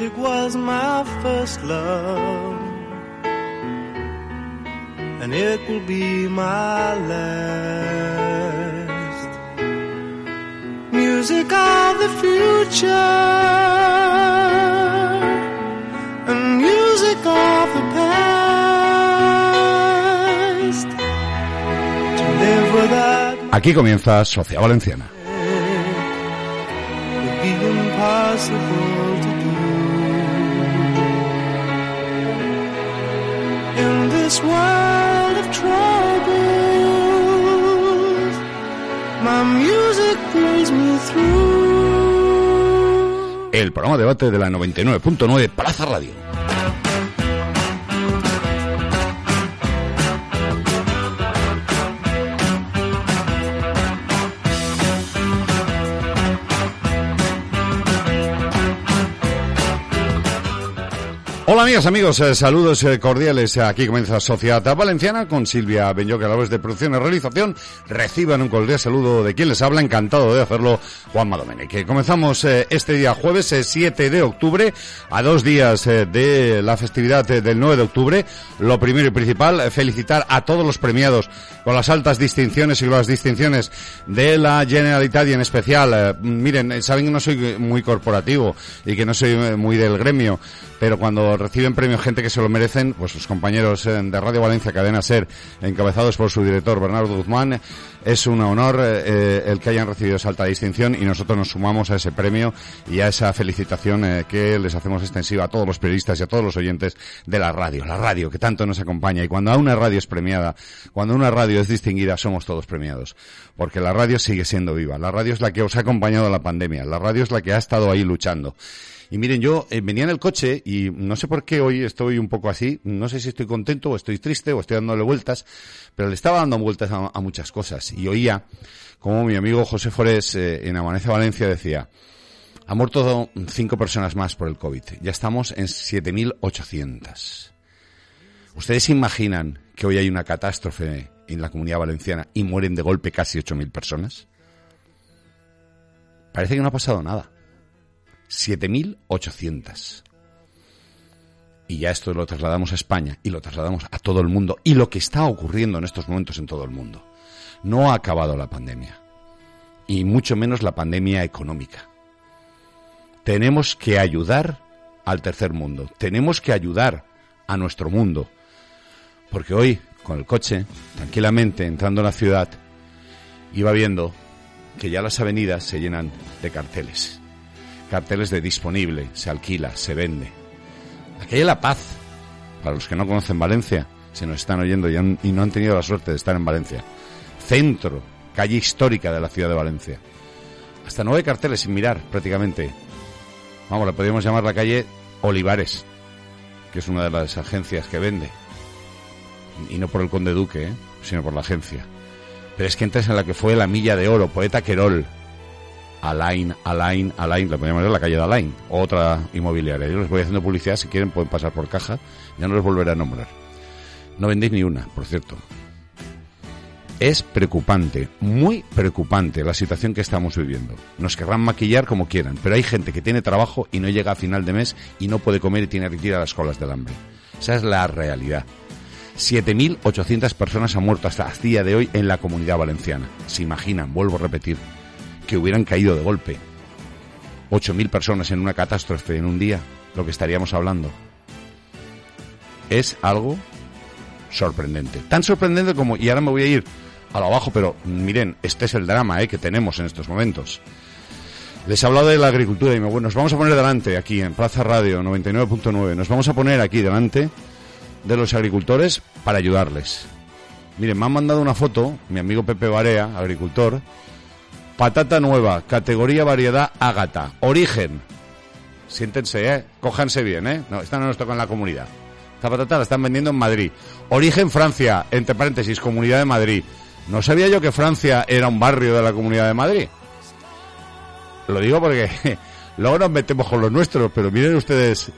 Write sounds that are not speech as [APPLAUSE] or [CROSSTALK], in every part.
Music was my first love, and it will be my last. Music of the future, and music of the past. To live without Aquí comienza Sociedad Valenciana. impossible to this world of my music me through. El programa de debate de la 99.9 Plaza Radio. Hola amigas, amigos, eh, saludos eh, cordiales. Aquí comienza Sociedad Valenciana con Silvia Benyoque a la vez de producción y realización. Reciban un cordial saludo de quien les habla, encantado de hacerlo, Juanma Domenech. Comenzamos eh, este día jueves eh, 7 de octubre, a dos días de la festividad del 9 de octubre. Lo primero y principal, felicitar a todos los premiados con las altas distinciones y las distinciones de la Generalitat y en especial, miren, saben que no soy muy corporativo y que no soy muy del gremio, pero cuando reciben premios gente que se lo merecen, pues sus compañeros eh, de Radio Valencia Cadena Ser, encabezados por su director Bernardo Guzmán, es un honor eh, el que hayan recibido esa alta distinción y nosotros nos sumamos a ese premio y a esa felicitación eh, que les hacemos extensiva a todos los periodistas y a todos los oyentes de la radio, la radio que tanto nos acompaña. Y cuando una radio es premiada, cuando una radio es distinguida, somos todos premiados, porque la radio sigue siendo viva, la radio es la que os ha acompañado en la pandemia, la radio es la que ha estado ahí luchando. Y miren, yo eh, venía en el coche y no sé por qué hoy estoy un poco así, no sé si estoy contento o estoy triste o estoy dándole vueltas, pero le estaba dando vueltas a, muchas cosas y oía como mi amigo José Forés eh, en Amanece Valencia decía, ha muerto cinco personas más por el COVID, ya estamos en 7.800. ¿Ustedes imaginan que hoy hay una catástrofe en la comunidad valenciana y mueren de golpe casi 8.000 personas? Parece que no ha pasado nada. 7.800. Y ya esto lo trasladamos a España y lo trasladamos a todo el mundo y lo que está ocurriendo en estos momentos en todo el mundo. No ha acabado la pandemia y mucho menos la pandemia económica. Tenemos que ayudar al tercer mundo, tenemos que ayudar a nuestro mundo, porque hoy con el coche, tranquilamente entrando en la ciudad, iba viendo que ya las avenidas se llenan de carteles carteles de disponible, se alquila, se vende. La calle La Paz, para los que no conocen Valencia, se nos están oyendo y, han- y no han tenido la suerte de estar en Valencia. Centro, calle histórica de la ciudad de Valencia. Hasta nueve carteles sin mirar, prácticamente. Vamos, le podríamos llamar la calle Olivares, que es una de las agencias que vende. Y no por el Conde Duque, ¿eh? sino por la agencia. Pero es que entras en la que fue la milla de oro, poeta Querol, Alain, Alain, Alain, la podemos llamar la calle de Alain, otra inmobiliaria. Yo les voy haciendo publicidad, si quieren pueden pasar por caja, ya no les volveré a nombrar. No vendéis ni una, por cierto. Es preocupante, muy preocupante la situación que estamos viviendo. Nos querrán maquillar como quieran, pero hay gente que tiene trabajo y no llega a final de mes y no puede comer y tiene que ir a las colas del hambre. Esa es la realidad. 7.800 personas han muerto hasta el día de hoy en la comunidad valenciana. Se imaginan, vuelvo a repetir, que hubieran caído de golpe. 8.000 personas en una catástrofe en un día, lo que estaríamos hablando. Es algo sorprendente. Tan sorprendente como, y ahora me voy a ir a lo abajo, pero miren, este es el drama eh, que tenemos en estos momentos. Les he hablado de la agricultura y me, bueno, nos vamos a poner delante aquí en Plaza Radio 99.9. Nos vamos a poner aquí delante de los agricultores para ayudarles. Miren, me han mandado una foto, mi amigo Pepe Barea, agricultor, patata nueva, categoría variedad ágata, origen. Siéntense, ¿eh? Bien, ¿eh? No, esta no nos toca en la comunidad. Esta patata la están vendiendo en Madrid. Origen Francia, entre paréntesis, Comunidad de Madrid. No sabía yo que Francia era un barrio de la Comunidad de Madrid. Lo digo porque [LAUGHS] luego nos metemos con los nuestros, pero miren ustedes,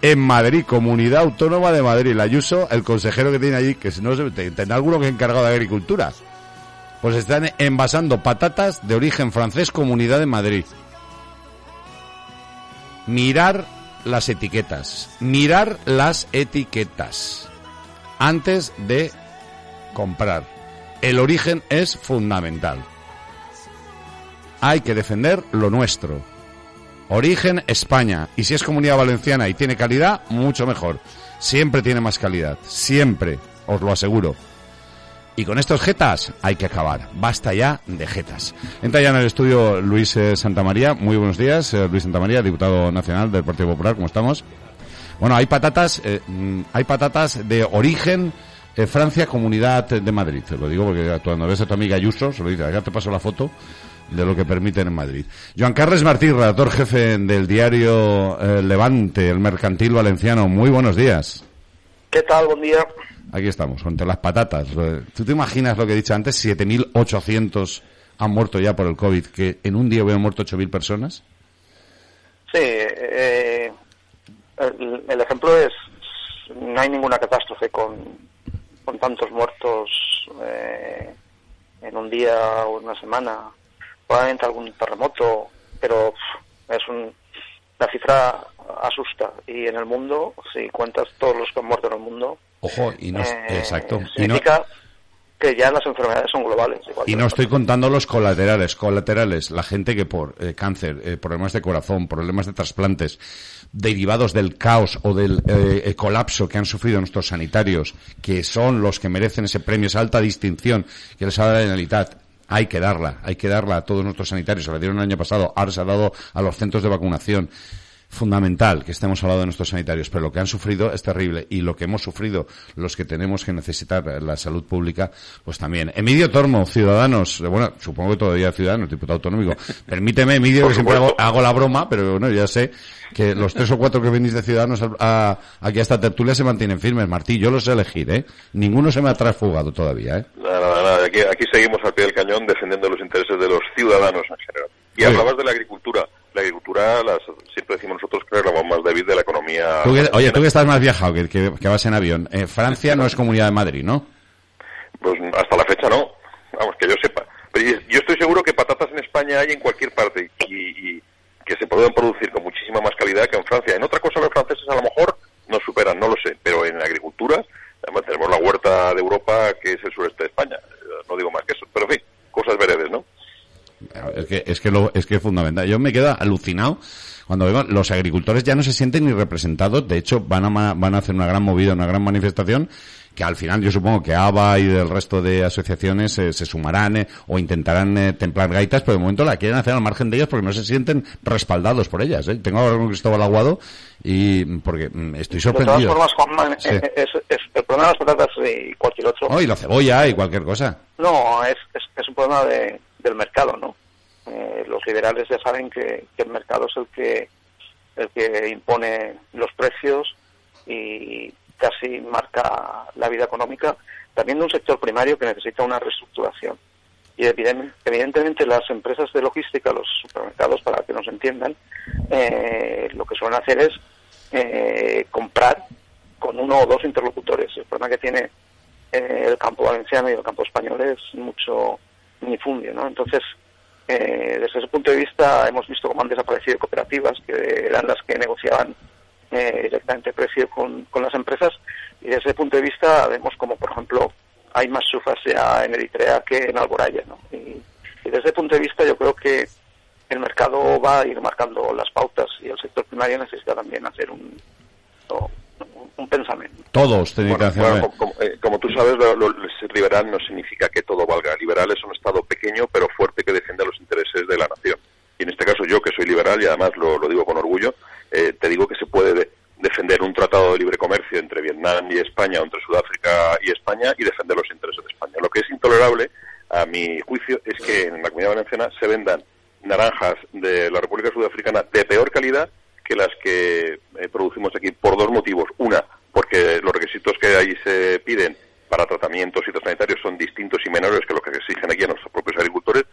en Madrid, Comunidad Autónoma de Madrid, la Ayuso, el consejero que tiene allí, que si no te- tendrá alguno que es encargado de agricultura, pues están envasando patatas de origen francés, Comunidad de Madrid. mirar las etiquetas, mirar las etiquetas antes de comprar. El origen es fundamental. Hay que defender lo nuestro. Origen España. Y si es comunidad valenciana y tiene calidad, mucho mejor. Siempre tiene más calidad. Siempre. Os lo aseguro. Y con estos jetas hay que acabar. Basta ya de jetas. Entra ya en el estudio Luis eh, Santamaría. Muy buenos días, eh, Luis Santamaría, diputado nacional del Partido Popular. ¿Cómo estamos? Bueno, hay patatas, eh, mm, hay patatas de origen Francia, Comunidad de Madrid. Lo digo porque cuando ves a tu amiga Ayuso, se lo dice, ya te paso la foto de lo que permiten en Madrid. Joan Carles Martí, redactor jefe del diario Levante, el mercantil valenciano. Muy buenos días. ¿Qué tal? Buen día. Aquí estamos, entre las patatas. ¿Tú te imaginas lo que he dicho antes? 7.800 han muerto ya por el COVID, que en un día hubieran muerto 8.000 personas. Sí, eh, el, ejemplo es, no hay ninguna catástrofe con, con tantos muertos eh, en un día o una semana. Probablemente algún terremoto, pero es un, la cifra asusta. Y en el mundo, si cuentas todos los que han muerto en el mundo, Ojo, y no, eh, exacto. Significa que ya las enfermedades son globales. Y no estoy contando los colaterales, colaterales, la gente que por eh, cáncer, eh, problemas de corazón, problemas de trasplantes, derivados del caos o del colapso que han sufrido nuestros sanitarios, que son los que merecen ese premio, esa alta distinción que les ha dado la Generalitat, hay que darla, hay que darla a todos nuestros sanitarios. Se la dieron el año pasado, ahora se ha dado a los centros de vacunación fundamental que estemos hablando de nuestros sanitarios, pero lo que han sufrido es terrible y lo que hemos sufrido los que tenemos que necesitar la salud pública, pues también. Emilio Tormo, Ciudadanos, bueno, supongo que todavía Ciudadanos, diputado autonómico. [LAUGHS] Permíteme, Emilio, que siempre hago, la broma, pero bueno, ya sé que los tres o cuatro que venís de Ciudadanos a, aquí a esta tertulia se mantienen firmes. Martí, yo los sé elegir, ¿eh? Ninguno se me ha transfugado todavía, ¿eh? Nada, nada, nada. Aquí, aquí seguimos al pie del cañón defendiendo los intereses de los ciudadanos en general. Y hablabas de la agricultura la agricultura, las, siempre decimos nosotros que es la más débil de la economía. oye, tú que estás más viajado, que, que, vas en avión. Eh, Francia no es Comunidad de Madrid, ¿no? Pues hasta la fecha no. Vamos, que yo sepa. Pero yo estoy seguro que patatas en España hay en cualquier parte y, que se pueden producir con muchísima más calidad que en Francia. En otra cosa los franceses a lo mejor nos superan, no lo sé, pero en la agricultura además tenemos la huerta de Europa que es el sureste de España. No digo más que eso, pero en fin, cosas veredes, ¿no? Es que, es que, lo, es que es fundamental. Yo me quedo alucinado cuando veo los agricultores ya no se sienten ni representados. De hecho, van a, van a hacer una gran movida, una gran manifestación que al final yo supongo que ABA y del resto de asociaciones eh, se sumarán eh, o intentarán eh, templar gaitas, pero de momento la quieren hacer al margen de ellas porque no se sienten respaldados por ellas. Tengo ahora con Cristóbal Aguado y porque mm, estoy sorprendido. De todas formas, es, el problema de las patatas y cualquier otro. No, y la cebolla y cualquier cosa. No, es, es un problema de, del mercado, ¿no? Eh, los liberales ya saben que, el mercado es el que el que impone los precios y casi marca la vida económica, también de un sector primario que necesita una reestructuración. Y evidentemente las empresas de logística, los supermercados, para que nos entiendan, eh, lo que suelen hacer es eh, comprar con uno o dos interlocutores. El problema que tiene el campo valenciano y el campo español es mucho minifundio, ¿no? Entonces, eh, desde ese punto de vista hemos visto cómo han desaparecido cooperativas que eran las que negociaban eh, directamente precio con, las empresas y desde ese punto de vista vemos como por ejemplo hay más sufas ya en Eritrea que en Alboraya ¿no? y, desde ese punto de vista yo creo que el mercado va a ir marcando las pautas y el sector primario necesita también hacer un, un pensamiento. Todos tienen que hacer. Eh, como, tú sabes, lo, liberal no significa que todo valga. Liberal es un Estado pequeño pero fuerte que defiende los intereses de la nación. Y en este caso yo, que soy liberal y además lo, digo con orgullo, eh, te digo que se puede defender un tratado de libre comercio entre Vietnam y España o entre Sudáfrica y España y defender los intereses de España. Lo que es intolerable, a mi juicio, es que en la Comunidad Valenciana se vendan naranjas de la República Sudafricana de peor calidad que las que eh, producimos aquí por dos motivos. Una, porque los requisitos que ahí se piden para tratamientos sanitarios son distintos y menores que lo que exigen aquí a nuestros propios agricultores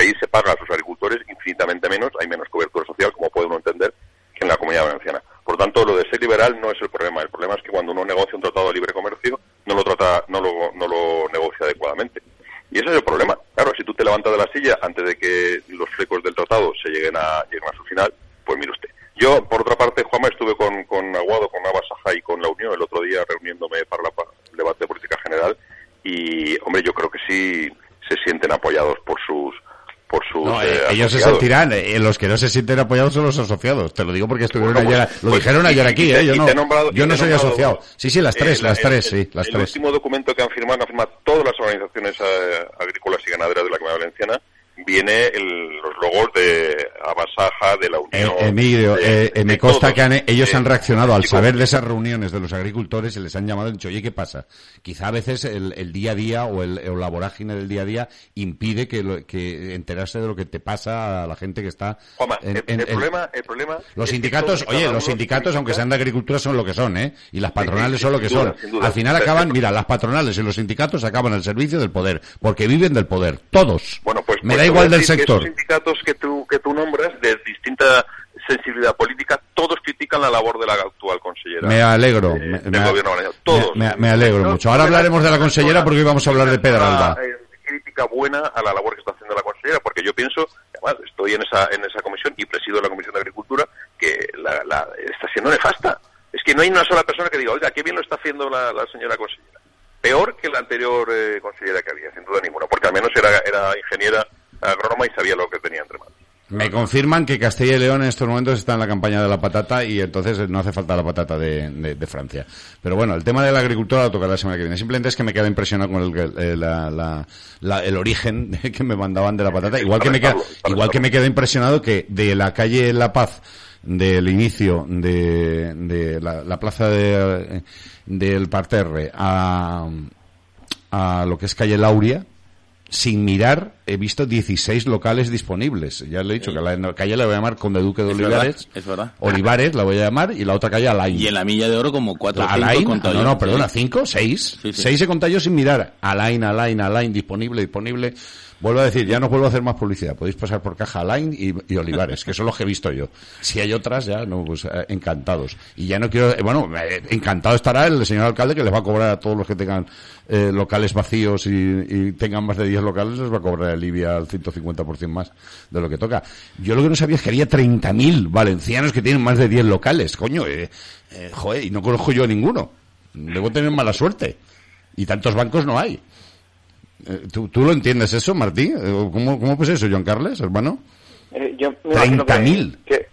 ahí se paga a sus agricultores infinitamente menos, hay menos cobertura social, como puede uno entender, que en la comunidad valenciana. Por tanto, lo de ser liberal no es el problema. El problema es que cuando uno negocia un tratado de libre comercio, no lo, trata, no lo, no lo negocia adecuadamente. Y ese es el problema. Claro, si tú te levantas de la silla antes de que los flecos del tratado se lleguen a, lleguen a su final, pues mire usted. Yo, por otra parte, Juanma, estuve con, con Aguado, con Navasaja y con la Unión el otro día reuniéndome para, la, para el debate de política general y, hombre, yo creo que sí se sienten apoyados por sus por sus No, eh, eh, ellos se sentirán, eh, los que no se sienten apoyados son los asociados. Te lo digo porque estuvieron Bueno, ayer, pues- lo pues, dijeron ayer aquí, eh, yo no, nombrado- yo no soy nombrado- asociado. Sí, sí, las tres, las tres, el- sí, las el tres. último documento que han firmado, han firmado todas las organizaciones agrícolas y ganaderas de la Comunidad Valenciana, viene el- los logos de Abasaja, de la Eh, Unión. Emilio, de- eh, eh, me de consta todos. que han- ellos Eh, han reaccionado al saber de esas reuniones de los agricultores y les han llamado y han dicho, oye, ¿qué pasa? Quizá a veces el, el día a día o, el, o la vorágine del día a día impide que, lo- que enterarse de lo que te pasa a la gente que está Juanma, en- el, en- el en- problema, el problema Los sindicatos, oye, los sindicatos, aunque sean de agricultura, son lo que son, ¿eh? Y las patronales son lo que duda, son. Al final acaban, mira, las patronales y los sindicatos acaban al servicio del poder, porque viven del poder, todos. Bueno, pues, Me pues da igual del sector. esos sindicatos que tú, que tú nombras, de distinta sensibilidad política, todos critican la labor de la actual consellera. Me alegro, eh, me, del me- gobierno. Todos. me- me alegro No- mucho. Ahora hablaremos de la consellera porque hoy vamos a hablar de Pedralba. crítica buena a la labor que está haciendo la consellera, porque yo pienso, además, estoy en esa, en esa comisión y presido la Comisión de Agricultura, que la, la- está siendo nefasta. Es que no hay una sola persona que diga, oiga, qué bien lo está haciendo la, la señora consellera. Peor que la anterior eh, consellera que había, sin duda ninguna, porque al menos era, era ingeniera agrónoma y sabía lo que tenía entre manos. Me confirman que Castilla y León en estos momentos está en la campaña de la patata y entonces no hace falta la patata de, de- de Francia. Pero bueno, el tema de la agricultura lo tocará la semana que viene. Simplemente es que me queda impresionado con el, eh, la- la- la- el origen [LAUGHS] que me mandaban de la patata. Igual que me queda, igual que me queda impresionado que de la calle La Paz del inicio de, de la, la plaza de, del Parterre a, a lo que es calle Lauria, sin mirar, he visto 16 locales disponibles. Ya le he dicho que la la calle la voy a llamar Conde Duque de Es Olivares. verdad, es verdad. Olivares la voy a llamar y la otra calle Alain. Y en la milla de oro como cuatro o La cinco Alain, contado no, yo. no, perdona, Sí. cinco, seis. Sí, sí. Seis he contado yo sin mirar. Alain, Alain, Alain, disponible, disponible. Vuelvo a decir, ya no vuelvo a hacer más publicidad. Podéis pasar por caja Alain y, y Olivares, que son los que he visto yo. Si hay otras, ya, no, pues eh, encantados. Y ya no quiero, eh, bueno, eh, encantado estará el señor alcalde que les va a cobrar a todos los que tengan eh, locales vacíos y, y tengan más de 10 locales, les va a cobrar el IBI al 150% más de lo que toca. Yo lo que no sabía es que había 30.000 valencianos que tienen más de 10 locales, coño, eh, eh, joder, y no conozco yo a ninguno. Debo tener mala suerte. Y tantos bancos no hay. Eh, ¿Tú, tú lo entiendes eso, Martí? Eh, ¿Cómo, cómo pues eso, Joan Carles, hermano? Yo me imagino que- 30.000. Que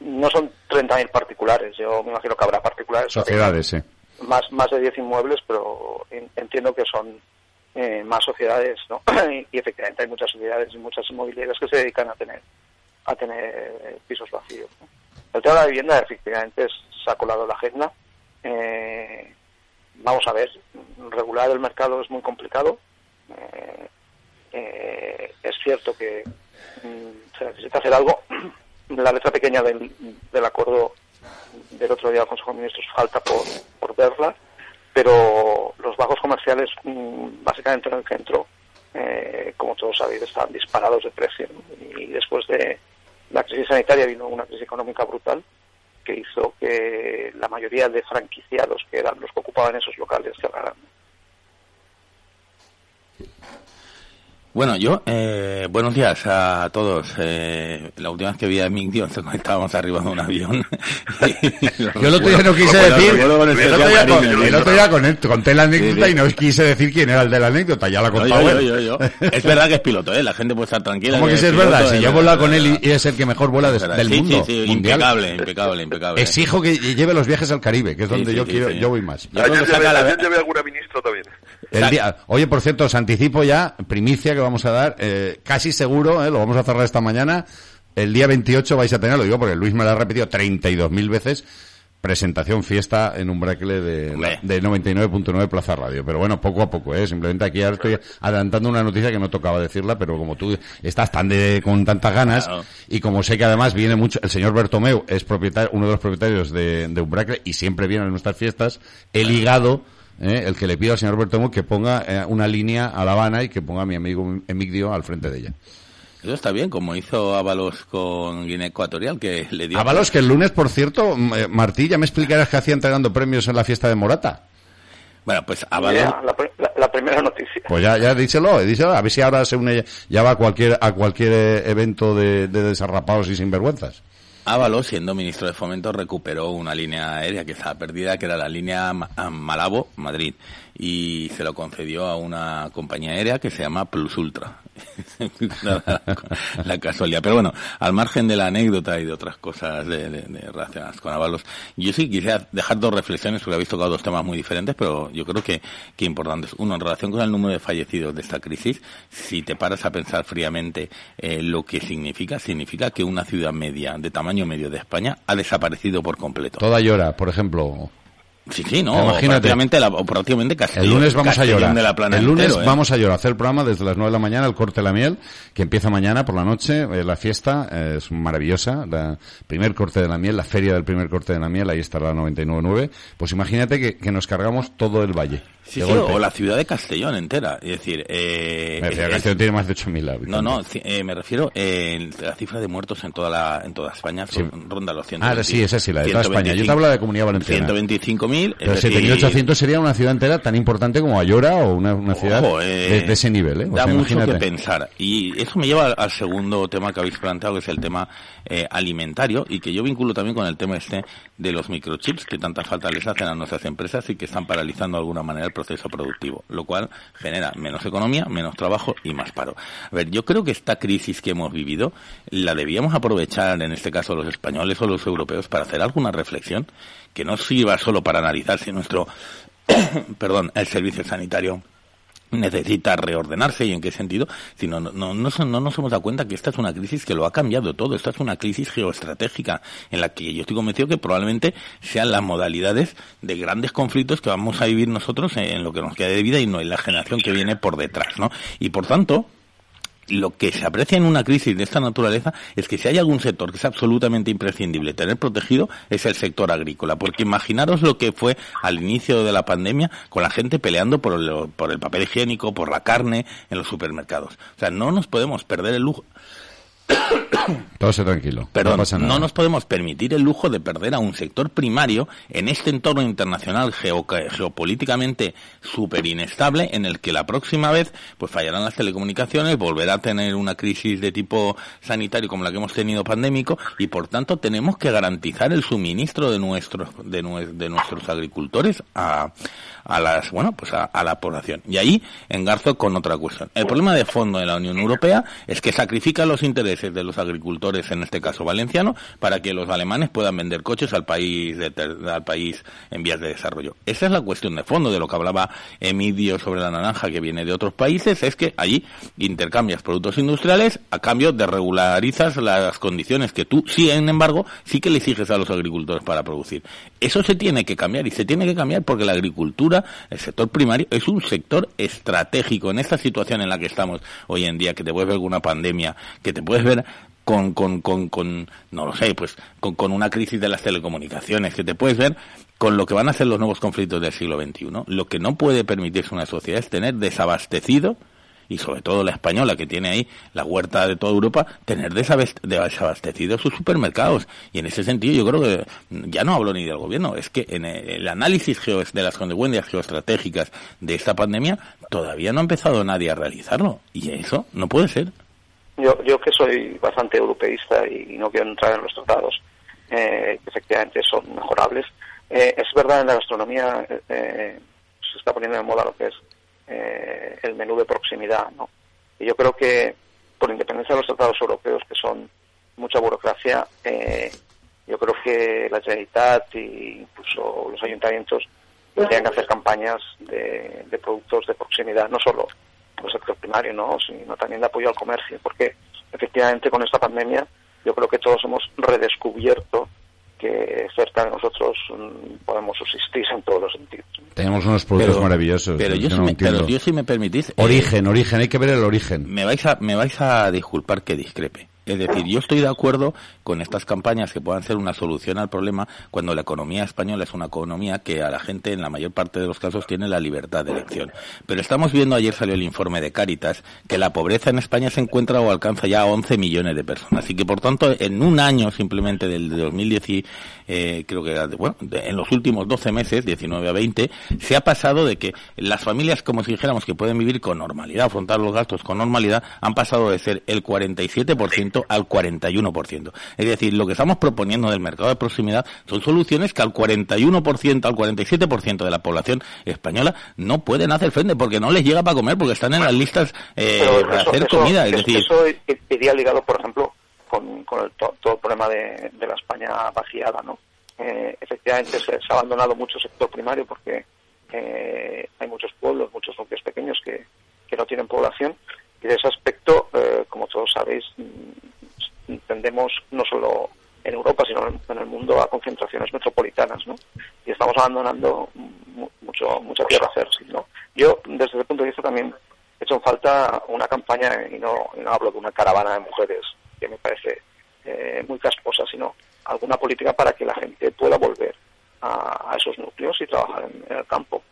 no son 30.000 particulares, yo me imagino que habrá particulares. Sociedades, eh. Más, más de 10 inmuebles, pero en- entiendo que son eh, más sociedades, ¿no? [CLEARS THROAT] y, efectivamente hay muchas sociedades y muchas inmobiliarias que se dedican a tener a tener eh, pisos vacíos. El tema de la vivienda, efectivamente, se ha colado la agenda. Eh, vamos a ver, regular el mercado es muy complicado. Eh, eh, es cierto que mm, se necesita hacer algo. [CLEARS THROAT] La letra pequeña del, del acuerdo del otro día del Consejo de Ministros falta por, por verla, pero los bajos comerciales, mm, básicamente en el centro, eh, como todos sabéis, están disparados de precio. Y después de la crisis sanitaria vino una crisis económica brutal que hizo que la mayoría de franquiciados, que eran los que ocupaban esos locales, cerraran. Bueno, yo, eh, buenos días a todos. Eh, la última vez que vi a Migdio [LAUGHS] estábamos arriba de un avión. Yo el otro día no quise decir, el otro día, con- conté la anécdota Sí, sí. y no quise decir quién era el de la anécdota, ya la ha No, contado yo, él. yo, yo, yo. Es verdad que es piloto, ¿eh? La gente puede estar tranquila. ¿Cómo que es si es piloto, verdad? Si es yo volado es con él y, es el que mejor vuela de- Es del sí, mundo Sí, sí, mundial. impecable, impecable, impecable. Exijo que lleve los viajes al Caribe, que es donde sí, yo sí, quiero, sí. yo voy más. Yo creo que saca la- alguna ministro también. El día, oye, por cierto, os anticipo ya, primicia que vamos a dar, eh, casi seguro, eh, lo vamos a cerrar esta mañana, el día 28 vais a tener, lo digo porque Luis me lo ha repetido 32.000 veces, presentación fiesta en un bracle de, de 99.9 Plaza Radio. Pero bueno, poco a poco, eh, simplemente aquí ahora estoy adelantando una noticia que no tocaba decirla, pero como tú estás tan de, con tantas ganas, Claro. y como sé que además viene mucho, el señor Bertomeu es propietario, uno de los propietarios de, de Umbracle y siempre viene a nuestras fiestas, he ligado, eh, el que le pido al señor Bertomeu que ponga eh, una línea a La Habana y que ponga a mi amigo Emigdio al frente de ella. Eso está bien, como hizo Ábalos con Guinea Ecuatorial, que le dio... Ábalos, que el lunes, por cierto, eh, Martí, ya me explicarás qué hacía entregando premios en la fiesta de Morata. Bueno, pues Ábalos... La, pri- la- la primera noticia. Pues ya, ya díselo, díselo, a ver si ahora se une, ya va a cualquier, a cualquier evento de, de desarrapados y sinvergüenzas. Ábalos, siendo ministro de Fomento, recuperó una línea aérea que estaba perdida, que era la línea Malabo-Madrid, y se lo concedió a una compañía aérea que se llama Plus Ultra. [LAUGHS] la, casualidad. Pero bueno, al margen de la anécdota y de otras cosas de, relacionadas con Ábalos, yo sí quisiera dejar dos reflexiones, porque habéis tocado dos temas muy diferentes, pero yo creo que, que importantes. Uno, en relación con el número de fallecidos de esta crisis, si te paras a pensar fríamente eh, lo que significa, significa que una ciudad media, de tamaño medio de España, ha desaparecido por completo. Toda llora, por ejemplo, Sí, sí, no, Imagínate, prácticamente, la, prácticamente El lunes vamos a llorar. el lunes ¿eh? vamos a llorar. Hacer el programa desde las 9 de la mañana, el corte de la miel, que empieza mañana por la noche. Eh, la fiesta eh, es maravillosa. La primer corte de la miel, la feria del primer corte de la miel, ahí estará la 99.9. Pues imagínate que, que nos cargamos todo el valle. Sí, sí, o la ciudad de Castellón entera. Es decir, eh, Castellón tiene más de 8.000 habitantes. No, no, eh, me refiero eh, la cifra de muertos en toda la en toda España ronda los 120. Ah, sí, esa sí, la de toda España. Yo te hablo de Comunidad Valenciana. 125.000. Pero 7.800 sería una ciudad entera tan importante como Ayora o una, una ciudad de, de, ese nivel. ¿eh? da mucho que pensar. Y eso me lleva al segundo tema que habéis planteado, que es el tema eh, alimentario, y que yo vinculo también con el tema este de los microchips que tanta falta les hacen a nuestras empresas y que están paralizando de alguna manera el proceso productivo, lo cual genera menos economía, menos trabajo y más paro. A ver, yo creo que esta crisis que hemos vivido la debíamos aprovechar, en este caso los españoles o los europeos, para hacer alguna reflexión que no sirva solo para analizar si nuestro, [COUGHS] perdón, el servicio sanitario necesita reordenarse y en qué sentido, sino no, no, no, no, nos hemos dado cuenta que esta es una crisis que lo ha cambiado todo, esta es una crisis geoestratégica en la que yo estoy convencido que probablemente sean las modalidades de grandes conflictos que vamos a vivir nosotros en lo que nos queda de vida y no en la generación que viene por detrás, ¿no? Y por tanto, lo que se aprecia en una crisis de esta naturaleza es que si hay algún sector que es absolutamente imprescindible tener protegido es el sector agrícola, porque imaginaros lo que fue al inicio de la pandemia con la gente peleando por el, por el papel higiénico, por la carne en los supermercados. O sea, no nos podemos perder el lujo [COUGHS] todo se tranquilo. Perdón, no, nos podemos permitir el lujo de perder a un sector primario en este entorno internacional geopolíticamente súper inestable en el que la próxima vez pues fallarán las telecomunicaciones, volverá a tener una crisis de tipo sanitario como la que hemos tenido pandémico y por tanto tenemos que garantizar el suministro de nuestros de, de nuestros agricultores a, a las bueno pues a, a, la población. Y ahí engarzo con otra cuestión. El problema de fondo de la Unión Europea es que sacrifica los intereses de los agricultores en este caso valenciano para que los alemanes puedan vender coches al país de, al país en vías de desarrollo. Esa es la cuestión de fondo de lo que hablaba Emidio sobre la naranja que viene de otros países es que allí intercambias productos industriales a cambio de regularizas las condiciones que tú sin embargo sí que le exiges a los agricultores para producir eso se tiene que cambiar y se tiene que cambiar porque la agricultura el sector primario es un sector estratégico en esta situación en la que estamos hoy en día, que te puedes ver con una pandemia, que te puedes ver con, con, con, con no lo sé, pues con, con una crisis de las telecomunicaciones, que te puedes ver con lo que van a ser los nuevos conflictos del siglo XXI. Lo que no puede permitirse una sociedad es tener desabastecido y sobre todo la española que tiene ahí la huerta de toda Europa, tener desabastecidos sus supermercados. Y en ese sentido yo creo que ya no hablo ni del gobierno, es que en el análisis de las consecuencias geoestratégicas de esta pandemia todavía no ha empezado nadie a realizarlo. Y eso no puede ser. Yo, yo que soy bastante europeísta y no quiero entrar en los tratados, eh, efectivamente son mejorables, eh, es verdad en la gastronomía eh, se está poniendo de moda lo que es eh, el menú de proximidad, ¿no? Y yo creo que, por independencia de los tratados europeos, que son mucha burocracia, eh, yo creo que la Generalitat e incluso los ayuntamientos tendrían que hacer campañas de, productos de proximidad, no solo el sector primario, ¿no? sino también de apoyo al comercio, porque efectivamente con esta pandemia yo creo que todos hemos redescubierto que cerca de nosotros mm, podemos subsistir en todos los sentidos. Tenemos unos productos maravillosos. Pero yo, si me, pero yo, si me, permitís... Origen, eh, origen, hay que ver el origen. Me vais a, me vais a disculpar que discrepe. Es decir, yo estoy de acuerdo con estas campañas que puedan ser una solución al problema cuando la economía española es una economía que a la gente en la mayor parte de los casos tiene la libertad de elección. Pero estamos viendo, ayer salió el informe de Cáritas, que la pobreza en España se encuentra o alcanza ya a 11 millones de personas y que por tanto en un año simplemente del 2010, eh, creo que bueno, en los últimos 12 meses, 19 a 20, se ha pasado de que las familias, como si dijéramos que pueden vivir con normalidad, afrontar los gastos con normalidad, han pasado de ser el 47% concreto al 41%. Es decir, lo que estamos proponiendo del mercado de proximidad son soluciones que al 41%, al 47% de la población española no pueden hacer frente porque no les llega para comer, porque están en las listas eh, para hacer comida. Es decir, eso iría ligado, por ejemplo, con, el, todo, el problema de, la España vaciada, ¿no? Eh, efectivamente se, ha abandonado mucho sector primario porque eh, hay muchos pueblos, muchos núcleos pequeños que, que no tienen población y de ese aspecto, eh, como todos sabéis, mm, tendemos no solo en Europa, sino en el mundo a concentraciones metropolitanas, ¿no? Y estamos abandonando mucho mucha tierra hacer, ¿no? Yo, desde ese punto de vista, también he hecho en falta una campaña, y no hablo de una caravana de mujeres, que me parece eh, muy casposa, sino alguna política para que la gente pueda volver a, esos núcleos y trabajar en el campo.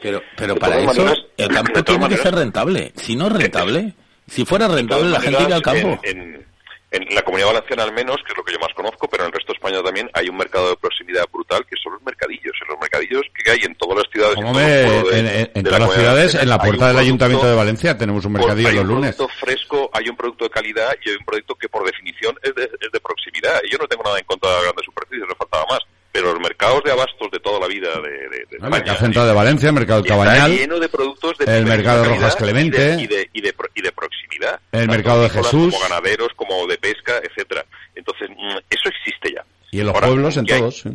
Pero, pero para eso el campo tiene que ser rentable. Si no es rentable, si fuera rentable la gente iría al campo. En, la comunidad valenciana al menos, que es lo que yo más conozco, pero en el resto de España también hay un mercado de proximidad brutal que son los mercadillos. En los mercadillos que hay en todas las ciudades. En, todas las ciudades, en la puerta del Ayuntamiento de Valencia tenemos un mercadillo los lunes. Hay un producto fresco, hay un producto de calidad y hay un producto que por definición es de, es de proximidad. Y yo no tengo nada en contra de las grandes superficies, no faltaba más pero los mercados de abastos de toda la vida de, de, el mercado central de Valencia, el mercado Cabañal, lleno de productos de el mercado Rojas Clemente y de, y de, y de, proximidad, el mercado de Jesús, como ganaderos, como de pesca, etcétera. Entonces mm, eso existe ya. Y en los pueblos en todos. ¿sí?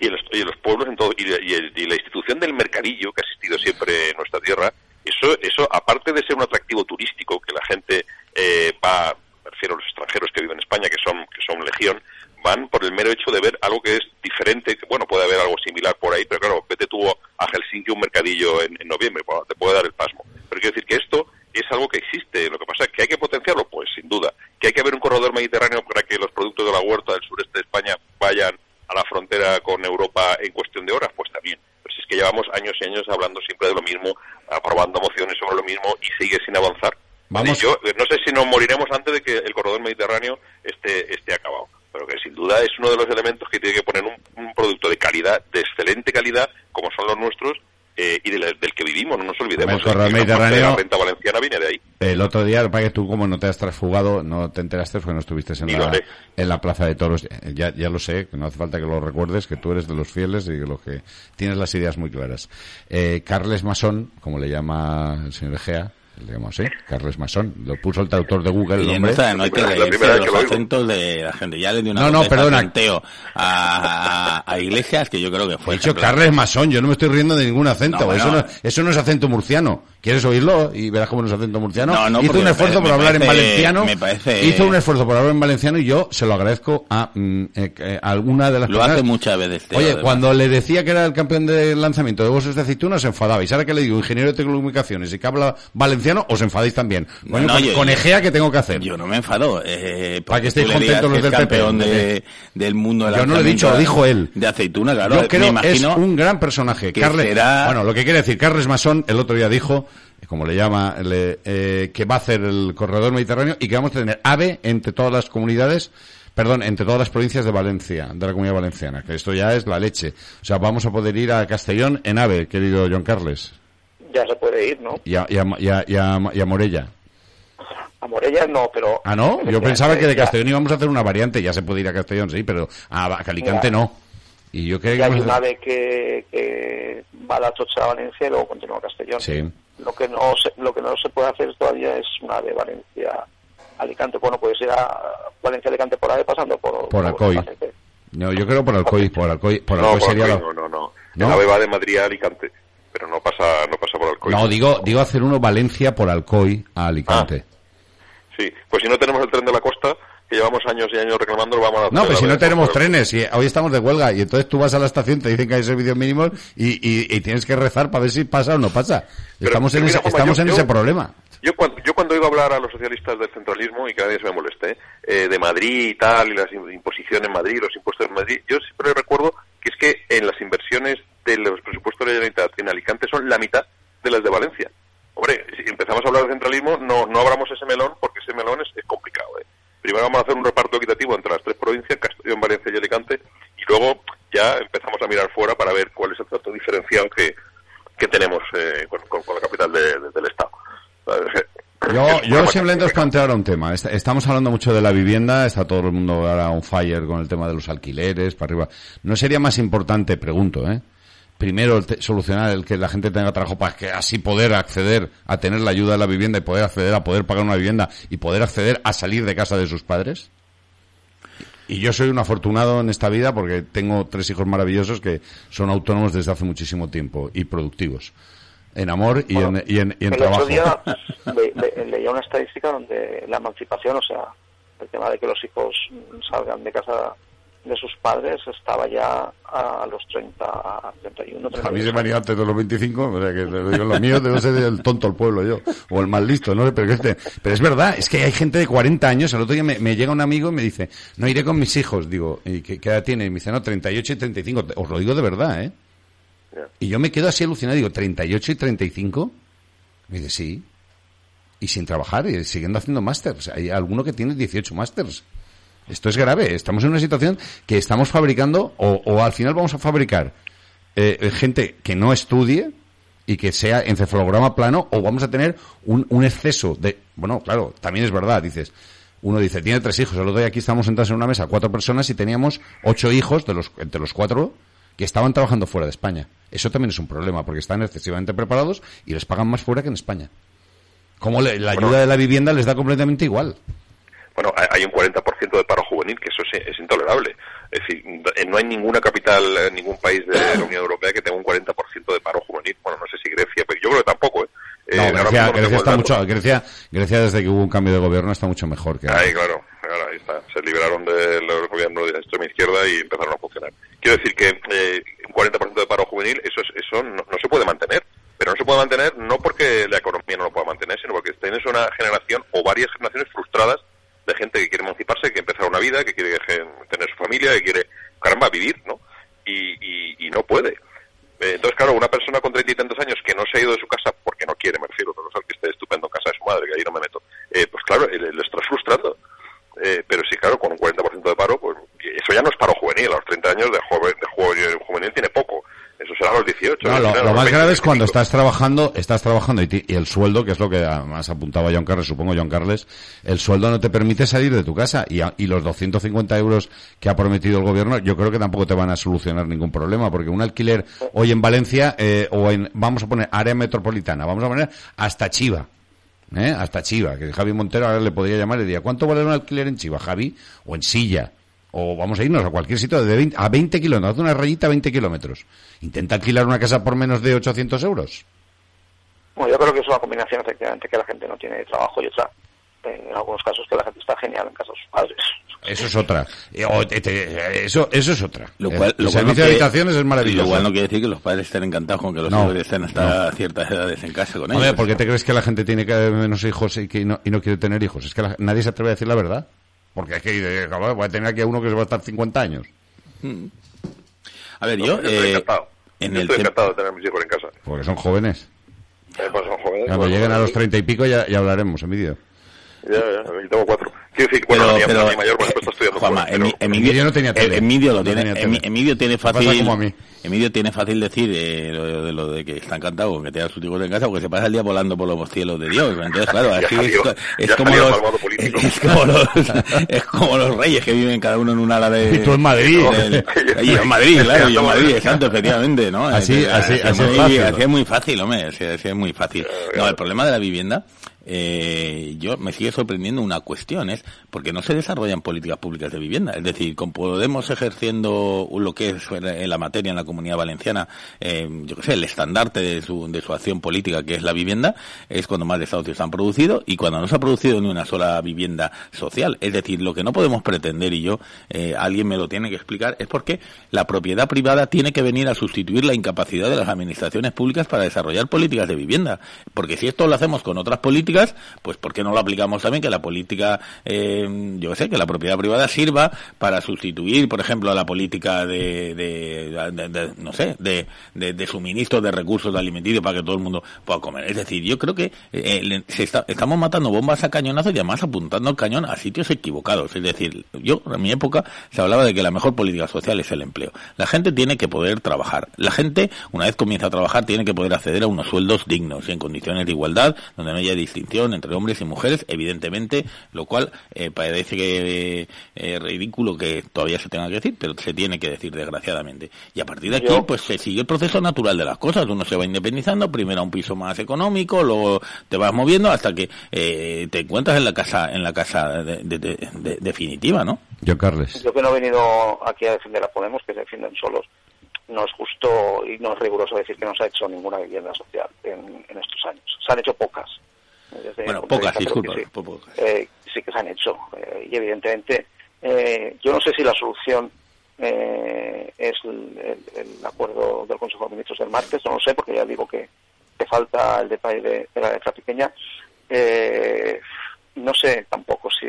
Y en, los, y en los pueblos en todo y, y, la institución del mercadillo que ha existido siempre en nuestra tierra, eso, eso aparte de ser un atractivo turístico que la gente eh, va, me refiero a los extranjeros que viven en España, que son que son legión van por el mero hecho de ver algo que es diferente, que bueno, puede haber algo similar por ahí, pero claro, vete tú a Helsinki un mercadillo en, noviembre, te puede dar el pasmo. Pero quiero decir que esto es algo que existe, lo que pasa es que hay que potenciarlo, pues sin duda. Que hay que haber un corredor mediterráneo para que los productos de la huerta del sureste de España vayan a la frontera con Europa en cuestión de horas, pues también. Pero si es que llevamos años y años hablando siempre de lo mismo, aprobando mociones sobre lo mismo y sigue sin avanzar. Vamos. yo no sé si nos moriremos antes de que el corredor mediterráneo esté, esté acabado pero que sin duda es uno de los elementos que tiene que poner un, producto de calidad, de excelente calidad, como son los nuestros, eh, y del que vivimos, no nos olvidemos. El Mediterráneo, la renta valenciana viene de ahí. El otro día, para que tú como no te has transfugado, no te enteraste porque no estuviste en, la, en la Plaza de Toros. Ya, ya lo sé, que no hace falta que lo recuerdes, que tú eres de los fieles y que lo que tienes las ideas muy claras. Eh, Carles Masón, como le llama el señor Egea, digamos, ¿eh? Carles Masón, lo puso el traductor de Google. El hombre. No, hay que reírse de los acentos de la gente. Ya le dio una no, no, perdona. a, a, Iglesias que yo creo que fue. He dicho Carles Masón, yo no me estoy riendo de ningún acento. eso, no, eso no es acento murciano. ¿Quieres oírlo? Y verás cómo no es acento murciano. No, hizo un esfuerzo por hablar en valenciano. Me parece... Hizo un esfuerzo por hablar en valenciano y yo se lo agradezco a, mm, eh, eh, alguna de las Lo hace muchas veces. Oye, cuando le decía que era el campeón de lanzamiento de bolsas de aceituna, se enfadaba. Y ahora que le digo ingeniero de telecomunicaciones y que habla valenciano, os enfadáis también. Bueno, con, Egea, ¿qué tengo que hacer? Yo no me enfado. Eh, Para que estéis contentos los del campeón de, del mundo Yo no lo he dicho, lo dijo él. De aceituna, claro. Yo creo que es un gran personaje. Carles, Bueno, lo que quiere decir, Carles Masón el otro día dijo como le llama, eh, que va a hacer el corredor mediterráneo y que vamos a tener AVE entre todas las comunidades, perdón, entre todas las provincias de Valencia, de la comunidad valenciana, que esto ya es la leche. O sea, vamos a poder ir a Castellón en AVE, querido John Carles. Ya se puede ir, ¿no? Y a, y a, Morella. A Morella no, pero... Ah, ¿no? Yo pensaba que de Castellón íbamos a hacer una variante, ya se puede ir a Castellón, sí, pero a Calicante no. Y yo creo que... hay un AVE que, que va a la Tocha a Valencia y luego continúa a Castellón. Sí. Lo que no se, lo que no se puede hacer todavía es una de Valencia Alicante. Bueno, puede ser a Valencia Alicante por ahí pasando por por Alcoy. no, yo creo por Alcoy, por Alcoy, por Alcoy no, sería no, no, no. ¿No? El va de Madrid a Alicante, pero no pasa no pasa por Alcoy. No, digo digo hacer uno Valencia por Alcoy a Alicante. Ah. Sí, pues si no tenemos el tren de la costa, que llevamos años y años reclamando, vamos a No, pero si no tenemos trenes, y hoy estamos de huelga, y entonces tú vas a la estación, te dicen que hay servicios mínimos, y, y, tienes que rezar para ver si pasa o no pasa. estamos en, ese, estamos en ese problema. Yo cuando, yo cuando oigo hablar a los socialistas del centralismo, y que nadie se me moleste, eh, de Madrid y tal, y las imposiciones en Madrid, los impuestos en Madrid, yo siempre recuerdo que es que en las inversiones de los presupuestos de la Generalitat en Alicante son la mitad de las de Valencia. Hombre, si empezamos a hablar de centralismo, no, no abramos ese melón, porque ese melón es, es complicado. ¿eh? Primero vamos a hacer un reparto equitativo entre las tres provincias, Castellón, Valencia y Alicante, y luego ya empezamos a mirar fuera para ver cuál es el trato diferencial que, que tenemos eh, con, la capital del Estado. Yo, yo simplemente os planteo ahora un tema. Estamos hablando mucho de la vivienda, está todo el mundo ahora on fire con el tema de los alquileres, para arriba. ¿No sería más importante, pregunto, eh? Primero solucionar el que la gente tenga trabajo para que así poder acceder a tener la ayuda de la vivienda y poder acceder a poder pagar una vivienda y poder acceder a salir de casa de sus padres? Y yo soy un afortunado en esta vida porque tengo tres hijos maravillosos que son autónomos desde hace muchísimo tiempo y productivos. En amor y en, y en, el trabajo. Otro día [LAUGHS] leía una estadística donde la emancipación, o sea, el tema de que los hijos salgan de casa de sus padres estaba ya a los 30, 31, 30 A mí se me antes de los 25, o sea que lo mío debe ser el tonto al pueblo yo, o el más listo, ¿no? Pero, este, pero es verdad, es que hay gente de 40 años, el otro día me, llega un amigo y me dice, no iré con mis hijos, digo, ¿y qué, edad tiene? Y me dice, no, 38 y 35, os lo digo de verdad, ¿eh? Y yo me quedo así alucinado, digo, ¿38 y 35? Me dice, sí. Y sin trabajar, y siguiendo haciendo másters. Hay alguno que tiene 18 másters. Esto es grave. Estamos en una situación que estamos fabricando, o, al final vamos a fabricar eh, gente que no estudie y que sea encefalograma plano, o vamos a tener un, un exceso de. Bueno, claro, también es verdad, dices. Uno dice, tiene tres hijos. El otro día aquí estamos sentados en una mesa, cuatro personas, y teníamos ocho hijos, de los, entre los cuatro, que estaban trabajando fuera de España. Eso también es un problema, porque están excesivamente preparados y les pagan más fuera que en España. Como la ayuda de la vivienda les da completamente igual bueno, hay un 40% de paro juvenil, que eso es, intolerable. Es decir, no hay ninguna capital, ningún país de la Unión Europea que tenga un 40% de paro juvenil. Bueno, no sé si Grecia, pero yo creo que tampoco, ¿eh? No, eh, Grecia, Grecia está mucho, Grecia, Grecia desde que hubo un cambio de gobierno está mucho mejor que Ahí, claro, ahí está. Se liberaron del gobierno de extrema izquierda y empezaron a funcionar. Quiero decir que eh, un 40% de paro juvenil, eso, eso no, se puede mantener. Pero no se puede mantener no porque la economía no lo pueda mantener, sino porque tienes una generación o varias generaciones frustradas de gente que quiere emanciparse, que empezar una vida, que quiere tener su familia, que quiere, caramba, vivir, ¿no? Y, y, no puede. Eh, entonces, claro, una persona con treinta y tantos años que no se ha ido de su casa porque no quiere, me refiero, a que esté estupendo en casa de su madre, que ahí no me meto, eh, pues claro, le, está frustrando. Eh, pero sí, claro, con un 40% de paro, pues eso ya no es paro juvenil. A los 30 años de, joven, de juvenil tiene poco. Eso será a los 18. No, lo, más grave es cuando estás trabajando, estás trabajando y, el sueldo, que es lo que además apuntaba John Carles, supongo John Carles, el sueldo no te permite salir de tu casa y, y los 250 euros que ha prometido el gobierno, yo creo que tampoco te van a solucionar ningún problema, porque un alquiler hoy en Valencia, eh, o en, vamos a poner área metropolitana, vamos a poner hasta Chiva, ¿eh? hasta Chiva, que Javi Montero ahora le podría llamar y diría, ¿cuánto vale un alquiler en Chiva, Javi? O en Silla o vamos a irnos a cualquier sitio de a 20 kilómetros, haz una rayita a 20y kilómetros. Intenta alquilar una casa por menos de 800 euros. Bueno, yo creo que es una combinación, efectivamente, que la gente no tiene trabajo y otra, en algunos casos, que la gente está genial en casa de sus padres. Eso es otra. Eh, eso, eso es otra. Lo cual, el, servicio de habitaciones es maravilloso. Lo cual no quiere decir que los padres estén encantados con que los hijos estén hasta ciertas edades en casa con ellos. ¿por qué te crees que la gente tiene menos hijos y, que no, y no quiere tener hijos? Es que nadie se atreve a decir la verdad. Porque es que voy a tener aquí a uno que se va a estar 50 años. A ver, yo... estoy eh, encantado. En estoy encantado de tener a mis hijos en casa. Porque son jóvenes. Eh, pues son jóvenes. Cuando pues, lleguen a los 30 y pico ya, ya hablaremos en Ya, ya, tengo cuatro. Quiero decir, bueno, pero, mi, mi mayor, por está estudiando Juanma, fuera, Emidio, no tenía tele. Emidio lo tiene, tenía Emidio tiene fácil, como a mí. Emidio tiene fácil decir eh, lo, de, lo de que está encantado con que tenga sus hijos en casa porque se pasa el día volando por los cielos de Dios. Entonces, claro, [LAUGHS] así es, es, como los, es, como los, es como los reyes que viven cada uno en un ala de... Y tú en Madrid. [LAUGHS] y en Madrid, claro, y en Madrid, exacto, efectivamente, ¿no? Así, así, así, es fácil. Así es muy fácil, hombre, así es muy fácil. No, el problema de la vivienda eh, yo me sigue sorprendiendo una cuestión, es porque no se desarrollan políticas públicas de vivienda. Es decir, con Podemos ejerciendo lo que es la materia en la comunidad valenciana, eh, yo qué sé, el estandarte de su, de su acción política, que es la vivienda, es cuando más desahucios se han producido y cuando no se ha producido ni una sola vivienda social. Es decir, lo que no podemos pretender, y yo, eh, alguien me lo tiene que explicar, es porque la propiedad privada tiene que venir a sustituir la incapacidad de las administraciones públicas para desarrollar políticas de vivienda. Porque si esto lo hacemos con otras políticas, pues ¿por qué no lo aplicamos también? Que la política, eh, yo sé, que la propiedad privada sirva para sustituir, por ejemplo, a la política de, de, no sé, de, suministro de recursos alimenticios para que todo el mundo pueda comer. Es decir, yo creo que eh, se está, estamos matando bombas a cañonazos y además apuntando el cañón a sitios equivocados. Es decir, yo en mi época se hablaba de que la mejor política social es el empleo. La gente tiene que poder trabajar. La gente, una vez comienza a trabajar, tiene que poder acceder a unos sueldos dignos y en condiciones de igualdad, donde no haya distinción distinción entre hombres y mujeres, evidentemente, lo cual eh, parece que eh, ridículo que todavía se tenga que decir, pero se tiene que decir desgraciadamente. Y a partir de aquí, pues se sigue el proceso natural de las cosas. Uno se va independizando, primero a un piso más económico, luego te vas moviendo hasta que eh, te encuentras en la casa, en la casa definitiva, ¿no? Yo, Carles. Yo que no he venido aquí a defender a Podemos, que se defienden solos no es justo y no es riguroso decir que no se ha hecho ninguna vivienda social en, estos años. Se han hecho pocas. Bueno, pocas, disculpa. Sí, eh, sí, que se han hecho. Eh, y evidentemente, eh, yo no sé si la solución es el, acuerdo del Consejo de Ministros del martes, no lo sé, porque ya digo que, te falta el detalle de, la letra pequeña. no sé tampoco si,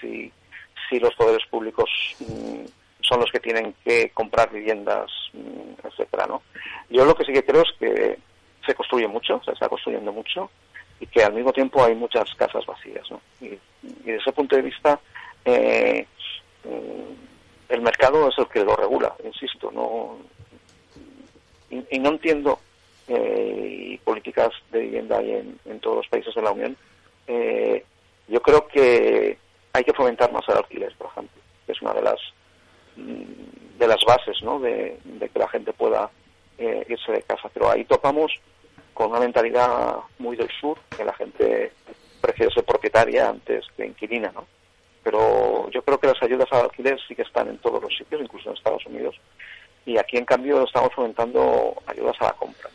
si, si los poderes públicos. Mm, son los que tienen que comprar viviendas, mm, etcétera, ¿no? Yo lo que sí que creo es que se construye mucho, se está construyendo mucho y que al mismo tiempo hay muchas casas vacías, ¿no? Y, desde ese punto de vista eh, mm, el mercado es el que lo regula, insisto, no y, no entiendo eh, políticas de vivienda hay en, todos los países de la Unión. Eh, yo creo que hay que fomentar más el alquiler, por ejemplo, que es una de las Mm, de las bases ¿no? de, que la gente pueda eh, irse de casa. Pero ahí topamos con una mentalidad muy del sur, que la gente prefiere ser propietaria antes que inquilina, ¿no? Pero yo creo que las ayudas al alquiler sí que están en todos los sitios, incluso en Estados Unidos. Y aquí, en cambio, estamos fomentando ayudas a la compra.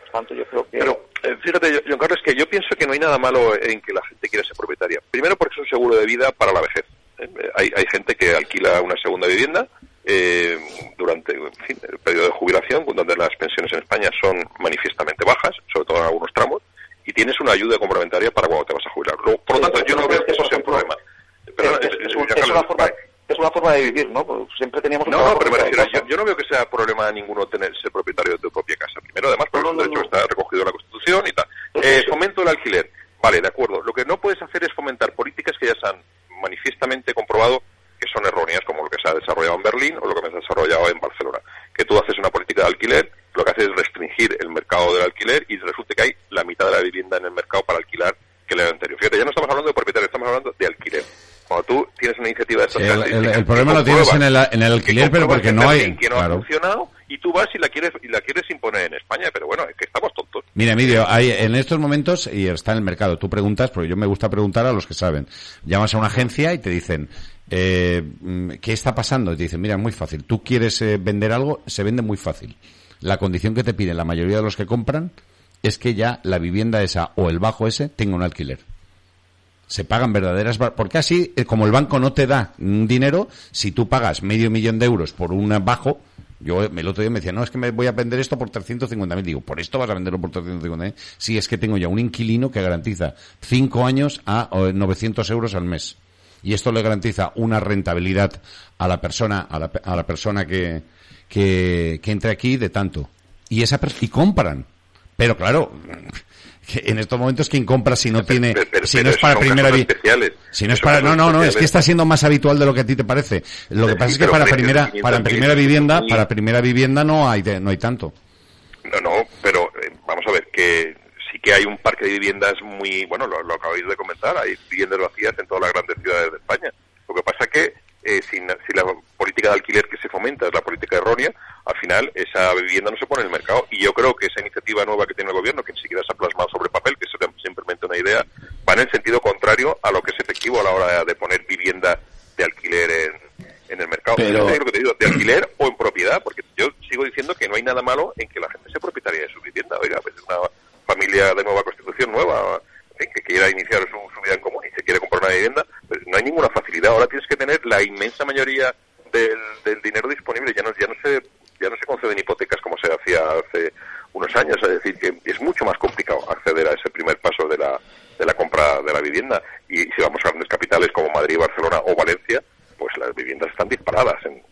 Por tanto, yo creo que... Pero, eh, fíjate, John Carlos, que yo pienso que no hay nada malo en que la gente quiera ser propietaria. Primero porque es un seguro de vida para la vejez. Eh, hay, hay gente que alquila una segunda vivienda eh, durante el periodo de jubilación, donde las pensiones en España son manifiestamente bajas, sobre todo en algunos tramos, y tienes una ayuda complementaria para cuando te vas a jubilar. por lo tanto, yo no veo que eso sea un problema. es, una forma, de vivir, ¿no? Siempre teníamos No, no, pero me refiero, yo, yo, no veo que sea problema ninguno tener ser propietario de tu propia casa. Primero, además, por eso, de hecho, está recogido en la Constitución y tal. Eh, fomento el alquiler. Vale, de acuerdo. Lo que no puedes hacer es fomentar políticas que ya se han manifiestamente comprobado son erróneas, como lo que se ha desarrollado en Berlín o lo que se ha desarrollado en Barcelona. Que tú haces una política de alquiler, lo que haces es restringir el mercado del alquiler y resulta que hay la mitad de la vivienda en el mercado para alquilar que el anterior. Fíjate, ya no estamos hablando de propietario, estamos hablando de alquiler. Cuando tú tienes una iniciativa de estas el, problema lo tienes en el, en el alquiler, pero porque no hay... Que no ha funcionado y tú vas y la quieres y la quieres imponer en España, pero bueno, es que estamos tontos. Mira, Emilio, hay, en estos momentos, y está en el mercado, tú preguntas, porque yo me gusta preguntar a los que saben. Llamas a una agencia y te dicen, eh, ¿qué está pasando? Te dicen, mira, muy fácil, tú quieres eh, vender algo, se vende muy fácil. La condición que te piden la mayoría de los que compran es que ya la vivienda esa o el bajo ese tenga un alquiler se pagan verdaderas porque así eh, como el banco no te da dinero si tú pagas medio millón de euros por un bajo yo el otro día me decía no es que me voy a vender esto por 350.000 digo por esto vas a venderlo por 350.000 si es que tengo ya un inquilino que garantiza cinco años a 900 euros al mes y esto le garantiza una rentabilidad a la persona a la, a la persona que, que que entre aquí de tanto. Y esa y compran. Pero claro en estos momentos quien compra si no tiene si no es para primera si no es para no no no es que está siendo más habitual de lo que a ti te parece. Lo que pasa es que para primera para primera vivienda para primera vivienda no hay no hay tanto. No no pero eh, vamos a ver que que hay un parque de viviendas muy bueno lo, lo acabáis de comentar hay viviendas vacías en todas las grandes ciudades de España lo que pasa es que eh, si, si, la política de alquiler que se fomenta es la política errónea, al final esa vivienda no se pone en el mercado. Y yo creo que esa iniciativa nueva que tiene el gobierno, que ni siquiera se ha plasmado sobre papel, que es simplemente una idea, va en el sentido contrario a lo que es efectivo a la hora de poner vivienda de alquiler en, en el mercado. Pero... Lo que te digo, de alquiler o en propiedad, porque yo sigo diciendo que no hay nada malo en que la gente sea propietaria de su vivienda. Oiga, pues es una familia de nueva constitución nueva que quiera iniciar su, vida en común y se quiere comprar una vivienda, pues no hay ninguna facilidad. Ahora tienes que tener la inmensa mayoría del, dinero disponible. Ya no, ya no se ya no se conceden hipotecas como se hacía hace unos años. Es decir, que es mucho más complicado acceder a ese primer paso de la, de la compra de la vivienda. Y si vamos a grandes capitales como Madrid, Barcelona o Valencia, pues las viviendas están disparadas. En,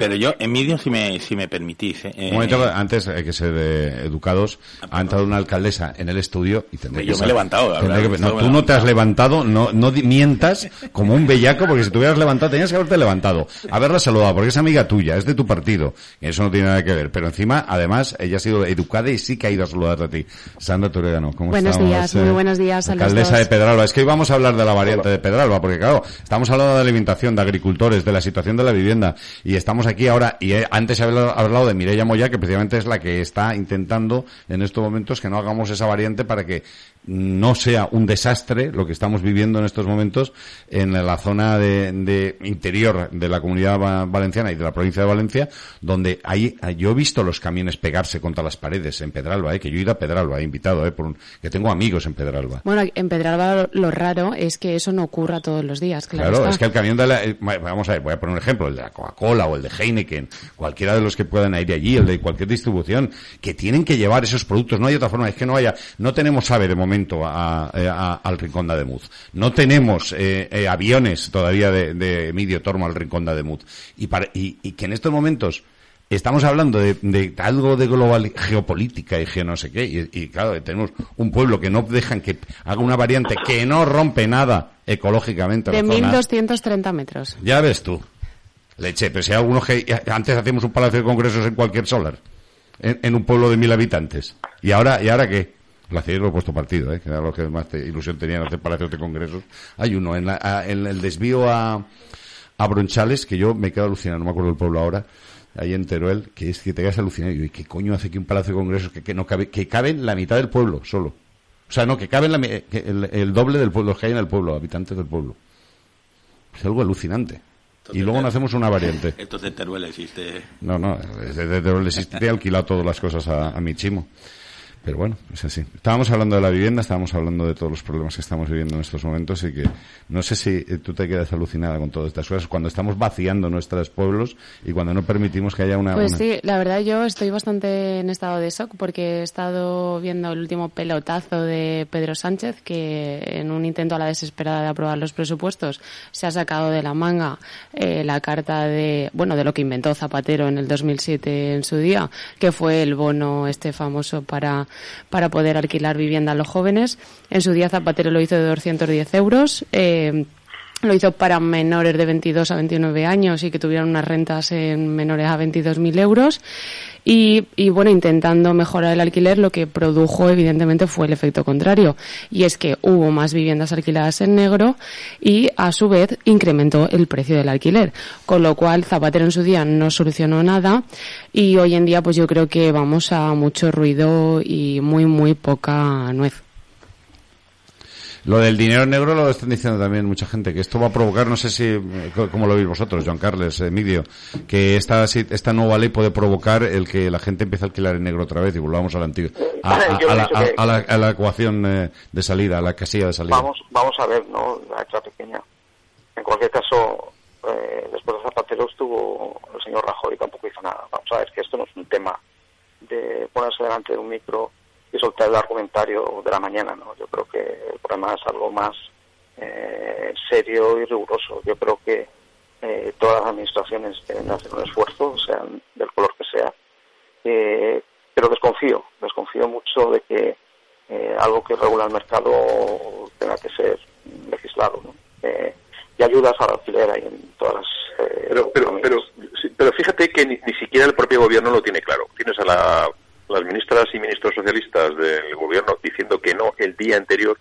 Pero yo, Emidio, si me, si me permitís... Eh, Un momento, antes hay que ser eh, educados. Ha entrado una alcaldesa en el estudio y tendré Yo que me he levantado, la verdad, que- no, tú no te has levantado, no, no mientas como un bellaco, porque si te hubieras levantado, tenías que haberte levantado. Haberla saludado, porque es amiga tuya, es de tu partido. Y eso no tiene nada que ver. Pero encima, además, ella ha sido educada y sí que ha ido a saludarte a ti. Sandra Toledano, ¿cómo Buenos estamos? días, muy buenos días a los Alcaldesa dos. de Pedralba. Es que hoy vamos a hablar de la variante de Pedralba, porque claro, estamos hablando de alimentación, de agricultores, de la situación de la vivienda, y estamos aquí ahora, y eh, antes he hablado, de Mireia Moya, que precisamente es la que está intentando en estos momentos que no hagamos esa variante para que no sea un desastre lo que estamos viviendo en estos momentos en la zona de, de interior de la comunidad va- valenciana y de la provincia de Valencia, donde hay, yo he visto los camiones pegarse contra las paredes en Pedralba, eh, que yo he ido a Pedralba, he invitado, eh, por un- que tengo amigos en Pedralba. Bueno, en Pedralba lo, raro es que eso no ocurra todos los días, claro. Claro, está. es que el camión de la, eh, vamos a ver, voy a poner un ejemplo, el de la Coca-Cola o el de Heineken, cualquiera de los que puedan ir allí, el de cualquier distribución, que tienen que llevar esos productos, no hay otra forma, es que no haya, no tenemos AVE de momento a- eh, a- al Rincón de Ademuz, no tenemos eh, eh, aviones todavía de, de Emilio Tormo al Rincón de Ademuz, y, para, y, y que en estos momentos Estamos hablando de, de algo de global geopolítica y geo no sé qué, y, y claro, tenemos un pueblo que no dejan que haga una variante que no rompe nada ecológicamente. De la zona. 1.230 metros. Ya ves tú. Leche, pero si hay algunos que antes hacíamos un palacio de congresos en cualquier solar, en, en un pueblo de mil habitantes. ¿Y ahora, y ahora qué? He puesto partido, ¿eh? que era lo que más te- ilusión tenían hacer palacios de congresos. Hay uno, en, la- a- en el desvío a, a Bronchales, que yo me quedo alucinado, no me acuerdo el pueblo ahora, ahí en Teruel, que es que te quedas alucinado. Y yo, ¿y qué coño hace que un palacio de congresos que, que no cabe, que cabe en la mitad del pueblo solo? O sea, no, que cabe en la mi- que el, el doble del pueblo, los que hay en el pueblo, habitantes del pueblo. Es algo alucinante. Y luego no hacemos una variante. Entonces Teruel existe... No, no, desde, desde Teruel existe, he alquilado todas las cosas a, a mi chimo. Pero bueno, es así. Estábamos hablando de la vivienda, estábamos hablando de todos los problemas que estamos viviendo en estos momentos y que no sé si eh, tú te quedas alucinada con todas estas cosas cuando estamos vaciando nuestros pueblos y cuando no permitimos que haya una... Pues una- sí, la verdad yo estoy bastante en estado de shock porque he estado viendo el último pelotazo de Pedro Sánchez que en un intento a la desesperada de aprobar los presupuestos se ha sacado de la manga eh, la carta de, bueno, de lo que inventó Zapatero en el 2007 en su día, que fue el bono este famoso para, para poder alquilar vivienda a los jóvenes. En su día Zapatero lo hizo de 210 euros. Eh, lo hizo para menores de 22 a 29 años y que tuvieran unas rentas en menores a 22.000 euros. Y, y bueno, intentando mejorar el alquiler, lo que produjo evidentemente fue el efecto contrario. Y es que hubo más viviendas alquiladas en negro y a su vez incrementó el precio del alquiler. Con lo cual Zapatero en su día no solucionó nada y hoy en día pues yo creo que vamos a mucho ruido y muy, muy poca nuez. Lo del dinero negro lo están diciendo también mucha gente, que esto va a provocar, no sé si, eh, co- cómo lo veis vosotros, Joan Carles, Emilio, que esta, esta nueva ley puede provocar el que la gente empiece a alquilar en negro otra vez y volvamos a la antigua, a, a- [LAUGHS] Yo a la, pienso que- a- a la- a la ecuación eh, de salida, a la casilla de salida. Vamos, vamos a ver, ¿no? La letra pequeña. En cualquier caso, eh, después de Zapatero estuvo el señor Rajoy, tampoco hizo nada. Vamos a ver que esto no es un tema de ponerse delante de un micro y soltar el argumentario de la mañana, ¿no? Yo creo que el problema es algo más eh, serio y riguroso. Yo creo que eh, todas las administraciones deben hacer un esfuerzo, sean del color que sea, eh, pero desconfío, desconfío mucho de que eh, algo que regula el mercado tenga que ser legislado. ¿no? Y ayudas al alquiler hay en todas las. eh, Pero, pero, pero, pero fíjate que ni, ni siquiera el propio gobierno lo tiene claro. Tienes a la- las ministras y ministros socialistas del gobierno diciendo que no el día anterior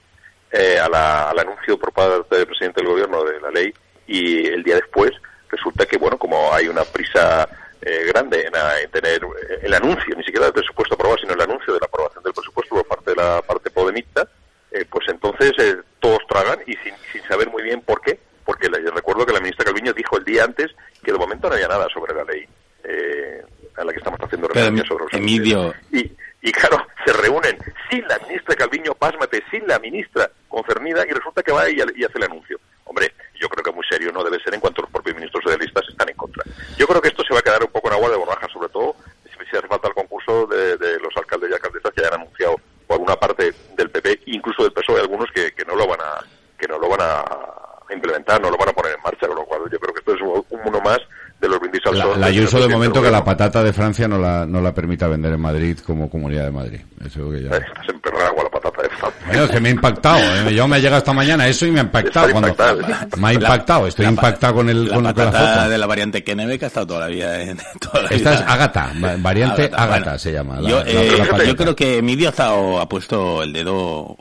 eh, a la- al anuncio por parte del presidente del gobierno de la ley y el día después resulta que, bueno, como hay una prisa eh, grande en, a- en tener eh, el anuncio, ni siquiera del presupuesto aprobado, sino el anuncio de la aprobación del presupuesto por parte de la parte podemista, eh, pues entonces eh, todos tragan y sin, sin saber muy bien por qué, porque le- recuerdo que la ministra Calviño dijo el día antes que de momento no había nada sobre la ley. Eh, a la que estamos haciendo referencia sobre los Emilio-. Y, y claro, [LAUGHS] se reúnen sin la ministra Calviño, pásmate, sin la ministra concernida y resulta que va y, y hace el anuncio. Hombre, yo creo que muy serio no debe ser en cuanto los propios ministros socialistas están en contra. Yo creo que esto se va a quedar un poco en agua de borraja, sobre todo si si hace falta el concurso de, de los alcaldes y alcaldesas que hayan anunciado por una parte del PP, incluso del PSOE, algunos que, que no lo van a que no lo van a implementar, no lo van a poner en marcha, con lo cual yo creo que esto es un- uno más de los brindis al La, sol. la Ayuso de momento que la patata de Francia no la, no la permita vender en Madrid como Comunidad de Madrid. Eso que ya... Eh, Estás en agua la patata de Francia. Bueno, es que me ha impactado. eh. Yo me ha llegado esta mañana eso y me ha impactado. Cuando... Me ha impactado. Estoy La pa- impactado con, el, la con, con la foto. de la variante Kennebec ha estado toda la vida en [LAUGHS] toda la Esta vida. es Agata, va- variante Agata bueno. se llama. la- yo, la- eh, la yo creo que Emilio ha, ha puesto el dedo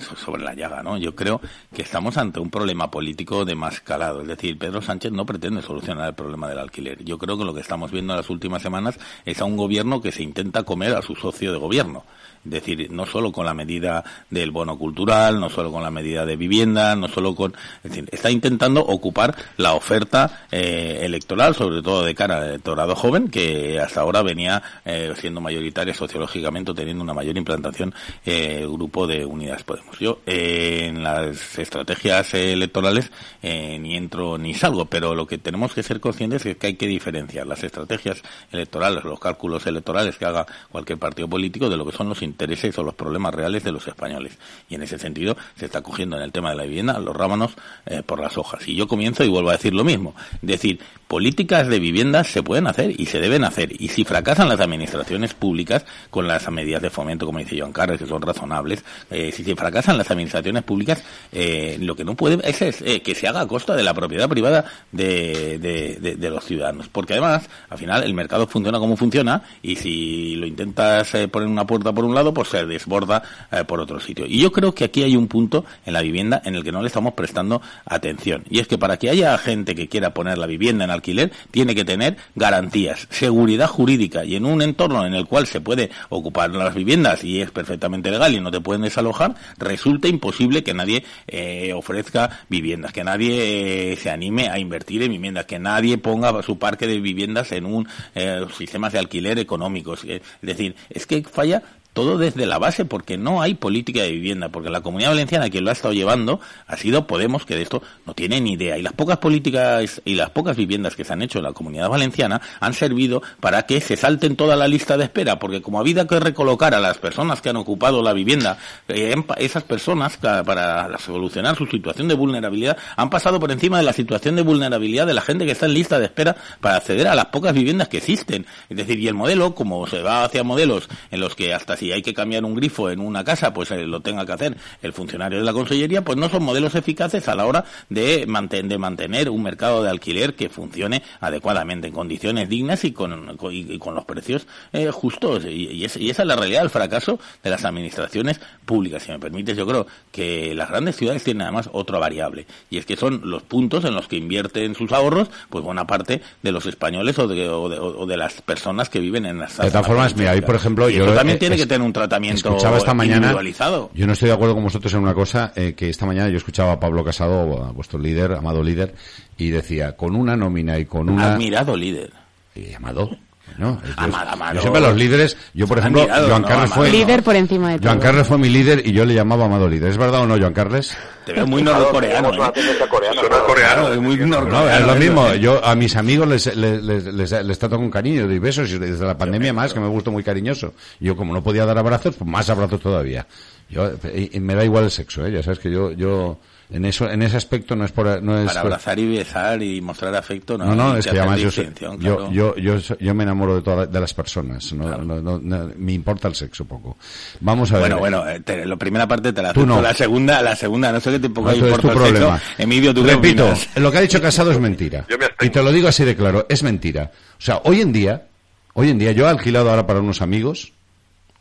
sobre la llaga, ¿no? Yo creo que estamos ante un problema político de más calado. Es decir, Pedro Sánchez no pretende solucionar el problema del alquiler. Yo creo que lo que estamos viendo en las últimas semanas es a un gobierno que se intenta comer a su socio de gobierno. Es decir, no solo con la medida del bono cultural, no solo con la medida de vivienda, no solo con... Es decir, está intentando ocupar la oferta eh, electoral, sobre todo de cara al electorado joven, que hasta ahora venía eh, siendo mayoritaria sociológicamente, teniendo una mayor implantación eh, grupo de Unidas Podemos. Yo en las estrategias electorales ni entro ni salgo, pero lo que tenemos que ser conscientes es que hay que diferenciar las estrategias electorales, los cálculos electorales que haga cualquier partido político de lo que son los intereses o los problemas reales de los españoles. Y en ese sentido se está cogiendo en el tema de la vivienda los rábanos eh, por las hojas. Y yo comienzo y vuelvo a decir lo mismo. Es decir, políticas de vivienda se pueden hacer y se deben hacer. Y si fracasan las administraciones públicas con las medidas de fomento, como dice Joan Carles, que son razonables, eh, si se fracasan las administraciones públicas, eh, lo que no puede es, eh, que se haga a costa de la propiedad privada de, de- los ciudadanos. Porque además, al final, el mercado funciona como funciona y si lo intentas poner una puerta por un lado, pues se desborda eh, por otro sitio. Y yo creo que aquí hay un punto en la vivienda en el que no le estamos prestando atención. Y es que para que haya gente que quiera poner la vivienda en alquiler, tiene que tener garantías, seguridad jurídica y en un entorno en el cual se puede ocupar las viviendas y es perfectamente legal y no te pueden desalojar, resulta imposible que nadie eh, ofrezca viviendas, que nadie eh, se anime a invertir en viviendas, que nadie ponga su parque de viviendas en un eh, sistemas de alquiler económicos. Es decir, es que falla todo desde la base porque no hay política de vivienda, porque la comunidad valenciana quien lo ha estado llevando ha sido Podemos, que de esto no tiene ni idea. Y las pocas políticas y las pocas viviendas que se han hecho en la comunidad valenciana han servido para que se salten toda la lista de espera, porque como ha habido que recolocar a las personas que han ocupado la vivienda, eh, esas personas para solucionar su situación de vulnerabilidad han pasado por encima de la situación de vulnerabilidad de la gente que está en lista de espera para acceder a las pocas viviendas que existen. Es decir, y el modelo, como se va hacia modelos en los que hasta si hay que cambiar un grifo en una casa, pues eh, lo tenga que hacer el funcionario de la consellería, pues no son modelos eficaces a la hora de, manten- de mantener un mercado de alquiler que funcione adecuadamente, en condiciones dignas y con, con- y- y con los precios eh, justos. Y, y es- y esa es la realidad del fracaso de las administraciones públicas. Si me permites, yo creo que las grandes ciudades tienen además otra variable, y es que son los puntos en los que invierten sus ahorros, pues buena parte de los españoles o de, o de- o de las personas que viven en las De todas formas, mira, ahí por ejemplo, y yo también tiene que tener un tratamiento escuchaba esta mañana, individualizado. yo no estoy de acuerdo con vosotros en una cosa, eh, que esta mañana yo escuchaba a Pablo Casado, a vuestro líder, amado líder, y decía, con una nómina y con una... Admirado líder. y amado. ¿No? Yo- Amado, amado. Yo siempre los líderes, yo por ejemplo, Admirado, Joan no, Carles amado. fue... Líder por encima de todo. Joan Carles fue mi líder y yo le llamaba amado líder. ¿Es verdad o no, Joan Carles? Te veo muy norcoreano. ¿eh? coreana. Suena coreano. Claro, muy No, norcoreano. es lo eso, mismo. ¿eh? Yo a mis amigos les, les, les, les- les trato con cariño, doy besos y desde la pandemia más, que me gusto muy cariñoso. Yo como no podía dar abrazos, pues más abrazos todavía. Yo, y- y me da igual el sexo, ¿eh? ya sabes que yo, yo en eso, en ese aspecto no es por, no es Para abrazar y besar y mostrar afecto, no, no, no, es que además yo, yo, claro. yo, yo, me enamoro de todas de las personas, no, no, no- no- me importa el sexo poco. Vamos a ver. Bueno, bueno, eh, te- la primera parte te la Tú acepto, no. la segunda, la segunda, no sé qué tipo No, que eso es importa tu el problema. sexo. Emilio, ¿tú Repito, lo que ha dicho Casado es mentira. Yo me abstengo. Y te lo digo así de claro, es mentira. O sea, hoy en día, hoy en día yo he alquilado ahora para unos amigos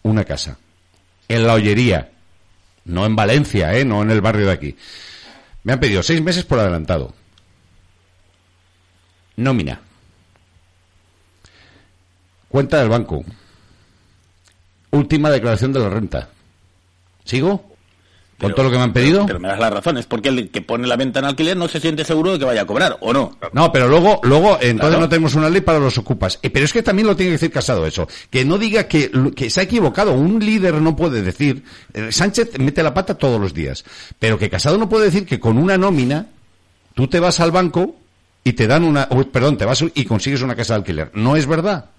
una casa. En la Ollería. No en Valencia, ¿eh? No en el barrio de aquí. Me han pedido seis meses por adelantado. Nómina. Cuenta del banco. Última declaración de la renta. ¿Sigo? ¿Con todo lo que me han pedido? Pero me das la razón, es porque el que pone la venta en alquiler no se siente seguro de que vaya a cobrar, ¿o no? No, pero luego, luego, entonces Claro. no tenemos una ley para los ocupas. Eh, pero es que también lo tiene que decir Casado eso. Que no diga que, que se ha equivocado. Un líder no puede decir, eh, Sánchez mete la pata todos los días. Pero que Casado no puede decir que con una nómina, tú te vas al banco y te dan una, perdón, te vas y consigues una casa de alquiler. No es verdad.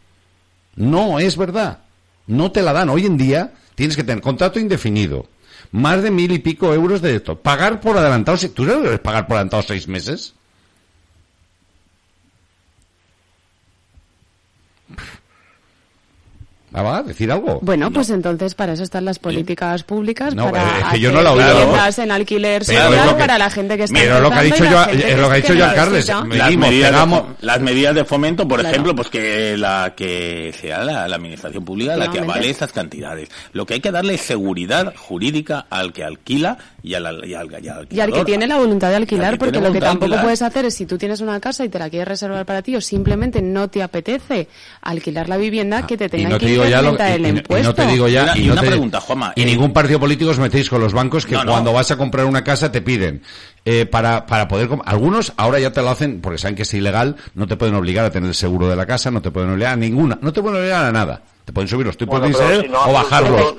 No es verdad. No te la dan. Hoy en día tienes que tener contrato indefinido más de mil y pico euros de esto. Pagar por adelantado, ¿tú sabes lo que es pagar por adelantado seis meses? Ah, va, decir algo. Bueno, pues entonces para eso están las políticas públicas, No, para es que yo no la oído. viviendas en alquiler Pero social es lo que- para la gente que está Pero lo que ha dicho yo- es lo que ha dicho al Carles. las medidas, pegamos- de, las medidas de fomento, por Claro. ejemplo, pues que la que sea la, la administración pública la que avale estas cantidades. Lo que hay que darle es seguridad jurídica al que alquila y al, y al, y al Y al que tiene la voluntad de alquilar, al que porque lo que tampoco puedes hacer es si tú tienes una casa y te la quieres reservar para ti o simplemente no te apetece alquilar la vivienda, que te Ah, tengan que digo ya lo, incrementar y, no te digo ya Y una- y y no una te- pregunta, Juanma, y eh, ningún partido político os metéis con los bancos que No, no. cuando vas a comprar una casa te piden eh, para para poder algunos ahora ya te lo hacen porque saben que es ilegal no te pueden obligar a tener el seguro de la casa no te pueden obligar a ninguna no te pueden obligar a nada. Te pueden subir los tipos Bueno, de pero interés si no o bajarlos.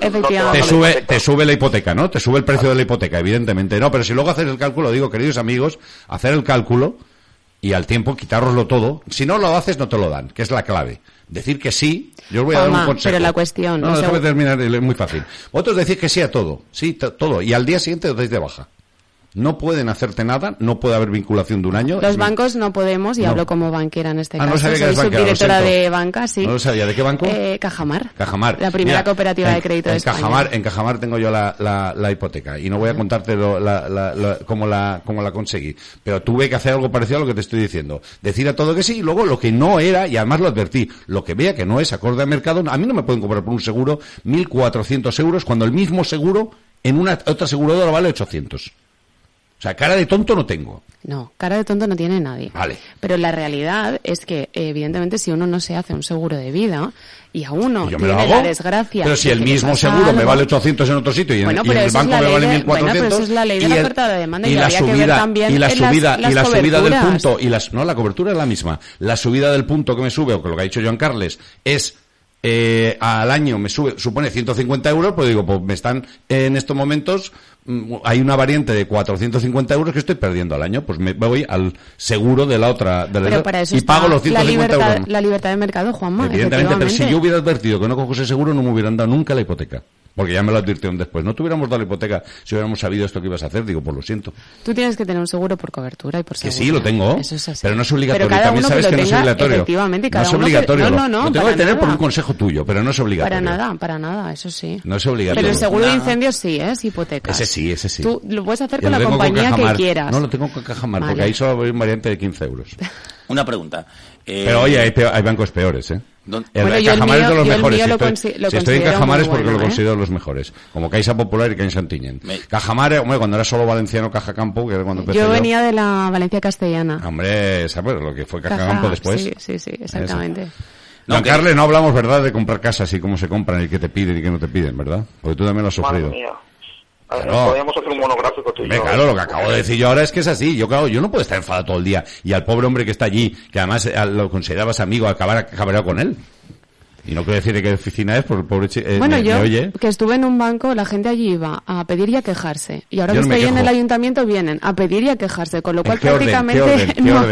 te sube te sube la hipoteca no te sube el precio de la hipoteca evidentemente. No pero si luego haces el cálculo digo queridos amigos hacer el cálculo y al tiempo quitároslo todo. Si no lo haces, no te lo dan, que es la clave. Decir que sí, yo os voy a dar un consejo. pero la cuestión, No, o sea, déjame terminar, es muy fácil. Vosotros decís que sí a todo, sí, todo, y al día siguiente os dais de baja. No pueden hacerte nada, no puede haber vinculación de un año. Los bancos no podemos, y No. hablo como banquera en este Ah, no caso, sabía que soy subdirectora de banca, sí. No lo sabía. ¿De qué banco? Eh, Cajamar. Cajamar. La primera Mira, cooperativa en- de crédito en de España. Cajamar, en Cajamar tengo yo la, la, la hipoteca y no voy a contarte lo- la, la, la- cómo, la, cómo la conseguí. Pero tuve que hacer algo parecido a lo que te estoy diciendo. Decir a todo que sí y luego lo que no era, y además lo advertí, lo que vea que no es acorde al mercado, a mí no me pueden cobrar por un seguro 1.400 euros cuando el mismo seguro en una otra aseguradora vale 800. O sea, cara de tonto no tengo. No, cara de tonto no tiene nadie. Vale. Pero la realidad es que, evidentemente, si uno no se hace un seguro de vida y a uno Y yo me lo hago. la desgracia. Pero si el mismo seguro me vale 800 en otro sitio y en, y el banco me vale de- 1400 bueno, pero eso es la ley de la oferta de demanda y y la habría que ver subida también y la subida las y la subida del punto y las no la cobertura es la misma la subida del punto que me sube o que lo que ha dicho Joan Carles es eh, al año me sube supone 150 euros pues digo pues me están en estos momentos hay una variante de 450 euros que estoy perdiendo al año pues me voy al seguro de la otra de la Pero para eso y pago los la 150 libertad, euros la libertad de mercado, Juanma. Evidentemente, pero si yo hubiera advertido que no cojo ese seguro, no me hubieran dado nunca la hipoteca. Porque ya me lo advirtieron después. No te hubiéramos dado la hipoteca si hubiéramos sabido esto que ibas a hacer. Digo, pues lo siento. Tú tienes que tener un seguro por cobertura y por Que seguridad. sí, lo tengo. Eso es así. Pero no es obligatorio. Pero cada También uno sabes que, que, lo no es tenga, obligatorio. Efectivamente, cada no es uno que- obligatorio. No, lo- no, no. Lo tengo para que tener por nada. un consejo tuyo, pero no es obligatorio. Para nada, para nada, eso sí. No es obligatorio. Pero el seguro de incendios sí, ¿eh? es hipoteca. Ese sí, ese sí. Tú lo puedes hacer Y con lo la compañía que Cajamar. quieras. No, lo tengo con Cajamar, porque Vale. ahí solo hay un variante de 15 euros. Una pregunta. Eh, Pero oye, hay, hay bancos peores, ¿eh? ¿Dónde- El Bueno, el Cajamar es de los mejores. Si lo estoy, consi- lo si estoy en Cajamar es porque bueno, lo ¿eh? considero los mejores. Como Caixa Popular y Caixa Santillán. Me- Cajamar, hombre, cuando era solo valenciano Caja Campo, que era cuando empecé Yo venía de la Valencia castellana. Hombre, ¿sabes lo que fue Caja Caja, Campo después? Sí, sí, sí, exactamente. No, que- Carles, no hablamos, ¿verdad?, de comprar casas y cómo se compran y qué te piden y qué no te piden, ¿verdad? Porque tú también lo has Madre sufrido. mía. A ver, Claro. Podríamos hacer un monográfico tú y yo. claro, lo que acabo de decir yo ahora es que es así. Yo, claro, yo no puedo estar enfadado todo el día. Y al pobre hombre que está allí, que además eh, lo considerabas amigo, acabar acabar con él. Y no quiero decir de qué oficina es, porque el pobre chi- eh, Bueno, me, yo me oye. que estuve en un banco, la gente allí iba a pedir y a quejarse. Y ahora Yo que no estoy en el ayuntamiento vienen a pedir y a quejarse, con lo ¿En cual prácticamente ¿Qué orden? ¿Qué [LAUGHS] no,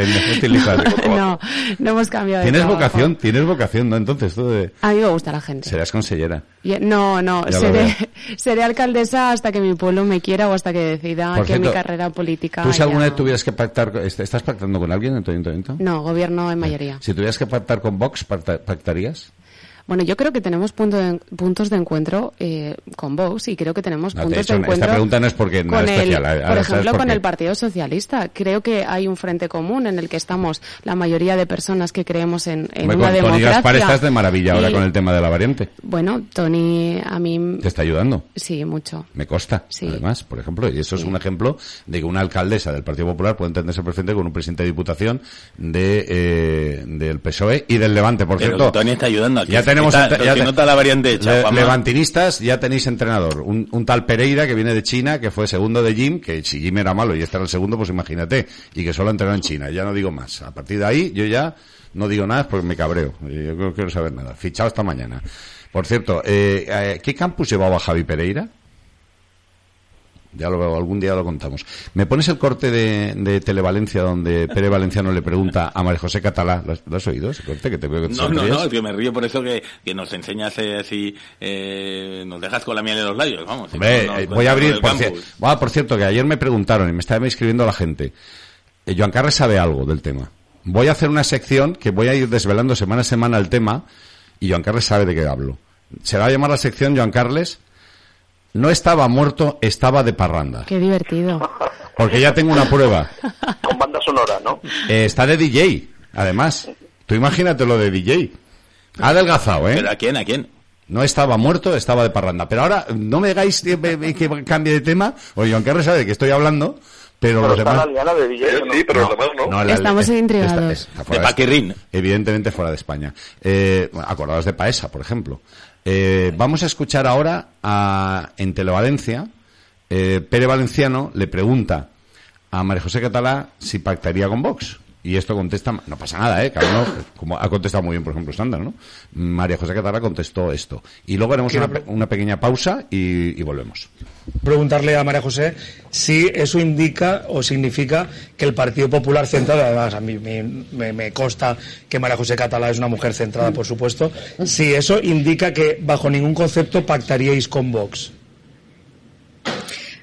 [LAUGHS] no, no hemos cambiado de Tienes vocación, tienes vocación, ¿no? Entonces, tú de... A mí me gusta la gente. serás consellera. No, no, [LAUGHS] seré, alcaldesa hasta que mi pueblo me quiera o hasta que decida Por que mi carrera política. ¿Tú si alguna vez tuvieras que pactar, est- estás pactando con alguien en tu ayuntamiento? No, gobierno en mayoría. Si tuvieras que pactar con Vox, pacta- ¿pactarías? Bueno, yo creo que tenemos punto de- puntos de encuentro eh, con Vox y creo que tenemos No, te he puntos hecho- de esta encuentro pregunta no es porque nada el, especial, por ejemplo, por con qué. el Partido Socialista. Creo que hay un frente común en el que estamos la mayoría de personas que creemos en, en Hombre, una con Tony democracia. Gaspar estás de maravilla ahora con el tema de la variante. Bueno, Tony, a mí Te está ayudando. sí mucho. Me consta, Sí. además, por ejemplo, y eso es un ejemplo de que una alcaldesa del Partido Popular puede entenderse perfectamente con un presidente de Diputación de, eh, del PSOE y del Levante, por Pero cierto. Tony está ayudando. Ya tenemos Está, entre- ya que te- no está la variante hecha, Le- Juanma. levantinistas, ya tenéis entrenador. Un, un tal Pereira que viene de China, que fue segundo de Jim, que si Jim era malo y este era el segundo, pues imagínate. Y que solo ha entrenado en China. Ya no digo más. A partir de ahí, yo ya no digo nada porque me cabreo. Yo no quiero saber nada. Fichado hasta mañana. Por cierto, eh, eh, ¿qué campus llevaba Javi Pereira? Ya lo veo, algún día lo contamos. ¿Me pones el corte de, de Televalencia donde Pere Valenciano le pregunta a María José Catalá? ¿Lo has, lo has oído ese corte? Que te veo que te No, no, sonríes. no, es que me río por eso que, que nos enseñas eh, así, eh, nos dejas con la miel en los labios, vamos. Hombre, No, no, eh, voy a abrir, por, cier- Ah, por cierto, que ayer me preguntaron y me estaba escribiendo la gente. Eh, Joan Carles sabe algo del tema. voy a hacer una sección que voy a ir desvelando semana a semana el tema y Joan Carles sabe de qué hablo. Se va a llamar la sección Joan Carles. No estaba muerto, estaba de parranda. Qué divertido. Porque ya tengo una prueba. Con banda sonora, ¿no? Eh, está de DJ, además. Tú imagínate lo de DJ. Ha adelgazado, ¿eh? ¿Pero a quién? ¿A quién? No estaba muerto, estaba de parranda. Pero ahora, no me hagáis que, que cambie de tema. Oye, Carles sabe de qué estoy hablando. Pero, Pero los demás... la liana de DJ, ¿no? sí, pero los demás no. No, la- Estamos eh, intrigados. está- está De Paquirrín. Evidentemente fuera de España. Eh, bueno, acordaos de Paesa, por ejemplo. Eh, vamos a escuchar ahora a, en Televalencia, eh, Pere Valenciano le pregunta a María José Catalá si pactaría con Vox. Y esto contesta, no pasa nada, ¿eh? Cada uno, como ha contestado muy bien, por ejemplo, Sandra, ¿no? María José Catalá contestó esto. Y luego haremos una, una pequeña pausa y, y volvemos. preguntarle a María José si eso indica o significa que el Partido Popular centrado, además a mí me, me- me consta que María José Catalá es una mujer centrada, por supuesto, si eso indica que bajo ningún concepto pactaríais con Vox.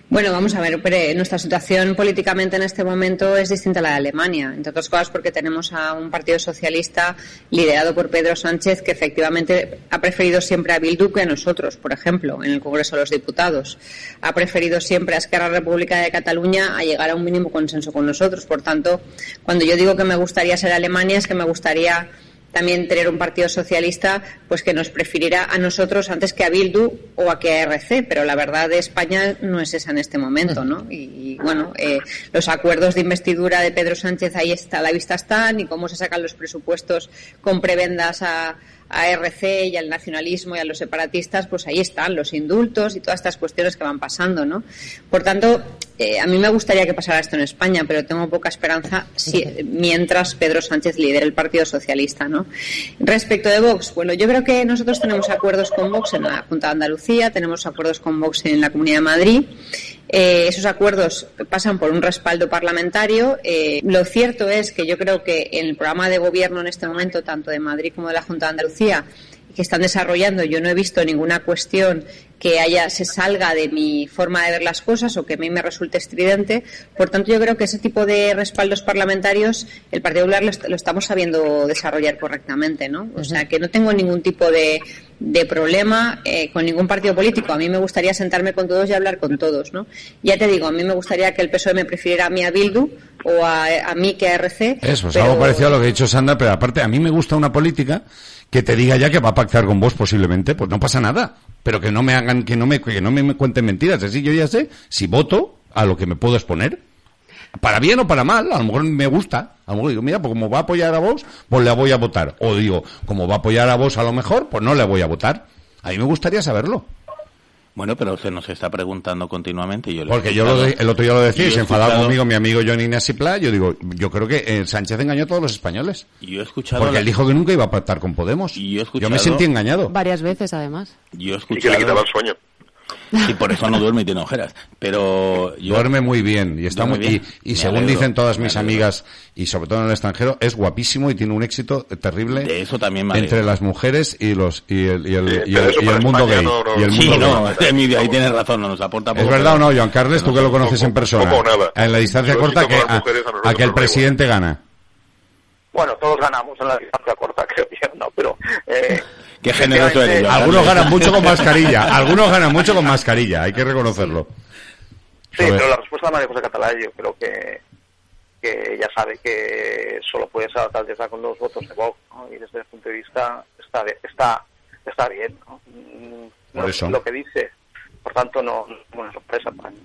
Bueno, vamos a ver, pero nuestra situación políticamente en este momento es distinta a la de Alemania, entre otras cosas porque tenemos a un partido socialista liderado por Pedro Sánchez que efectivamente ha preferido siempre a Bildu que a nosotros, por ejemplo, en el Congreso de los Diputados. Ha preferido siempre a Esquerra República de Cataluña a llegar a un mínimo consenso con nosotros. Por tanto, cuando yo digo que me gustaría ser Alemania es que me gustaría también tener un partido socialista pues que nos prefiriera a nosotros antes que a Bildu o a que a RC, pero la verdad de España no es esa en este momento, ¿no? Y, y, bueno, eh, los acuerdos de investidura de Pedro Sánchez ahí está, a la vista están y cómo se sacan los presupuestos con prebendas a, a RC y al nacionalismo y a los separatistas, pues ahí están los indultos y todas estas cuestiones que van pasando, ¿no? Por tanto, eh, a mí me gustaría que pasara esto en España, pero tengo poca esperanza si, mientras Pedro Sánchez lidere el Partido Socialista, ¿no? Respecto de Vox, bueno, yo creo que nosotros tenemos acuerdos con Vox en la Junta de Andalucía, tenemos acuerdos con Vox en la Comunidad de Madrid. Eh, esos acuerdos pasan por un respaldo parlamentario. Eh, lo cierto es que yo creo que en el programa de gobierno en este momento, tanto de Madrid como de la Junta de Andalucía, que están desarrollando, yo no he visto ninguna cuestión que haya se salga de mi forma de ver las cosas o que a mí me resulte estridente. Por tanto, yo creo que ese tipo de respaldos parlamentarios el Partido Popular lo, lo estamos sabiendo desarrollar correctamente, ¿no? O sea, que no tengo ningún tipo de, de problema eh, con ningún partido político. A mí me gustaría sentarme con todos y hablar con todos, ¿no? Ya te digo, a mí me gustaría que el PSOE me prefiriera a mí a Bildu o a, a mí que a RC. Eso, es pero- algo parecido a lo que ha dicho Sandra, pero aparte, a mí me gusta una política que te diga ya que va a pactar con vos posiblemente, pues no pasa nada. Pero que no me hagan, que no me, que no me cuenten mentiras. Así yo ya sé si voto a lo que me puedo exponer. Para bien o para mal, a lo mejor me gusta. A lo mejor digo, mira, pues como va a apoyar a vos, pues le voy a votar. O digo, como va a apoyar a vos a lo mejor, pues no le voy a votar. A mí me gustaría saberlo. Bueno, pero se nos está preguntando continuamente. y Yo Porque yo lo de- escuchado. el otro día lo decía y Yo se enfadaba escuchado- conmigo mi amigo Johnny Ignacio Pla. Yo digo, yo creo que eh, Sánchez engañó a todos los españoles. Yo he escuchado. Porque la- él dijo que nunca iba a pactar con Podemos. Y yo he me escuchado- sentí engañado. Varias veces, además. Yo he Y que le escuchado. quitaba el sueño. Y por eso no duerme y tiene ojeras. Pero yo. Duerme muy bien y está muy, bien. y, y según alegro, dicen todas mis amigas y sobre todo en el extranjero es guapísimo y tiene un éxito terrible De eso también me entre las mujeres y los y el, y el, Sí, y el- y el mundo España gay no- no- y el Sí, mundo no, gay. [LAUGHS] Emilio, ahí tienes razón, no nos aporta ¿Es poco, verdad o no, Joan Carles? Tú que lo conoces en persona. Nada. En la distancia Yo corta sí que a, a que el presidente gana. Bueno, todos ganamos en la distancia corta, [LAUGHS] creo yo, ¿no? Pero... Eh, [LAUGHS] Qué generoso eres. Algunos ganan [LAUGHS] mucho con mascarilla. Algunos ganan mucho con mascarilla. Hay que reconocerlo. Sí, pero la respuesta de María José Catalá yo creo que, que ella sabe que solo puede ser alcaldesa con los votos de Vox, ¿no? Y desde ese punto de vista está bien, está, está bien, ¿no? Mm, Por lo, eso. lo que dice. Por tanto, no, no es una sorpresa para mí.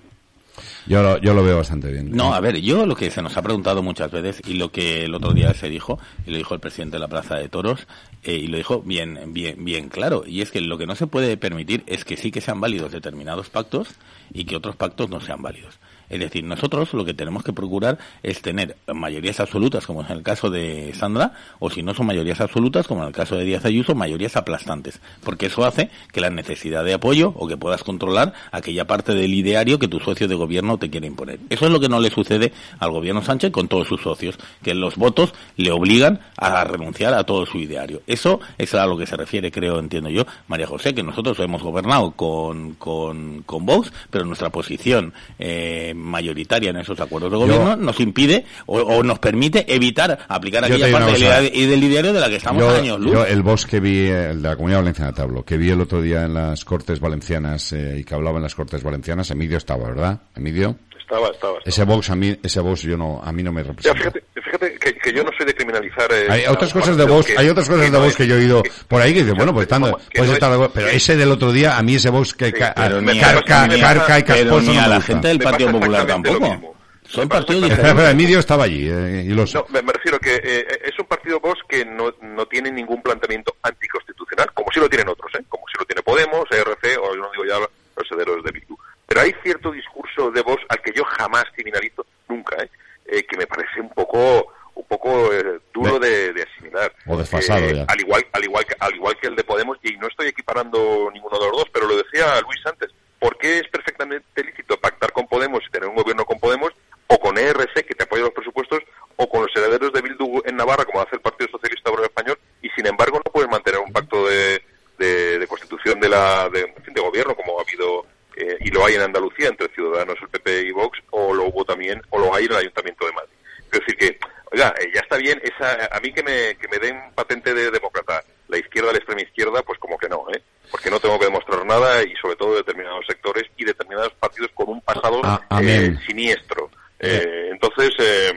Yo lo, yo lo veo bastante bien. No, a ver, yo lo que se nos ha preguntado muchas veces y lo que el otro día se dijo, y lo dijo el presidente de la Plaza de Toros, eh, y lo dijo bien, bien, bien claro, y es que lo que no se puede permitir es que sí que sean válidos determinados pactos y que otros pactos no sean válidos. Es decir, nosotros lo que tenemos que procurar es tener mayorías absolutas, como es el caso de Sandra, o si no son mayorías absolutas, como en el caso de Díaz Ayuso, mayorías aplastantes, porque eso hace que la necesidad de apoyo o que puedas controlar aquella parte del ideario que tu socio de gobierno te quiere imponer. Eso es lo que no le sucede al gobierno Sánchez con todos sus socios, que los votos le obligan a renunciar a todo su ideario. Eso es a lo que se refiere, creo, entiendo yo, María José, que nosotros hemos gobernado con, con, con Vox, pero nuestra posición eh, mayoritaria en esos acuerdos de gobierno, nos impide o, nos permite evitar aplicar aquella parte del, del ideario de la que estamos años luz. Yo el voz que vi, el de la Comunidad Valenciana te hablo, que vi el otro día en las Cortes Valencianas eh, y que hablaba en las Cortes Valencianas, Emilio estaba, ¿verdad? Emilio. Estaba, estaba, Ese Vox a mí, ese Vox yo no, a mí no me representa. fíjate, fíjate que, yo no soy de criminalizar. Eh, hay otras cosas de Vox, hay otras cosas de Vox que yo he oído por ahí que dice, bueno, pues estando, puedes estar, pero ese del otro día, a mí ese Vox que carca y casposo no a la gente del Partido Popular tampoco. Son partidos. Emilio estaba allí. Eh, y No, me, refiero que eh, es un partido Vox que no, no tiene ningún planteamiento anticonstitucional, como si lo tienen otros, ¿eh? como si lo tiene Podemos, ERC o yo no digo ya los herederos de Bildu. Pero hay cierto discurso de Vox al que jamás criminalizo, nunca, ¿eh? eh que me parece un poco un poco duro de, de, asimilar. O desfasado ya. Al igual, al, igual que, al igual que el de Podemos, y no estoy equiparando ninguno de los dos, pero lo decía Luis antes, ¿por qué es perfectamente lícito pactar con Podemos y tener un gobierno con Podemos o con ERC, que te apoya los presupuestos, o con los herederos de Bildu en Navarra, como hace el Partido Socialista Obrero Español, y sin embargo no puedes mantener un pacto de, de, constitución de, la, de, de, gobierno, como ha habido eh, y lo hay en Andalucía entre Ciudadanos, el PP y Vox, o lo hubo también, o lo hay en el Ayuntamiento de Madrid. Es decir que, oiga, eh, ya está bien, esa, a mí que me, que me den patente de demócrata la izquierda, la extrema izquierda, pues como que no, ¿eh? Porque no tengo que demostrar nada y sobre todo determinados sectores y determinados partidos con un pasado ah, eh, siniestro. Eh, entonces, eh,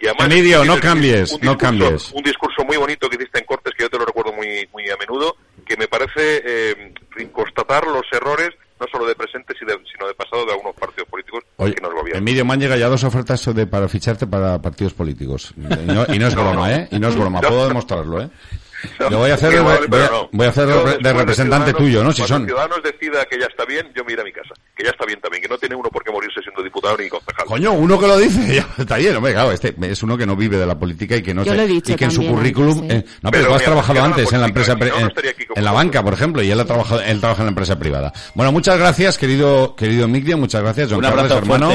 y además... Emilio, no cambies, no cambies. Un discurso muy bonito que hiciste en Cortes, que yo te lo recuerdo muy, muy a menudo, que me parece eh, constatar los errores no solo de presente, sino de pasado de algunos partidos políticos Emilio, me han llegado ya dos ofertas de, para ficharte para partidos políticos. Y no, y no es broma, ¿eh? Y no es broma, puedo demostrarlo, ¿eh? Yo voy a hacer, de, voy, a, hacer de, representante tuyo, ¿no? Si son. Ciudadanos decida que ya está bien, yo me iré a mi casa. Que ya está bien también, que no tiene uno por qué morirse siendo diputado ni concejal. Coño, uno que lo dice, [LAUGHS] ya está bien, hombre, claro, este es uno que no vive de la política y que no se, y que en su currículum, eh, no, pero, tú has trabajado antes en la empresa, en, la banca, por ejemplo, y él ha trabajado, él trabaja en la empresa privada. Bueno, muchas gracias, querido, querido Migdia, muchas gracias, John Carlos, hermano.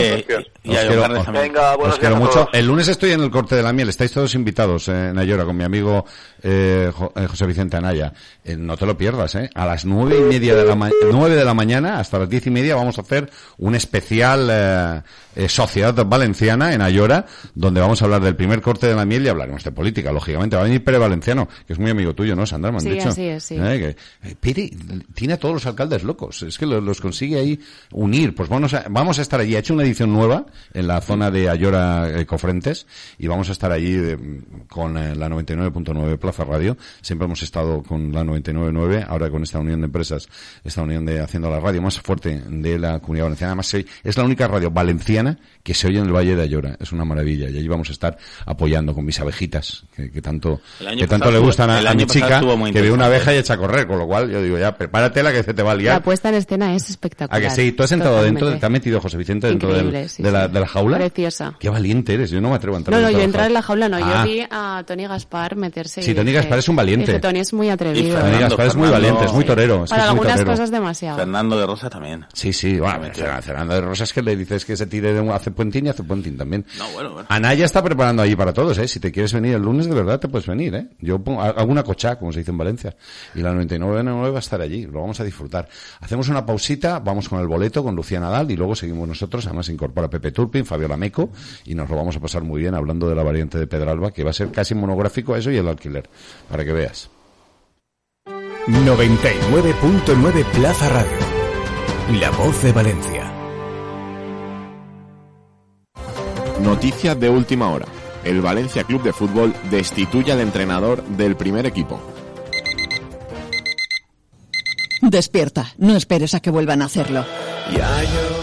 Os Venga, os quiero mucho. El lunes estoy en el corte de la miel, estáis todos invitados eh, en Ayora con mi amigo eh, eh, José Vicente Anaya. Eh, no te lo pierdas, ¿eh? A las nueve y media de la, nueve de la mañana hasta las diez y media vamos a hacer un especial eh, eh, Sociedad Valenciana en Ayora, donde vamos a hablar del primer corte de la miel y hablaremos de política, lógicamente. Va a venir Pere Valenciano, que es muy amigo tuyo, ¿no, Sandra? Me han sí, dicho. Así es, sí. Que, Pere tiene a todos los alcaldes locos. Es que los, consigue ahí unir. Pues vamos a, vamos a estar allí. Ha hecho una edición nueva en la zona de Ayora Cofrentes y vamos a estar allí con la 99.9 Plaza Radio. Siempre hemos estado con la 99.9, ahora con esta unión de empresas, esta unión de haciendo la radio más fuerte de la comunidad valenciana. Además, es la única radio valenciana que se oye en el Valle de Ayora. Es una maravilla. Y allí vamos a estar apoyando con mis abejitas, que, tanto, que tanto le gustan a, mi chica, que ve una abeja y echa a correr. Con lo cual, yo digo, ya, prepárate la que se te va a liar. La puesta en escena es espectacular. ¿A que sí? ¿Tú has entrado dentro? ¿Te ha metido José Vicente dentro de, la, de, la, jaula? Preciosa. Qué valiente eres. Yo no me atrevo a entrar. No, no, yo entrar en la jaula no. Yo ah. vi a Tony Gaspar meterse. Sí, Tony Gaspar es un valiente. Tony es muy atrevido. Tony Gaspar es muy valiente, es muy torero. Para algunas cosas demasiado. Fernando de Rosa también. Sí, sí. Bueno, Fernando de Rosa es que le dices que se tire de hace puentín y hace puentín también. No, bueno, bueno. Anaya está preparando ahí para todos, ¿eh? Si te quieres venir el lunes, de verdad te puedes venir, ¿eh? Yo hago una cocha, como se dice en Valencia. Y la 99.9 va a estar allí. Lo vamos a disfrutar. Hacemos una pausita, vamos con el boleto, con Lucía Nadal, y luego seguimos nosotros. Además incorpora Pepe Fabiola Meco, y nos lo vamos a pasar muy bien hablando de la variante de Pedralba, que va a ser casi monográfico eso y el alquiler, para que veas. 99.9 Plaza Radio. La voz de Valencia. Noticia de última hora. El Valencia Club de Fútbol destituye al entrenador del primer equipo. Despierta, no esperes a que vuelvan a hacerlo.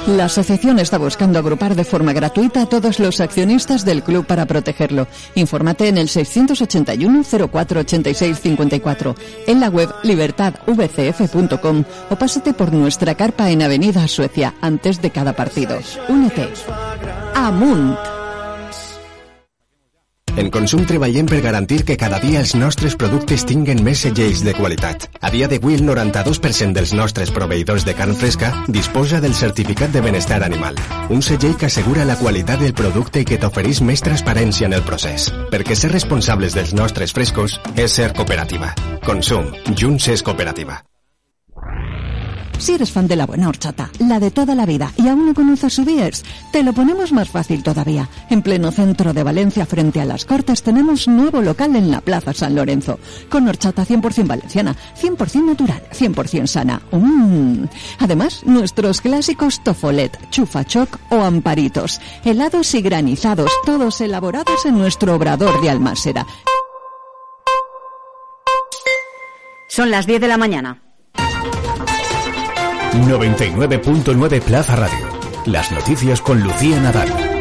La asociación está buscando agrupar de forma gratuita a todos los accionistas del club para protegerlo. Infórmate en el 681 0486 54, en la web libertadvcf.com o pásate por nuestra carpa en Avenida Suecia antes de cada partido. Únete. Amunt. En Consum treballem per garantir que cada dia els nostres productes tinguen més segells de qualitat. A dia d'avui, el 92% dels nostres proveïdors de carn fresca disposa del certificat de benestar animal. Un segell que assegura la qualitat del producte i que t'oferís més transparència en el procés. Perquè ser responsables dels nostres frescos és ser cooperativa. Consum. Junts és cooperativa. Si eres fan de la buena horchata, la de toda la vida, y aún no conoces su Biers, te lo ponemos más fácil todavía. En pleno centro de Valencia, frente a las Cortes, tenemos nuevo local en la Plaza San Lorenzo, con horchata 100% valenciana, 100% natural, 100% sana. Mm. Además, nuestros clásicos tofolet, chufachoc o amparitos, helados y granizados, todos elaborados en nuestro obrador de Almásera. Son las 10 de la mañana. 99.9 Plaza Radio. Las noticias con Lucía Nadal.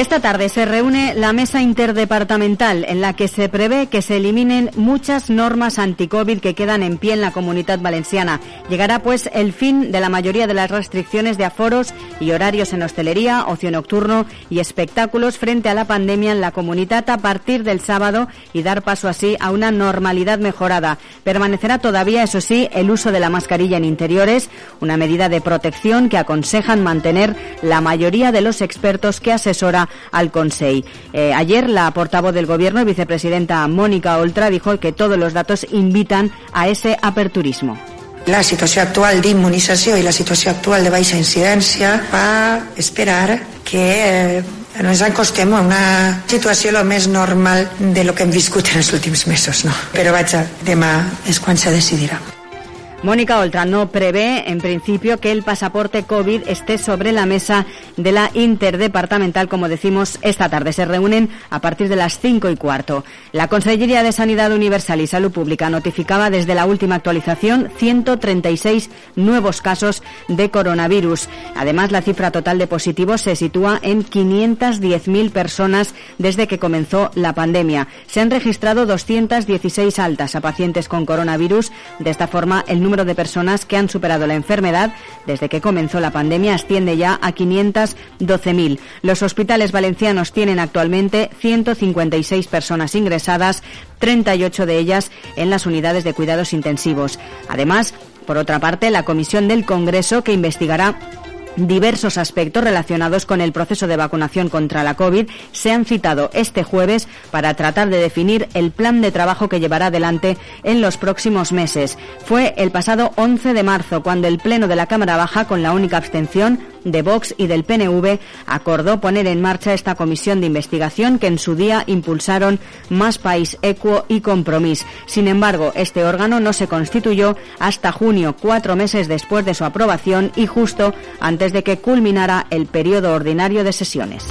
Esta tarde se reúne la mesa interdepartamental en la que se prevé que se eliminen muchas normas anti-COVID que quedan en pie en la comunidad valenciana. Llegará pues el fin de la mayoría de las restricciones de aforos y horarios en hostelería, ocio nocturno y espectáculos frente a la pandemia en la comunidad a partir del sábado y dar paso así a una normalidad mejorada. Permanecerá todavía, eso sí, el uso de la mascarilla en interiores, una medida de protección que aconsejan mantener la mayoría de los expertos que asesoran al Consejo. Eh, ayer la portavoz del Gobierno vicepresidenta Mónica Oltra dijo que todos los datos invitan a ese aperturismo. La situació actual d'immunització i la situació actual de baixa incidència va esperar que eh, ens acostem a una situació lo més normal de lo que hem viscut en els últims mesos. No? Però vaja, demà és quan se decidirà. Mónica Oltra no prevé, en principio, que el pasaporte COVID esté sobre la mesa de la interdepartamental, como decimos, esta tarde. Se reúnen a partir de las cinco y cuarto. La Consellería de Sanidad Universal y Salud Pública notificaba desde la última actualización 136 nuevos casos de coronavirus. Además, la cifra total de positivos se sitúa en 510.000 personas desde que comenzó la pandemia. Se han registrado 216 altas a pacientes con coronavirus. De esta forma, el número de personas que han superado la enfermedad desde que comenzó la pandemia asciende ya a 512.000. Los hospitales valencianos tienen actualmente 156 personas ingresadas, 38 de ellas en las unidades de cuidados intensivos. Además, por otra parte, la Comisión del Congreso que investigará diversos aspectos relacionados con el proceso de vacunación contra la COVID se han citado este jueves para tratar de definir el plan de trabajo que llevará adelante en los próximos meses. Fue el pasado 11 de marzo cuando el Pleno de la Cámara Baja, con la única abstención de Vox y del PNV, acordó poner en marcha esta comisión de investigación que en su día impulsaron Más País, Equo y Compromís. Sin embargo, este órgano no se constituyó hasta junio, cuatro meses después de su aprobación y justo antes de que culminara el periodo ordinario de sesiones.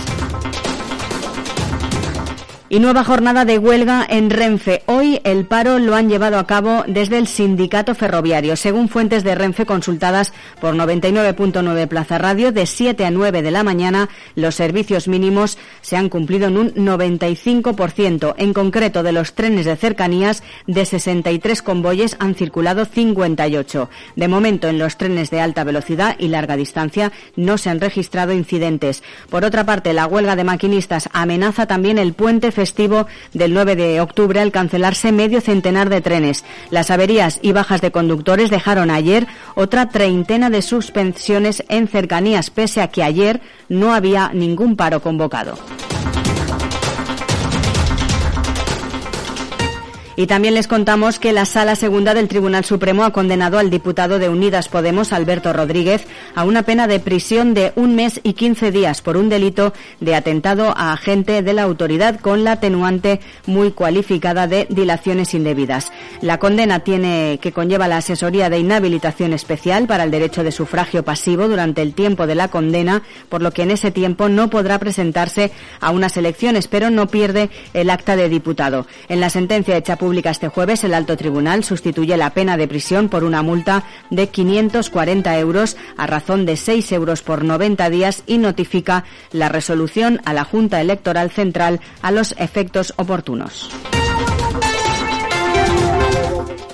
Y nueva jornada de huelga en Renfe. Hoy el paro lo han llevado a cabo desde el sindicato ferroviario. Según fuentes de Renfe consultadas por 99.9 Plaza Radio, de 7 a 9 de la mañana los servicios mínimos se han cumplido en un 95%. En concreto, de los trenes de cercanías, de 63 convoyes han circulado 58. De momento, en los trenes de alta velocidad y larga distancia no se han registrado incidentes. Por otra parte, la huelga de maquinistas amenaza también el puente festivo del 9 de octubre al cancelarse medio centenar de trenes. Las averías y bajas de conductores dejaron ayer otra treintena de suspensiones en cercanías, pese a que ayer no había ningún paro convocado. Y también les contamos que la Sala Segunda del Tribunal Supremo ha condenado al diputado de Unidas Podemos, Alberto Rodríguez, a una pena de prisión de un mes y quince días por un delito de atentado a agente de la autoridad con la atenuante muy cualificada de dilaciones indebidas. La condena tiene que conlleva la asesoría de inhabilitación especial para el derecho de sufragio pasivo durante el tiempo de la condena, por lo que en ese tiempo no podrá presentarse a unas elecciones, pero no pierde el acta de diputado. En la sentencia hecha este jueves, el alto tribunal sustituye la pena de prisión por una multa de 540 euros a razón de 6 euros por 90 días y notifica la resolución a la Junta Electoral Central a los efectos oportunos.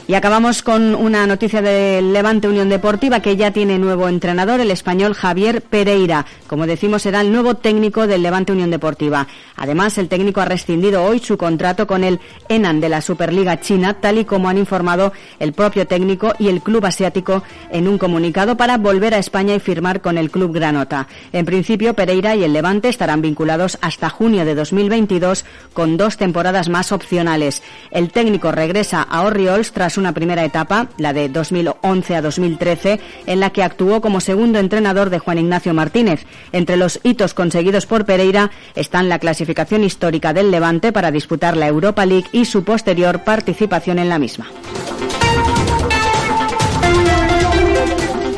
Y acabamos con una noticia del Levante Unión Deportiva que ya tiene nuevo entrenador, el español Javier Pereira. Como decimos, será el nuevo técnico del Levante Unión Deportiva. Además, el técnico ha rescindido hoy su contrato con el Enan de la Superliga China, tal y como han informado el propio técnico y el club asiático en un comunicado para volver a España y firmar con el club Granota. En principio, Pereira y el Levante estarán vinculados hasta junio de 2022 con dos temporadas más opcionales. El técnico regresa a Orioles tras una primera etapa, la de 2011 a 2013, en la que actuó como segundo entrenador de Juan Ignacio Martínez. Entre los hitos conseguidos por Pereira están la clasificación histórica del Levante para disputar la Europa League y su posterior participación en la misma.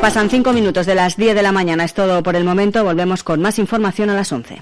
Pasan cinco minutos de las 10 de la mañana. Es todo por el momento. Volvemos con más información a las 11.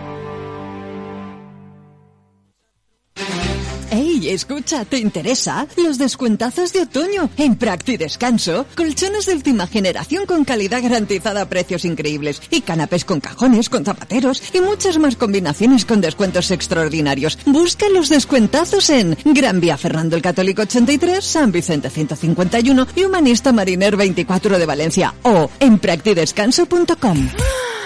¡Ey, escucha! ¿Te interesa? Los descuentazos de otoño en Practi Descanso. Colchones de última generación con calidad garantizada a precios increíbles. Y canapés con cajones, con zapateros y muchas más combinaciones con descuentos extraordinarios. Busca los descuentazos en Gran Vía Fernando el Católico 83, San Vicente 151 y Humanista Mariner 24 de Valencia. O en practidescanso.com. [GASPS]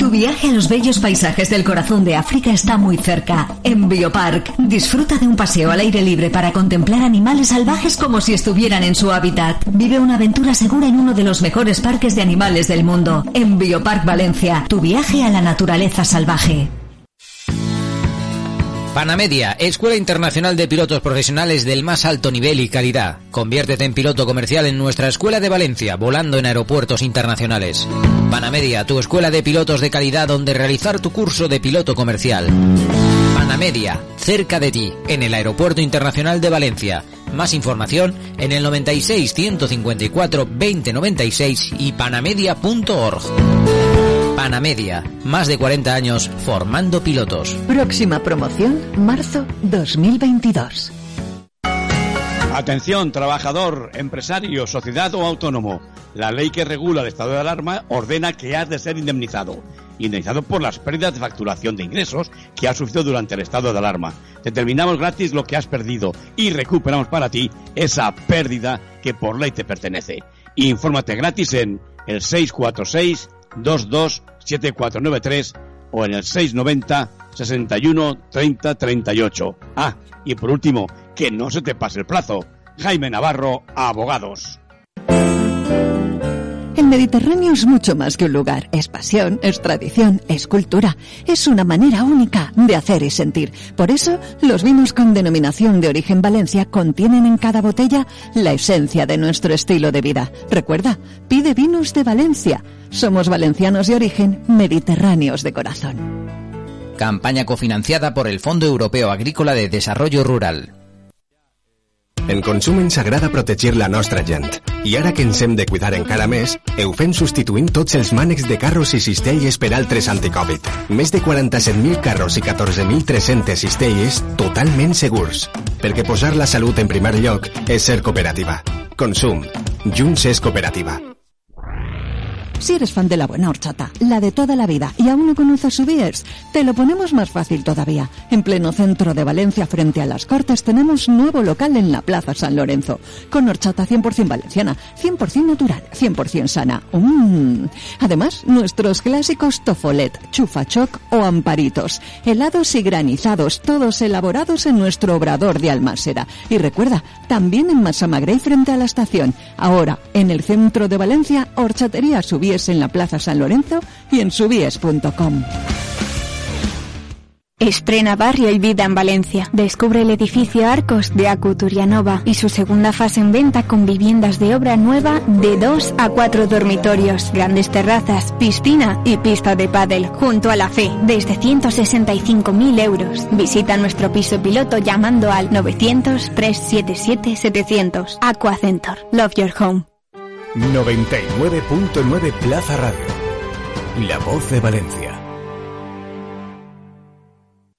Tu viaje a los bellos paisajes del corazón de África está muy cerca. En Biopark, disfruta de un paseo al aire libre para contemplar animales salvajes como si estuvieran en su hábitat. Vive una aventura segura en uno de los mejores parques de animales del mundo. En Biopark Valencia, tu viaje a la naturaleza salvaje. Panamedia, Escuela Internacional de Pilotos Profesionales del más alto nivel y calidad. Conviértete en piloto comercial en nuestra Escuela de Valencia, volando en aeropuertos internacionales. Panamedia, tu escuela de pilotos de calidad donde realizar tu curso de piloto comercial. Panamedia, cerca de ti, en el Aeropuerto Internacional de Valencia. Más información en el 96 154 2096 y panamedia.org. Panamedia, más de 40 años formando pilotos. Próxima promoción, marzo 2022. Atención, trabajador, empresario, sociedad o autónomo. La ley que regula el estado de alarma ordena que has de ser indemnizado. Indemnizado por las pérdidas de facturación de ingresos que has sufrido durante el estado de alarma. Determinamos gratis lo que has perdido y recuperamos para ti esa pérdida que por ley te pertenece. Infórmate gratis en el 646 227493 o en el 690 61 30 38. Ah, y por último, que no se te pase el plazo. Jaime Navarro, abogados. El Mediterráneo es mucho más que un lugar, es pasión, es tradición, es cultura, es una manera única de hacer y sentir. Por eso, los vinos con denominación de origen Valencia contienen en cada botella la esencia de nuestro estilo de vida. Recuerda, pide vinos de Valencia. Somos valencianos de origen, mediterráneos de corazón. Campaña cofinanciada por el Fondo Europeo Agrícola de Desarrollo Rural. En Consum ens agrada protegir la nostra gent. I ara que ens hem de cuidar encara més, ho fem substituint tots els mànecs de carros i cistelles per altres anticovid. Més de 47.000 carros i 14.300 cistelles totalment segurs. Perquè posar la salut en primer lloc és ser cooperativa. Consum. Junts és cooperativa. Si eres fan de la buena horchata, la de toda la vida, y aún no conoces su Biers, te lo ponemos más fácil todavía. En pleno centro de Valencia, frente a las Cortes, tenemos nuevo local en la Plaza San Lorenzo, con horchata 100% valenciana, 100% natural, 100% sana. Mm. Además, nuestros clásicos tofolet, chufachoc o amparitos, helados y granizados, todos elaborados en nuestro obrador de Almásera. Y recuerda, también en Masamagrey frente a la estación. Ahora, en el centro de Valencia, horchatería En la Plaza San Lorenzo y en subies.com. Estrena Barrio y Vida en Valencia. Descubre el edificio Arcos de Acuturianova y su segunda fase en venta con viviendas de obra nueva de 2 a 4 dormitorios, grandes terrazas, piscina y pista de pádel. Junto a la fe, desde 165.000 euros. Visita nuestro piso piloto llamando al 900-377-700. Aquacentor. Love your home. 99.9 Plaza Radio. La voz de Valencia.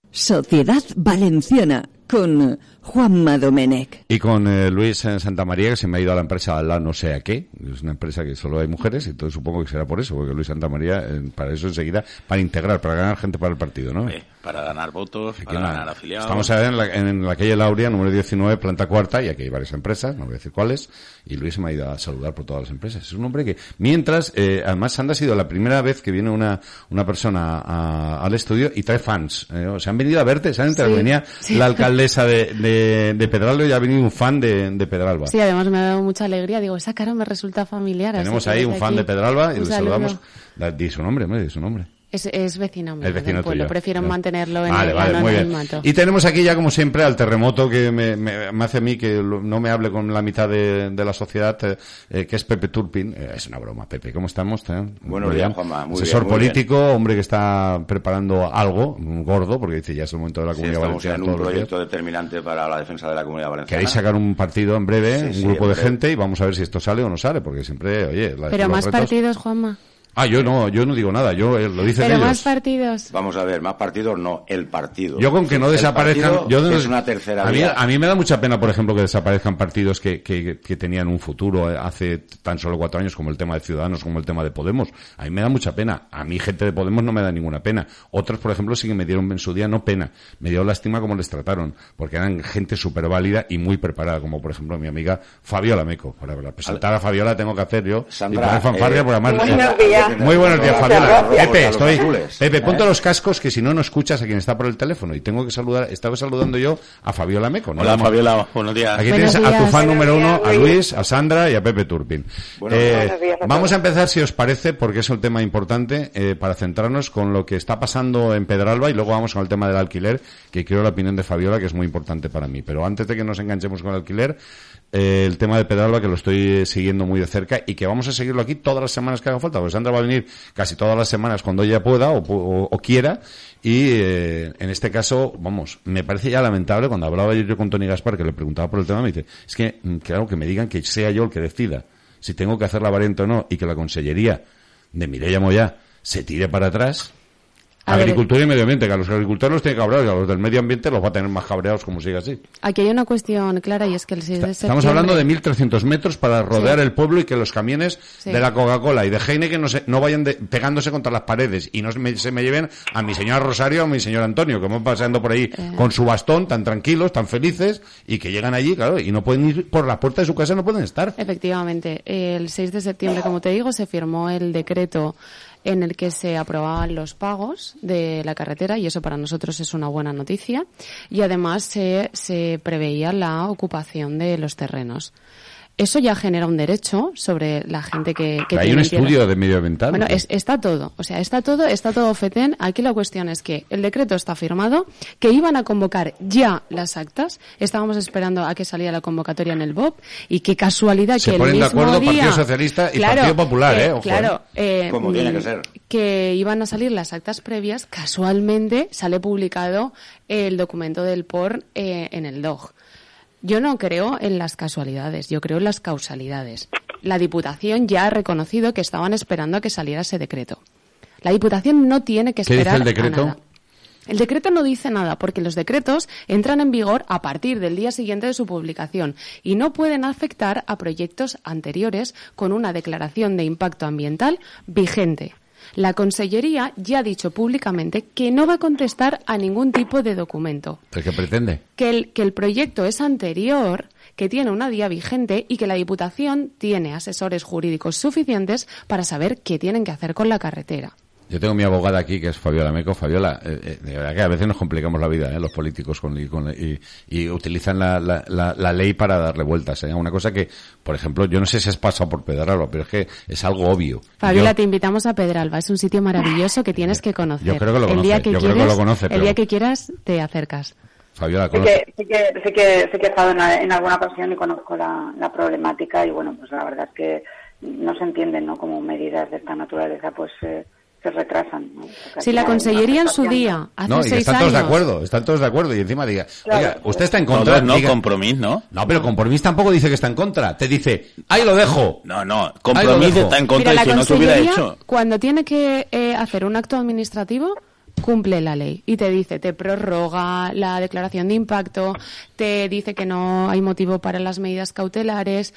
Sociedad Valenciana con Juanma Domenech. Y con eh, Luis en Santa María, que se me ha ido a la empresa la no sé a qué. Es una empresa que solo hay mujeres, entonces supongo que será por eso, porque Luis Santa María, eh, para eso enseguida, para integrar, para ganar gente para el partido, ¿no? para ganar votos, para nada. ganar afiliados. Estamos en la, en la calle Lauria, número 19, planta cuarta, y aquí hay varias empresas, no voy a decir cuáles, y Luis se me ha ido a saludar por todas las empresas. Es un hombre que, mientras, eh, además Sandra ha sido la primera vez que viene una, una persona a- al estudio y trae fans. eh, o sea, han venido a verte, ¿saben? Sí, venía sí. la alcaldesa alcaldesa de, de, de Pedralba y ha venido un fan de, de Pedralba. Sí, además me ha dado mucha alegría. Digo, esa cara me resulta familiar. Tenemos ahí un fan aquí, de Pedralba y un le saludamos. Da- Di su nombre, hombre, di su nombre. Es, es vecino mío Es vecino del pueblo. tuyo. Prefiero Ya. mantenerlo en Vale, el vale, muy bien. anonimato. Y tenemos aquí ya, como siempre, al terremoto que me, me- me hace a mí que lo- no me hable con la mitad de, de la sociedad, eh, eh, que es Pepe Turpin. Eh, es una broma, Pepe. ¿Cómo estamos? Eh, Buenos muy días, bien. Juanma. Muy Asesor bien, muy político, hombre que está preparando algo, un gordo, porque dice ya es el momento de la Sí, comunidad estamos valenciana en un proyecto determinante para la defensa de la comunidad valenciana. Queréis sacar un partido en breve, Sí, un sí, grupo de breve. gente, y vamos a ver si esto sale o no sale, porque siempre, oye, la- Pero más retos- partidos, Juanma. Ah, yo no, yo no digo nada, yo eh, lo dicen Pero ellos. más partidos. Vamos a ver, más partidos no, el partido. Yo con que no El desaparezcan, yo no- es una tercera a mí, a mí me da mucha pena, por ejemplo, que desaparezcan partidos que, que, que tenían un futuro eh, hace tan solo cuatro años, como el tema de Ciudadanos, como el tema de Podemos. A mí me da mucha pena. A mí gente de Podemos no me da ninguna pena. Otros, por ejemplo, sí que me dieron en su día no pena. Me dio lástima cómo les trataron, porque eran gente súper válida y muy preparada, como por ejemplo mi amiga Fabiola Meco. Para, presentar a Fabiola tengo que hacer yo Sandra, y poner fanfarria, eh, buenos días. Muy buenos días, Fabiola. Pepe, estoy. Pepe, ponte los cascos que si no, no escuchas a quien está por el teléfono. Y tengo que saludar, estaba saludando yo a Fabiola Meco. ¿no? Hola, Fabiola. Buenos días. Aquí Buenos tienes a tu fan número uno, a Luis, a Sandra y a Pepe Turpin. Bueno, Eh, buenos días a vamos a empezar, si os parece, porque es un tema importante, eh, para centrarnos con lo que está pasando en Pedralba y luego vamos con el tema del alquiler, que quiero la opinión de Fabiola, que es muy importante para mí. Pero antes de que nos enganchemos con el alquiler, eh, el tema de Pedralba, que lo estoy siguiendo muy de cerca y que vamos a seguirlo aquí todas las semanas que haga falta, porque Sandra va a venir casi todas las semanas cuando ella pueda o, quiera. Y eh, en este caso, vamos, me parece ya lamentable cuando hablaba yo con Tony Gaspar, que le preguntaba por el tema, me dice, es que, mm, claro, que me digan que sea yo el que decida si tengo que hacer la variante o no y que la consellería de Mireia Moya se tire para atrás. Agricultura y medio ambiente, que a los agricultores los tiene cabreados y a los del medio ambiente los va a tener más cabreados como siga así. Aquí hay una cuestión clara y es que el 6 de Estamos hablando de 1.300 metros para rodear Sí. el pueblo y que los camiones Sí. de la Coca-Cola y de Heineken no, se, no vayan de- pegándose contra las paredes y no se me, se me lleven a mi señor Rosario o a mi señor Antonio, que van paseando por ahí Eh. con su bastón, tan tranquilos, tan felices, y que llegan allí, claro, y no pueden ir por la puerta de su casa, no pueden estar. Efectivamente, el 6 de septiembre, como te digo, se firmó el decreto en el que se aprobaban los pagos de la carretera y eso para nosotros es una buena noticia y además se, se preveía la ocupación de los terrenos. Eso ya genera un derecho sobre la gente que, que Hay tiene un estudio de medioambiental. Bueno, ¿no? es- está todo, o sea, está todo, está todo fetén. Aquí la cuestión es que el decreto está firmado, que iban a convocar ya las actas. Estábamos esperando a que salía la convocatoria en el BOP y qué casualidad Se que ponen el de mismo acuerdo día, Partido Socialista y Claro, Partido Popular, que- ¿eh? Ojo, claro, ¿eh? eh, Como tiene que ser. que iban a salir las actas previas, casualmente sale publicado el documento del POR eh, en el DOG. Yo no creo en las casualidades, yo creo en las causalidades. La Diputación ya ha reconocido que estaban esperando a que saliera ese decreto. La Diputación no tiene que ¿Qué dice esperar el a decreto? nada. El decreto no dice nada porque los decretos entran en vigor a partir del día siguiente de su publicación y no pueden afectar a proyectos anteriores con una declaración de impacto ambiental vigente. La Consellería ya ha dicho públicamente que no va a contestar a ningún tipo de documento, ¿Pero qué pretende? que el, que el proyecto es anterior, que tiene una vía vigente y que la Diputación tiene asesores jurídicos suficientes para saber qué tienen que hacer con la carretera. Yo tengo mi abogada aquí, que es Fabiola Meco. Fabiola, eh, eh, de verdad que a veces nos complicamos la vida, ¿eh? los políticos, con, y, con- y- y utilizan la, la- la- la ley para darle vueltas. ¿eh? Una cosa que, por ejemplo, yo no sé si has pasado por Pedralba, pero es que es algo obvio. Fabiola, Yo- te invitamos a Pedralba. Es un sitio maravilloso que tienes que conocer. Yo creo que lo el día conoce, que yo creo que quieres, lo conoce, El pero- día que quieras, te acercas. Fabiola, Sí conoce- que, sí, que, sí, que, sí que he estado en, en alguna ocasión y conozco la, la problemática y bueno, pues la verdad es que no se entienden, ¿no? Como medidas de esta naturaleza pues eh, se retrasan. ¿no? La Consellería en su día, hace no, y seis están años... todos de acuerdo, están todos de acuerdo. Y encima diga, Claro. oiga, usted está en contra. no, diga- Compromís, ¿no? No, pero Compromís tampoco dice que está en contra. Te dice, ahí lo dejo. No, no, Compromís está en contra Mira, y la si no se hubiera hecho. cuando tiene que eh, hacer un acto administrativo, cumple la ley y te dice, te prorroga la declaración de impacto, te dice que no hay motivo para las medidas cautelares,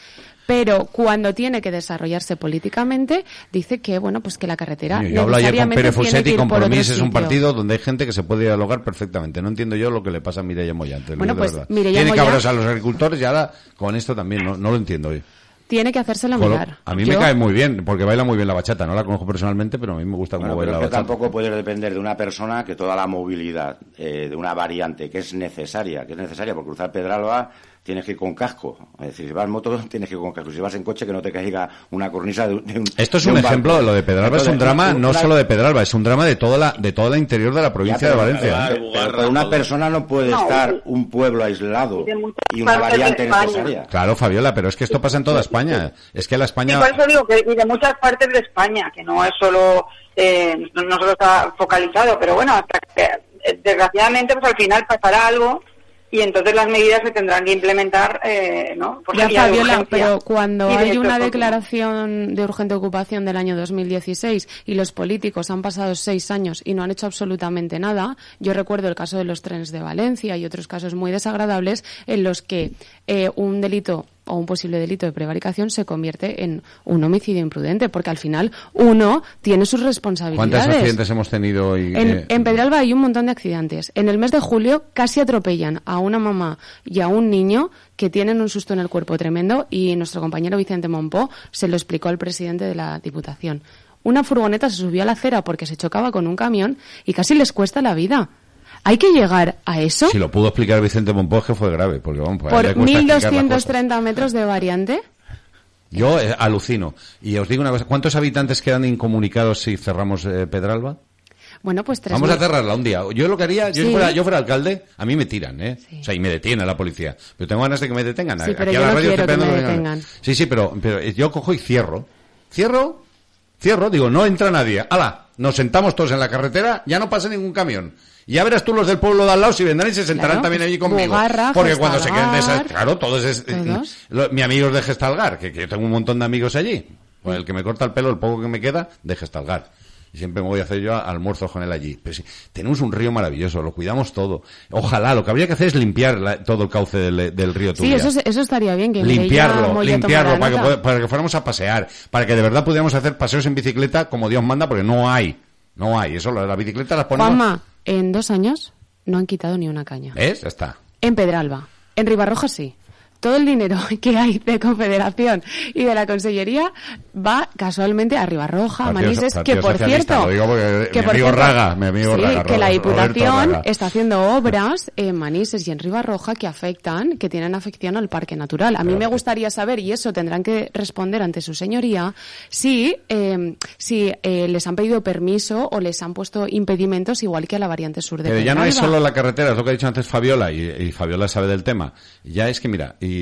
pero cuando tiene que desarrollarse políticamente, dice que, bueno, pues que la carretera Coño, Yo hablo ayer con tiene Fuset que y Compromís es un partido donde hay gente que se puede dialogar perfectamente. No entiendo yo lo que le pasa a Mireia Moya. Bueno, pues. Mireia Tiene Moya- cabros a los agricultores y ahora con esto también. No, no lo entiendo hoy. Tiene que hacérselo Colo- mirar. A mí Yo- me cae muy bien, porque baila muy bien la bachata. No la conozco personalmente, pero a mí me gusta cómo Bueno, baila la bachata. tampoco puede depender de una persona que toda la movilidad eh, de una variante que es necesaria, que es necesaria por cruzar Pedralba tienes que ir con casco. Es decir, si vas en moto [LAUGHS] tienes que ir con casco. Si vas en coche que no te caiga una cornisa de, un- de un Esto es de un ejemplo, lo de Pedralba es un drama no solo de Pedralba, es un drama de toda la, de toda la interior de la provincia Ya, de pero- Valencia. pero- pero con una persona no puede No, estar y- un pueblo aislado y de y una de variante necesaria. Claro, Fabiola, pero es que esto pasa en toda España. Es que la Y España... por eso digo que y de muchas partes de España, que no es solo, eh, no, solo está focalizado, pero bueno, hasta que, eh, desgraciadamente pues al final pasará algo y entonces las medidas se tendrán que implementar, eh, ¿no? Por Ya, Fabiola, pero cuando hay una declaración de urgente ocupación del año 2016 y los políticos han pasado seis años y no han hecho absolutamente nada, yo recuerdo el caso de los trenes de Valencia y otros casos muy desagradables en los que eh, un delito o un posible delito de prevaricación se convierte en un homicidio imprudente, porque al final uno tiene sus ¿Cuántos responsabilidades. accidentes hemos tenido? Y, En, eh, en Pedralba hay un montón de accidentes. En el mes de julio casi atropellan a una mamá y a un niño que tienen un susto en el cuerpo tremendo y nuestro compañero Vicente Monpó se lo explicó al presidente de la Diputación. Una furgoneta se subió a la acera porque se chocaba con un camión y casi les cuesta la vida. Hay que llegar a eso Si lo pudo explicar Vicente que fue grave, porque vamos, pues, por le cuesta explicar las cosas. 1.230 metros de variante. Yo eh, alucino. Y os digo una cosa, ¿cuántos habitantes quedan incomunicados si cerramos eh, Pedralba? Bueno, pues tres Vamos a cerrarla un día. Yo lo que haría, yo Sí. fuera, yo fuera alcalde, a mí me tiran, ¿eh? O sea, y me detiene la policía. Pero tengo ganas de que me detengan. Sí, Aquí pero a yo la no radio quiero que me detengan. Sí, sí, pero, pero yo cojo y cierro. Cierro, cierro, digo, no entra nadie. ¡Hala! Nos sentamos todos en la carretera, ya no pasa ningún camión. Y ya verás tú los del pueblo de al lado si vendrán y se sentarán Claro, también allí conmigo. Porque cuando se queden de esa, Gestalgar. claro, todos es, Todos. lo- mi amigo es de Gestalgar, que, que yo tengo un montón de amigos allí. Pues el que me corta el pelo, el poco que me queda, de Gestalgar. Y siempre me voy a hacer yo almuerzos con él allí. Pero sí, tenemos un río maravilloso, lo cuidamos todo. Ojalá, lo que habría que hacer es limpiar la- todo el cauce del, del río Sí, Turia. eso, eso estaría bien. Que limpiarlo, limpiarlo, para que, para que fuéramos a pasear, para que de verdad pudiéramos hacer paseos en bicicleta como Dios manda, porque no hay, no hay. Eso, la, la bicicleta las ponemos... Juanma, en dos años no han quitado ni una caña. ¿Ves? Ya está. En Pedralba. En Ribarroja sí. Todo el dinero [LAUGHS] que hay de Confederación y de la Consellería va casualmente a Ribarroja, a Manises, que por cierto, lo digo porque que mi por amigo cierto, Raga, mi amigo sí, Raga, que la Diputación Raga. está haciendo obras en Manises y en Ribarroja que afectan, que tienen afección al parque natural. A mí me gustaría saber, y eso tendrán que responder ante su señoría, si, eh, si eh, les han pedido permiso o les han puesto impedimentos igual que a la variante sur de Pero ya no Pedralba. solo la carretera, es lo que ha dicho antes Fabiola, y, y Fabiola sabe del tema. Ya es que, mira, y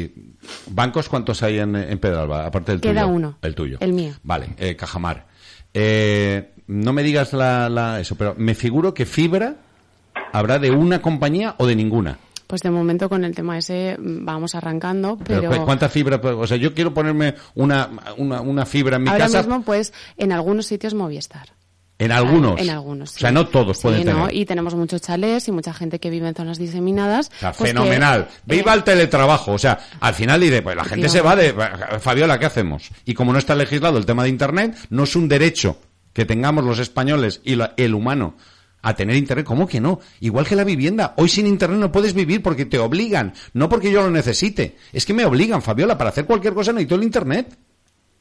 ¿bancos cuántos hay en, en Pedralba? Aparte del Queda tuyo. uno. El tuyo. El mío. Vale, eh, Cajamar. Eh, no me digas la, la- eso, pero me figuro que fibra habrá de una compañía o de ninguna. Pues de momento con el tema ese mm, vamos arrancando, Pero, pero, ¿Cuánta fibra? O sea, yo quiero ponerme una, una, una fibra en mi ahora casa. mismo pues en algunos sitios Movistar. En algunos. En algunos. O sea, no todos Sí, pueden ¿no? tener. Y tenemos muchos chalés y mucha gente que vive en zonas diseminadas. O sea, pues que, fenomenal. Viva eh, el teletrabajo. O sea, al final dice, pues la gente se va de... Fabiola, ¿qué hacemos? Y como no está legislado el tema de Internet, no es un derecho que tengamos los españoles y la- el humano a tener Internet. ¿Cómo que no? Igual que la vivienda. Hoy sin Internet no puedes vivir porque te obligan. No porque yo lo necesite. Es que me obligan, Fabiola. Para hacer cualquier cosa necesito el Internet.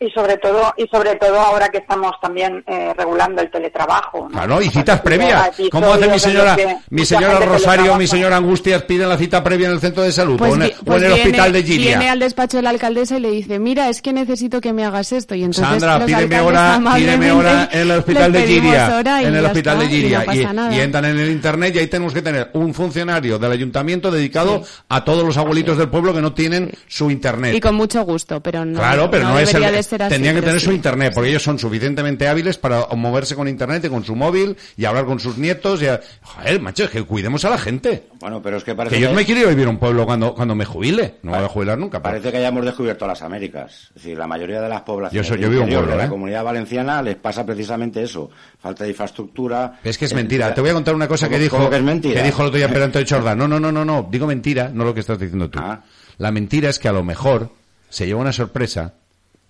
Y sobre todo, y sobre todo ahora que estamos también eh, regulando el teletrabajo. ¿no? Claro, y citas previas. ¿Cómo hace mi señora, mi señora Rosario, mi señora Angustias piden la cita previa en el centro de salud Pues, o en, vi- o en pues el viene- hospital de Giria? Viene al despacho de la alcaldesa y le dice, mira, es que necesito que me hagas esto. Y entonces Sandra, pídeme hora, pídeme hora en el hospital de Giria. En el hospital de y no Giria. Y, entran en el internet y ahí tenemos que tener un funcionario del ayuntamiento dedicado a todos los abuelitos del pueblo que no tienen su internet. Y con mucho gusto, pero no, Claro, pero no, es debería el, de ser así. tendrían que tener sí. su internet, porque ellos son suficientemente hábiles para moverse con internet y con su móvil y hablar con sus nietos y a- joder, macho, es que cuidemos a la gente. Bueno, pero es que parece Que yo que- me quiero ir a vivir a un pueblo cuando, cuando me jubile. No me voy a jubilar nunca. pero- Parece que hayamos descubierto las Américas. Es decir, la mayoría de las poblaciones Yo soy- yo vivo en pueblo, de la ¿eh? comunidad valenciana les pasa precisamente eso. Falta de infraestructura. Es que es Eh, mentira. Te voy a contar una cosa que ¿cómo- dijo, cómo que es mentira? que dijo el otro día Pedro Antonio Chordán. No, no, no, no, no. Digo mentira, no lo que estás diciendo tú. Ah. La mentira es que a lo mejor se lleva una sorpresa,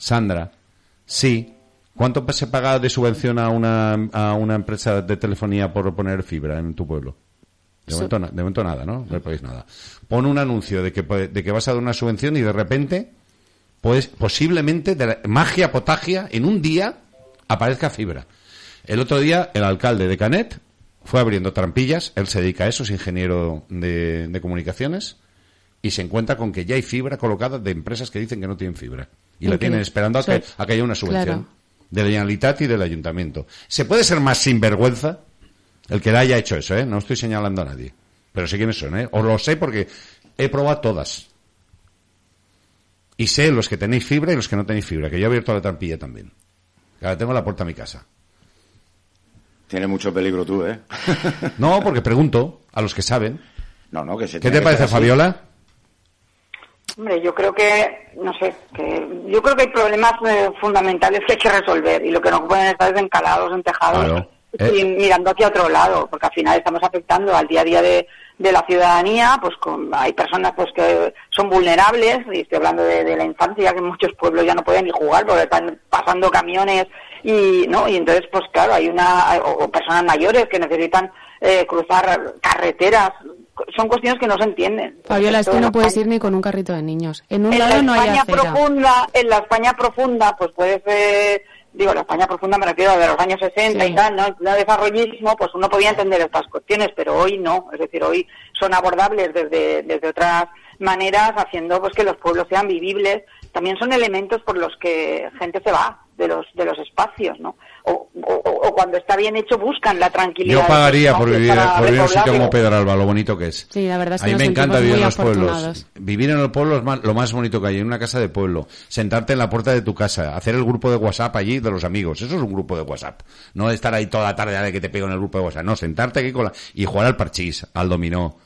Sandra, sí. ¿Cuánto se paga de subvención a una, a una empresa de telefonía por poner fibra en tu pueblo? De momento, na- de momento nada, ¿no? No le pagáis nada. Pon un anuncio de que, de que vas a dar una subvención y de repente pues posiblemente de la magia potagia en un día aparezca fibra. El otro día el alcalde de Canet fue abriendo trampillas, él se dedica a eso, es ingeniero de, de comunicaciones, y se encuentra con que ya hay fibra colocada de empresas que dicen que no tienen fibra. Y la tienen esperando a que, a que haya una subvención. Claro. De la Generalitat y del Ayuntamiento. ¿Se puede ser más sinvergüenza? El que haya hecho eso, ¿eh? No estoy señalando a nadie. Pero sé quiénes son, ¿eh? Os lo sé porque he probado todas. Y sé los que tenéis fibra y los que no tenéis fibra, que yo he abierto la trampilla también. Que Ahora tengo la puerta a mi casa. Tiene mucho peligro tú, ¿eh? No, [LAUGHS] porque pregunto a los que saben. No, no, que se ¿Qué tiene te que parece. Fabiola? Hombre, yo creo que, no sé, que yo creo que hay problemas eh, fundamentales que hay que resolver y lo que no pueden estar es encalados en tejados Claro. y mirando hacia otro lado, porque al final estamos afectando al día a día de, de la ciudadanía, pues con, hay personas pues que son vulnerables, y estoy hablando de, de la infancia, que en muchos pueblos ya no pueden ni jugar porque están pasando camiones y no y entonces pues claro hay una o, o personas mayores que necesitan eh, cruzar carreteras son cuestiones que no se entienden Fabiola, es que no puedes España- ir ni con un carrito de niños. En un en la lado no hay España acera. profunda, en la España profunda, pues puede ser, digo, la España profunda me refiero a de los años 60 Sí. y tal, ¿no? El desarrollismo, pues uno podía entender estas cuestiones, pero hoy no, es decir, hoy son abordables desde, desde otras maneras, haciendo pues que los pueblos sean vivibles. También son elementos por los que gente se va de los de los espacios, ¿no? O, o- o cuando está bien hecho buscan la tranquilidad. Yo pagaría por vivir, por vivir en un sitio como Pedralba, lo bonito que es. Sí, la verdad es A mí me encanta vivir en los pueblos. Vivir en los pueblos es lo más bonito que hay, en una casa de pueblo. Sentarte en la puerta de tu casa, hacer el grupo de WhatsApp allí de los amigos. Eso es un grupo de WhatsApp. No estar ahí toda la tarde a ver que te pego en el grupo de WhatsApp. No, sentarte aquí con la... y jugar al parchís, al dominó.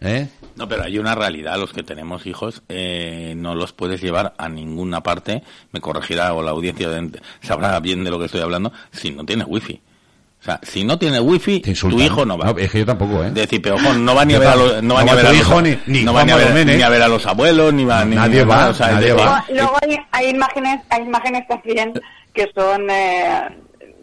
¿Eh? No, pero hay una realidad, los que tenemos hijos, eh, no los puedes llevar a ninguna parte, me corregirá o la audiencia de- sabrá bien de lo que estoy hablando, si no tienes wifi. O sea, si no tienes wifi, tu hijo no va. No, es que yo tampoco, ¿eh? Es decir, pero ojo, no va ni a ver a los, no va ni a va ver a los, hijo ni- ni no va ni a ver, a ver a los abuelos, ni va, ni Nadie ni va, nada, o sea, es nadie decir, va. Luego hay, hay imágenes, hay imágenes también que son, eh,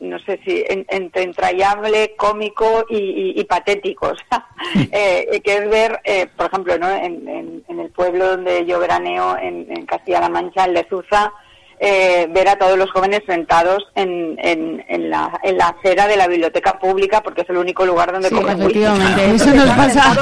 no sé si, en- entre entrañable, cómico y, y- y patético. [LAUGHS] eh, que es ver, eh, por ejemplo, ¿no? en, en- en el pueblo donde yo veraneo, en Castilla-La Mancha, en Lezuza, eh, ver a todos los jóvenes sentados en, en, en, la, en la acera de la biblioteca pública porque es el único lugar donde Sí, comen efectivamente, eso nos pasa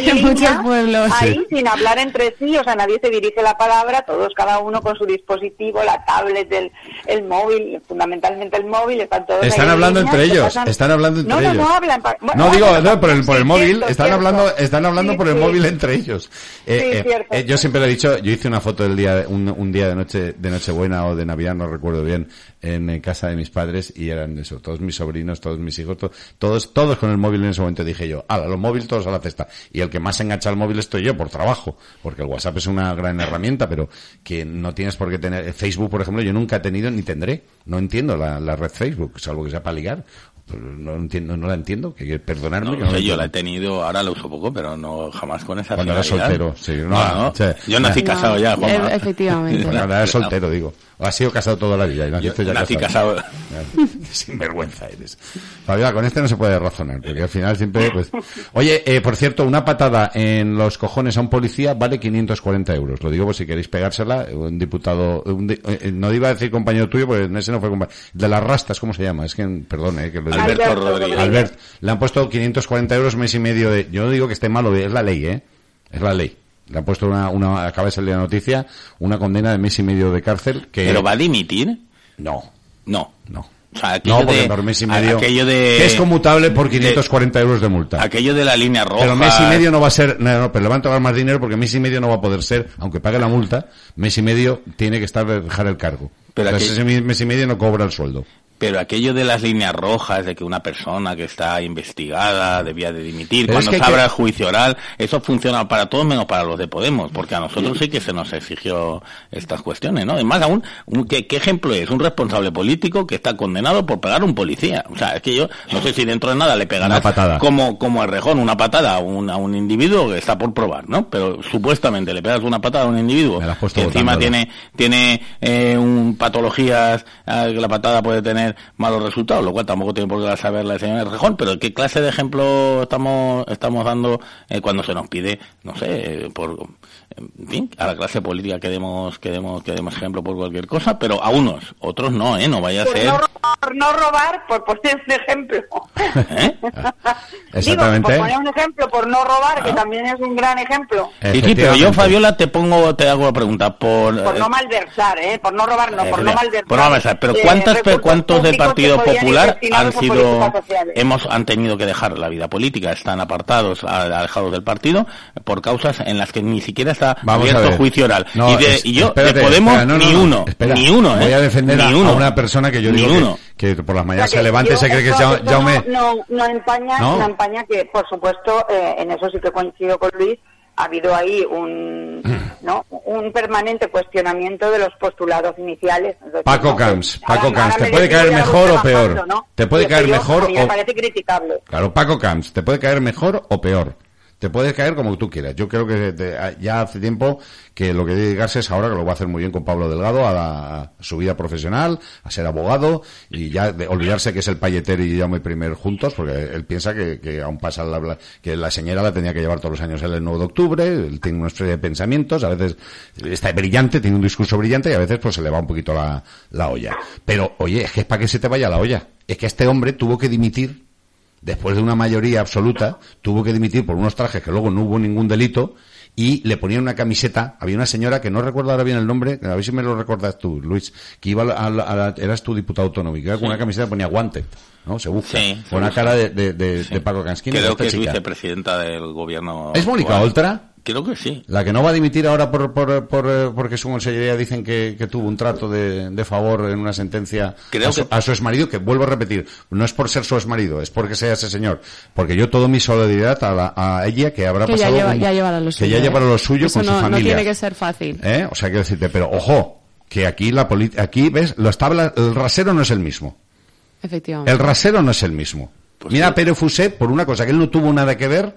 en muchos pueblos. Ahí Sí. sin hablar entre sí, o sea, nadie se dirige la palabra, todos cada uno con su dispositivo, la tablet, el, el móvil, fundamentalmente el móvil, están todos ahí Están en hablando línea, entre ellos, pasan- están hablando entre no, no, ellos. No, hablan. pa- bueno, No digo, no, por el, por el sí, móvil, cierto, están cierto. hablando, están hablando Sí, por el sí. móvil entre ellos. Eh, Sí, eh, cierto. eh, yo siempre lo he dicho, yo hice una foto del día, un, un día de noche, de Nochebuena o de Navidad, no recuerdo bien, en, eh, casa de mis padres y eran eso, todos mis sobrinos, todos mis hijos, to- todos, todos con el móvil en ese momento. Dije yo, ala, los móviles todos a la cesta. Y el que más engancha al móvil estoy yo por trabajo, porque el WhatsApp es una gran herramienta, pero que no tienes por qué tener, Facebook, por ejemplo, yo nunca he tenido ni tendré. No entiendo la, la red Facebook, salvo que sea para ligar. Pues No entiendo, no la entiendo, que perdonarme. No, que no no sé, la yo la he tenido, ahora la uso poco, pero no jamás con esa Cuando era soltero, sí. No, No, no, sí. yo nací No. casado ya, Juanma. E- efectivamente. Cuando era soltero, digo. Has sido casado toda la vida y naciste ya nací casado. casado. [LAUGHS] Sin vergüenza eres. Fabiola, con este no se puede razonar, porque al final siempre, pues... Oye, eh, por cierto, una patada en los cojones a un policía vale 540 euros. Lo digo por si queréis pegársela. Un diputado, un di- eh, no iba a decir compañero tuyo, porque ese no fue compañero. De las rastas, ¿cómo se llama? Es que, perdón, eh, que lo digo. Alberto Alberto Rodríguez. Albert, le han puesto 540 euros mes y medio de... Yo no digo que esté malo, es la ley, ¿eh? Es la ley. Le han puesto una, una, acaba de salir la noticia, una condena de mes y medio de cárcel que... ¿Pero va a dimitir? No. No. No. O sea, aquello No, porque de, por mes y medio... aquello de, que es conmutable por de- 540 euros de multa. aquello de la línea roja. Pero mes y medio no va a ser, no, no, pero le van a tomar más dinero porque mes y medio no va a poder ser, aunque pague la multa, mes y medio tiene que estar dejar el cargo. Pero Entonces ese mes y medio no cobra el sueldo. Pero aquello de las líneas rojas, de que una persona que está investigada debía de dimitir Pero es cuando que se que- abra el juicio oral, eso funciona para todos menos para los de Podemos, porque a nosotros sí que se nos exigió estas cuestiones, ¿no? Es más aún, un- ¿qué, qué ejemplo es? Un responsable político que está condenado por pegar a un policía. O sea, es que yo no sé si dentro de nada le pegará Una patada. como como el rejón una patada a un, a un individuo que está por probar, ¿no? Pero supuestamente le pegas una patada a un individuo que encima tiene tiene eh, un patologías, eh, que la patada puede tener malos resultados, lo cual tampoco tiene por qué saber la señora Rejón, pero ¿qué clase de ejemplo estamos estamos dando eh, cuando se nos pide, no sé, por en fin, a la clase política que demos, que demos, que demos ejemplo por cualquier cosa, pero a unos, otros no, ¿eh? No vaya a Por ser... no, por no robar, por poner un ejemplo. [LAUGHS] Digo, Exactamente. por poner un ejemplo, por no robar, que también es un gran ejemplo. Sí, sí, pero yo, Fabiola, te pongo, te hago la pregunta por... Por eh, no malversar, ¿eh? Por no robar, no, por no eh, malversar. por no malversar. Pero eh, ¿cuántas, recursos ¿cuántos del Partido Popular han sido, hemos, han tenido que dejar la vida política, están apartados, alejados del partido, por causas en las que ni siquiera está Vamos a abierto ver. juicio oral. No, y, de- es- y yo, espérate, de Podemos, espera, no, no, ni no, uno, espera. ni uno, ¿eh? Voy a defender ni a, a uno. una persona que yo digo que- uno. que, por las O mañanas sea, se levanta y se cree que eso- ya, eso ya me... no, no, no empaña, ¿No? no empaña que, por supuesto, eh, en eso sí que coincido con Luis, ha habido ahí un, [CLEARS THROAT] ¿no? un permanente cuestionamiento de los postulados iniciales. Es decir, Paco ¿no? Camps, Paco Camps, ¿te puede caer mejor o peor? bajando, ¿no? ¿Te puede caer yo- mejor a mí me o- parece criticable. Claro, Paco Camps, te puede caer mejor o peor. Te puede caer como tú quieras. Yo creo que te- ya hace tiempo que lo que dedicarse es ahora, que lo va a hacer muy bien con Pablo Delgado, a, la- su vida profesional, a ser abogado y ya de olvidarse que es el Payeter y Jaume Primer juntos, porque él piensa que, que aún pasa la, que la señora la tenía que llevar todos los años el 9 de octubre, él tiene una serie de pensamientos, a veces está brillante, tiene un discurso brillante y a veces pues se le va un poquito la, la olla. Pero, oye, es que es para que se te vaya la olla. Es que este hombre tuvo que dimitir después de una mayoría absoluta, tuvo que dimitir por unos trajes que luego no hubo ningún delito y le ponían una camiseta. Había una señora que no recuerdo ahora bien el nombre, a ver si me lo recuerdas tú, Luis, que iba a la, a la- eras tu diputado autonómico, iba con una camiseta que ponía wanted, ¿no? Se busca. Sí, se con una cara de, de, de- de Paco Cansquín. Creo que es vicepresidenta del gobierno. ¿Es Mónica. Oltra? Creo que sí. La que no va a dimitir ahora por, por, por, eh, porque su consellería dicen que, que tuvo un trato de, de favor en una sentencia Creo a, su, que- a su exmarido, que vuelvo a repetir, no es por ser su exmarido, es porque sea ese señor. Porque yo todo mi solidaridad a, la- a ella, que habrá Que ya pasado... lleva, un- ya llevará lo que suyo. ya ¿eh? llevará lo suyo Eso con no, su no familia. tiene que ser fácil. ¿Eh? O sea, quiero decirte, pero ojo, que aquí la poli- aquí ves, lo estaba, el rasero no es el mismo. Efectivamente. El rasero no es el mismo. Mira a Pere Fuset por una cosa que él no tuvo nada que ver,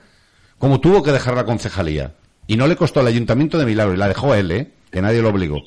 como tuvo que dejar la concejalía. Y no le costó al ayuntamiento de Milagro, y la dejó él, ¿eh? Que nadie lo obligó.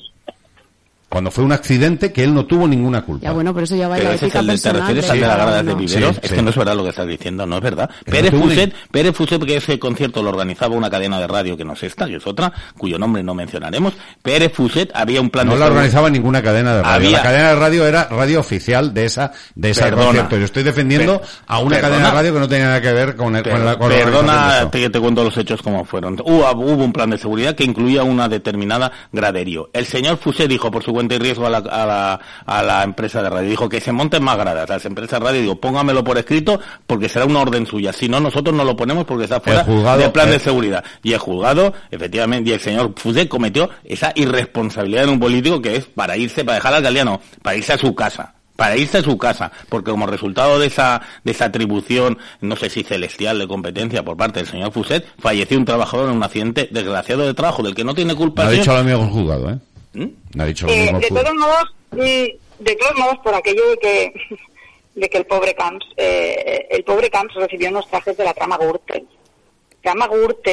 Cuando fue un accidente que él no tuvo ninguna culpa. Ya bueno, pero eso ya va la ética el de, ¿Te refieres de al de la de viveros? Sí, es sí. que no es verdad lo que estás diciendo, no es verdad. Que Pérez no tuvo ni- Fuset, Pérez Fuset, que ese concierto lo organizaba una cadena de radio que no es esta, que es otra, cuyo nombre no mencionaremos. Pérez Fuset había un plan No de la salud- organizaba ninguna cadena de radio. Había- La cadena de radio era radio oficial de esa de ese concierto. Yo estoy defendiendo Per- a una perdona. cadena de radio que no tenía nada que ver con, el, con la con la organización Perdona, te, te cuento los hechos como fueron. Hubo, hubo un plan de seguridad que incluía una determinada graderío. El señor Fuset dijo por su cuenta y riesgo a la, a la, a la empresa de radio, dijo que se monten más gradas. Las empresas de radio, digo, póngamelo por escrito porque será una orden suya. Si no, nosotros no lo ponemos porque está fuera juzgado- del plan de seguridad. Y el juzgado, efectivamente, y el señor Fuset cometió esa irresponsabilidad en un político que es para irse, para dejar al alcaldía, para irse a su casa para irse a su casa, porque como resultado de esa, de esa atribución, no sé si celestial de competencia por parte del señor Fuset, falleció un trabajador en un accidente desgraciado de trabajo del que no tiene culpa. No ha dicho lo mismo el juzgado, ¿eh? ¿Mm? No ha dicho lo Eh, mismo de todos modos, mm, de todos modos, por aquello de que, [LAUGHS] de que el pobre Camps, eh, el pobre Camps recibió unos trajes de la trama Gürtel.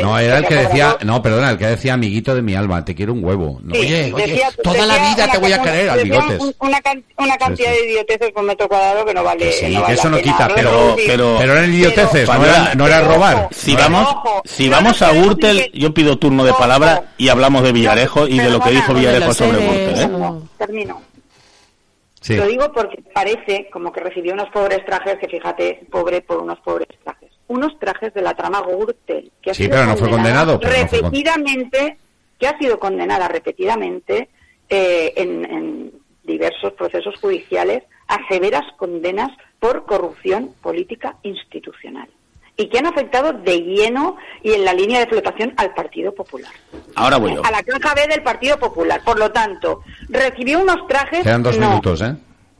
No, era el que decía, no, perdona, el que decía amiguito de mi alma, te quiero un huevo. No, Sí, oye, oye, decía- toda la vida te voy a querer, al bigotes. un- Una, can- una cantidad Sí, sí. de idioteces por metro cuadrado que no vale. Sí, no que vale eso no pena quita, pero, pero, pero eran idioteces, no era, no era pero robar. Si vamos, Ojo, si vamos a Gürtel, yo pido turno de palabra y hablamos de Villarejo y de lo que dijo Villarejo sobre Gürtel. ¿eh? Termino. Sí. Lo digo porque parece como que recibió unos pobres trajes, que fíjate, pobre por unos pobres trajes. Unos trajes de la trama Gürtel, que ha Sí, sido pero no fue condenada condenado, no fue repetidamente, que ha sido condenada repetidamente eh, en, en diversos procesos judiciales a severas condenas por corrupción política institucional y que han afectado de lleno y en la línea de flotación al Partido Popular. Ahora voy yo. A la caja B del Partido Popular. Por lo tanto, recibió unos trajes. Quedan dos no, minutos, ¿eh?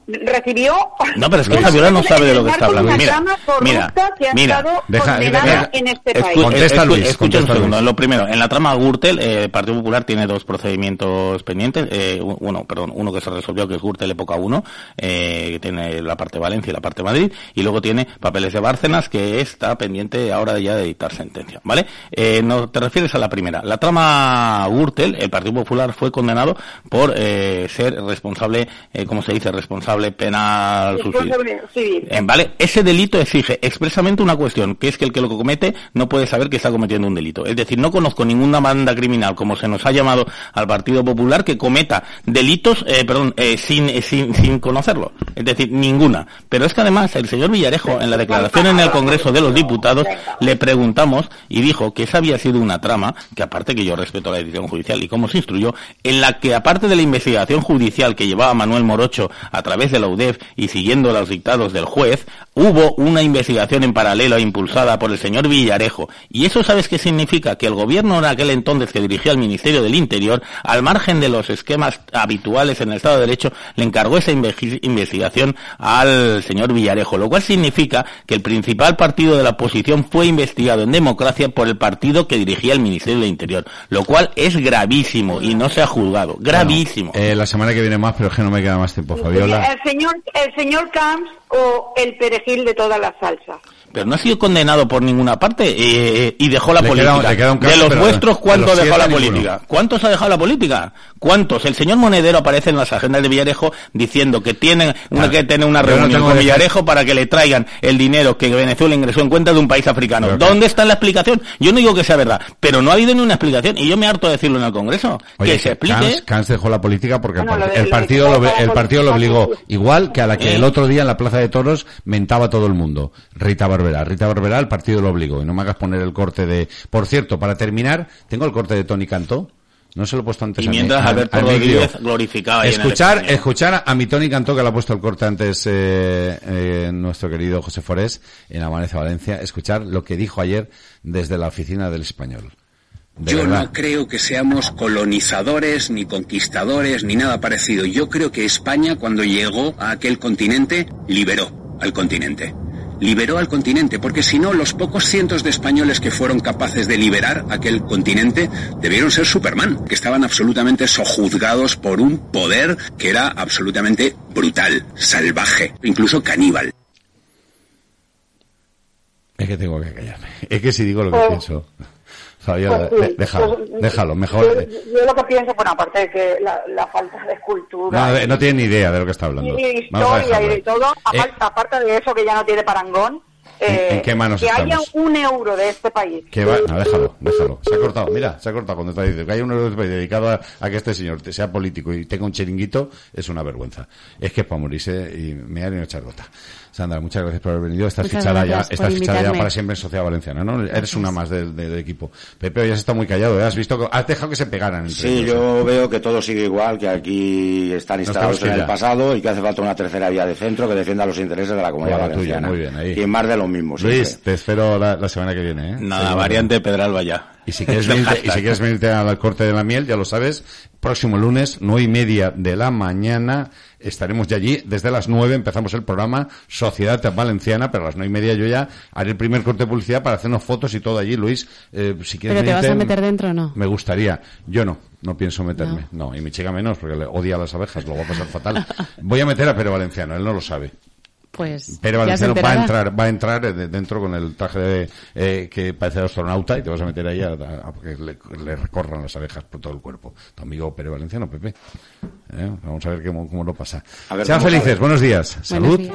Recibió. No, pero es que Fabiola no sabe de lo que está hablando. Mira, mira, que ha mira. estado Deja- condenada deja- en este Escu- país. Contesta, escu- Luis, escucha contesta, un segundo. Luis. Lo primero, en la trama Gürtel, eh, el Partido Popular tiene dos procedimientos pendientes. Eh, uno, perdón, uno que se resolvió, que es Gürtel época 1, eh, que tiene la parte de Valencia y la parte de Madrid, y luego tiene papeles de Bárcenas, que está pendiente ahora ya de dictar sentencia. ¿Vale? Eh, no te refieres a la primera. La trama Gürtel, el Partido Popular fue condenado por eh, ser responsable, eh, ¿cómo se dice? Responsable responsable penal Responsable civil. Eh, ¿Vale? Ese delito exige expresamente una cuestión, que es que el que lo comete no puede saber que está cometiendo un delito. Es decir, no conozco ninguna banda criminal, como se nos ha llamado al Partido Popular, que cometa delitos, eh, perdón, eh, sin, eh, sin, sin conocerlo. Es decir, ninguna. Pero es que además el señor Villarejo, en la declaración en el Congreso de los Diputados, le preguntamos y dijo que esa había sido una trama, que aparte que yo respeto la decisión judicial y cómo se instruyó, en la que aparte de la investigación judicial que llevaba Manuel Morocho a través de la UDEF y siguiendo los dictados del juez, hubo una investigación en paralelo impulsada por el señor Villarejo. Y eso sabes qué significa? Que el gobierno en aquel entonces que dirigía el Ministerio del Interior, al margen de los esquemas habituales en el Estado de Derecho, le encargó esa inve- investigación al señor Villarejo, lo cual significa que el principal partido de la oposición fue investigado en democracia por el partido que dirigía el Ministerio del Interior, lo cual es gravísimo y no se ha juzgado. Gravísimo. Eh, la semana que viene más, pero es que no me queda más tiempo, Fabiola. El señor, el señor Camps o el perejil de todas las salsas. Pero no ha sido condenado por ninguna parte eh, y dejó la Le política. queda- queda de los vuestros, ¿cuántos los dejó la política? ninguno. ¿Cuántos ha dejado la política? ¿Cuántos? El señor Monedero aparece en las agendas de Villarejo diciendo que tienen una, que tener una no reunión con Villarejo para que le traigan el dinero que Venezuela ingresó en cuenta de un país africano. Pero que- ¿Dónde está la explicación? Yo no digo que sea verdad, pero no ha habido ni una explicación y yo me harto de decirlo en el Congreso. Oye, que se explique. Cans, Cans dejó la política porque el, Bueno, parti- lo de- el lo de partido lo, el partido lo obligó, igual que a la que Eh. el otro día en la Plaza de Toros mentaba todo el mundo. Rita Barberá. Rita Barberá, el partido lo obligó. Y no me hagas poner el corte de... Por cierto, para terminar, tengo el corte de Tony Cantó. No se lo he puesto antes Y mientras a- Alberto Rodríguez glorificaba ahí en el Escuchar, escuchar a mi Tony Cantó, que le ha puesto el corte antes eh, eh, nuestro querido José Forés en Amanece Valencia. Escuchar lo que dijo ayer desde la oficina del Español. De Yo verdad. no creo que seamos colonizadores, ni conquistadores, ni nada parecido. Yo creo que España, cuando llegó a aquel continente, liberó al continente. Liberó al continente, porque si no, los pocos cientos de españoles que fueron capaces de liberar aquel continente debieron ser Superman, que estaban absolutamente sojuzgados por un poder que era absolutamente brutal, salvaje, incluso caníbal. Es que tengo que callarme. Es que si digo lo que Pues- pienso. Fabiola, Pues sí, de- déjalo, pues, déjalo, mejor. Yo, yo lo que pienso, bueno, aparte de que la, la falta de escultura No, de- no tiene ni idea de lo que está hablando. y de historia y de todo, Eh, aparte, aparte de eso que ya no tiene parangón, eh, ¿En qué manos que haya estamos? un euro de este país. Que va, no, déjalo, déjalo. Se ha cortado, mira, se ha cortado cuando está diciendo que hay un euro dedicado a, a que este señor sea político y tenga un chiringuito, es una vergüenza. Es que es para morirse y me no echar gota. Sandra, muchas gracias por haber venido. Estás Muchas fichada ya, estás fichada ya para siempre en Sociedad Valenciana, ¿no? Eres una más del, del equipo. Pepe, ya se está muy callado, ¿eh? Has visto que has dejado que se pegaran entre Sí, ellos, yo veo que todo sigue igual, que aquí están instalados en el pasado y que hace falta una tercera vía de centro que defienda los intereses de la comunidad la tuya, valenciana. muy bien, ahí. Y más de lo mismo, siempre. Luis, te espero la, la semana que viene, ¿eh? Nada, Seguimos. variante Pedralba ya. Y si quieres [LAUGHS] venirte, y si quieres venirte al corte de la miel, ya lo sabes, próximo lunes, nueve y media de la mañana, estaremos ya allí. Desde las nueve empezamos el programa Sociedad Valenciana, pero a las nueve y media yo ya haré el primer corte de publicidad para hacernos fotos y todo allí. Luis, eh, si quieres ¿Pero te vas a meter dentro o no? Me gustaría. Yo no, no pienso meterme. No, y mi chica menos, porque le odia a las abejas, lo va a pasar fatal. Voy a meter a Pere Valenciano, él no lo sabe. Pues se Valenciano va a entrar, va a entrar eh, de- dentro con el traje de, eh, que parece de astronauta y te vas a meter ahí a, a- a que le, le recorran las abejas por todo el cuerpo. Tu amigo Pere Valenciano, Pepe. Eh, Vamos a ver cómo, cómo lo pasa. Ver Sean felices, buenos días. Salud. días.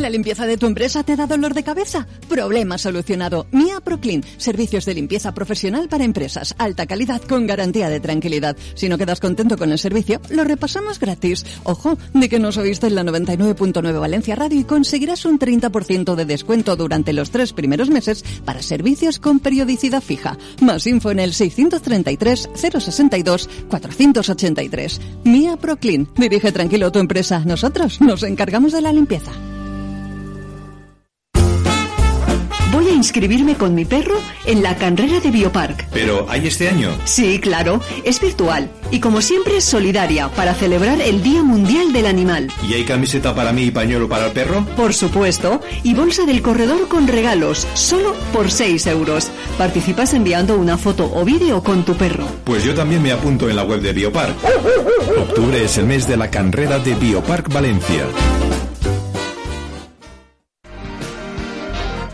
¿La limpieza de tu empresa te da dolor de cabeza? Problema solucionado. Mia Proclean. Servicios de limpieza profesional para empresas. Alta calidad con garantía de tranquilidad. Si no quedas contento con el servicio, lo repasamos gratis. Ojo, de que nos oíste en la 99.9 Valencia Radio y conseguirás un 30% de descuento durante los tres primeros meses para servicios con periodicidad fija. Más info en el 633 062 483. Mia Proclean. Dirige tranquilo tu empresa. Nosotros nos encargamos de la limpieza. Voy a inscribirme con mi perro en la carrera de Biopark. ¿Pero hay este año? Sí, claro, es virtual y como siempre es solidaria para celebrar el Día Mundial del Animal. ¿Y hay camiseta para mí y pañuelo para el perro? Por supuesto, y bolsa del corredor con regalos, solo por 6 euros. Participas enviando una foto o vídeo con tu perro. Pues yo también me apunto en la web de Biopark. Octubre es el mes de la carrera de Biopark Valencia.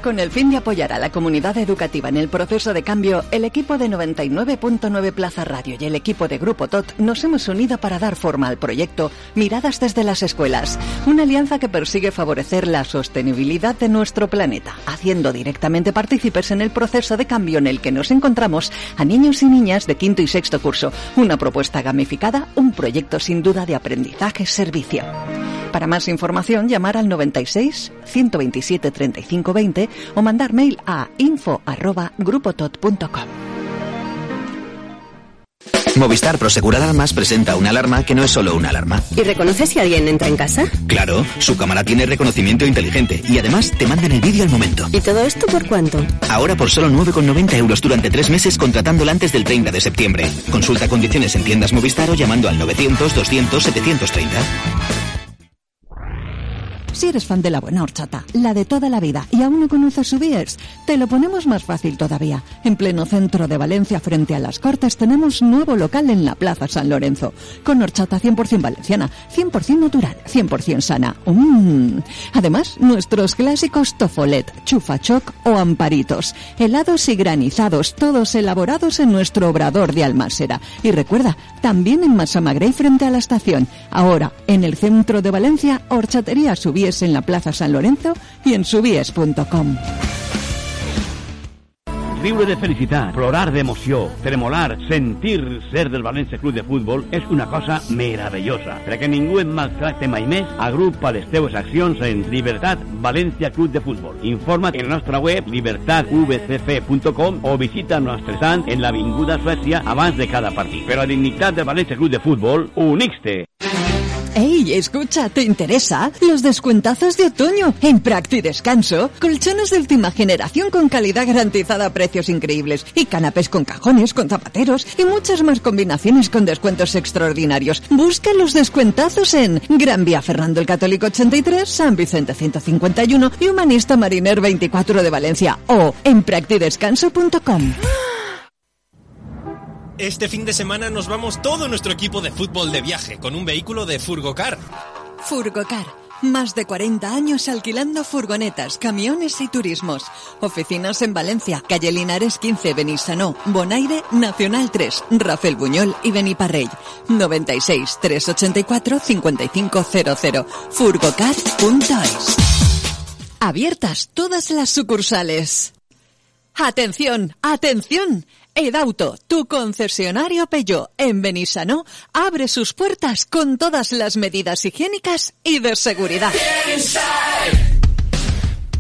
Con el fin de apoyar a la comunidad educativa en el proceso de cambio, el equipo de 99.9 Plaza Radio y el equipo de Grupo TOT nos hemos unido para dar forma al proyecto Miradas desde las escuelas, una alianza que persigue favorecer la sostenibilidad de nuestro planeta, haciendo directamente partícipes en el proceso de cambio en el que nos encontramos a niños y niñas de quinto y sexto curso. Una propuesta gamificada, un proyecto sin duda de aprendizaje-servicio. Para más información, llamar al 96 127 35 20 o mandar mail a info@grupotot.com. Movistar Prosegur Alarmas presenta una alarma que no es solo una alarma. ¿Y reconoce si alguien entra en casa? Claro, su cámara tiene reconocimiento inteligente y además te mandan el vídeo al momento. ¿Y todo esto por cuánto? Ahora por solo 9,90 euros durante tres meses contratándola antes del 30 de septiembre. Consulta condiciones en tiendas Movistar o llamando al 900 200 730. Si eres fan de la buena horchata, la de toda la vida, y aún no conoces su Biers, te lo ponemos más fácil todavía. En pleno centro de Valencia, frente a las Cortes, tenemos nuevo local en la Plaza San Lorenzo, con horchata 100% valenciana, 100% natural, 100% sana. Mm. Además, nuestros clásicos tofolet, chufachoc o amparitos, helados y granizados, todos elaborados en nuestro obrador de Almásera. Y recuerda, también en Masamagrey frente a la estación. Ahora, en el centro de Valencia, horchatería En la Plaza San Lorenzo y en subies.com. Riure de felicitat, plorar d'emoció, tremolar, sentir ser del València Club de Futbol és una cosa meravellosa. Perquè ningú et maltracte mai més, agrupa les teves accions en Libertat València Club de Futbol. Informa't en la nostra web libertatvcf.com o visita nostre stand en l'Avinguda Suècia abans de cada partit. Per la dignitat del València Club de Futbol, unix-te! ¡Ey, escucha! ¿Te interesa? Los descuentazos de otoño en Practi Descanso. Colchones de última generación con calidad garantizada a precios increíbles. Y canapés con cajones, con zapateros y muchas más combinaciones con descuentos extraordinarios. Busca los descuentazos en Gran Vía Fernando el Católico 83, San Vicente 151 y Humanista Mariner 24 de Valencia. O en practidescanso.com. [GASPS] Este fin de semana nos vamos todo nuestro equipo de fútbol de viaje con un vehículo de Furgocar. Furgocar. Más de 40 años alquilando furgonetas, camiones y turismos. Oficinas en Valencia, Calle Linares 15, Benissanó, Bonaire, Nacional 3, Rafael Buñol y Beniparrell. 96 384 5500. Furgocar.es. Abiertas todas las sucursales. Atención, atención. Edauto, tu concesionario Peugeot en Benissanó, abre sus puertas con todas las medidas higiénicas y de seguridad.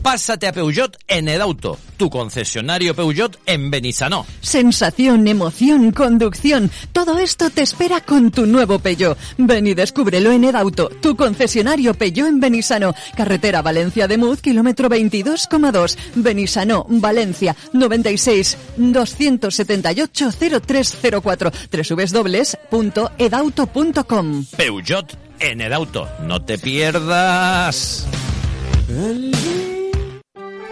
Pásate a Peugeot en Edauto, tu concesionario Peugeot en Benissanó. Sensación, emoción, conducción, todo esto te espera con tu nuevo Peugeot. Ven y descúbrelo en Edauto, tu concesionario Peugeot en Benissanó, carretera Valencia de Muz, kilómetro 22,2, Benissanó, Valencia, 96 278 0304, www.edauto.com. Peugeot en Edauto, no te pierdas.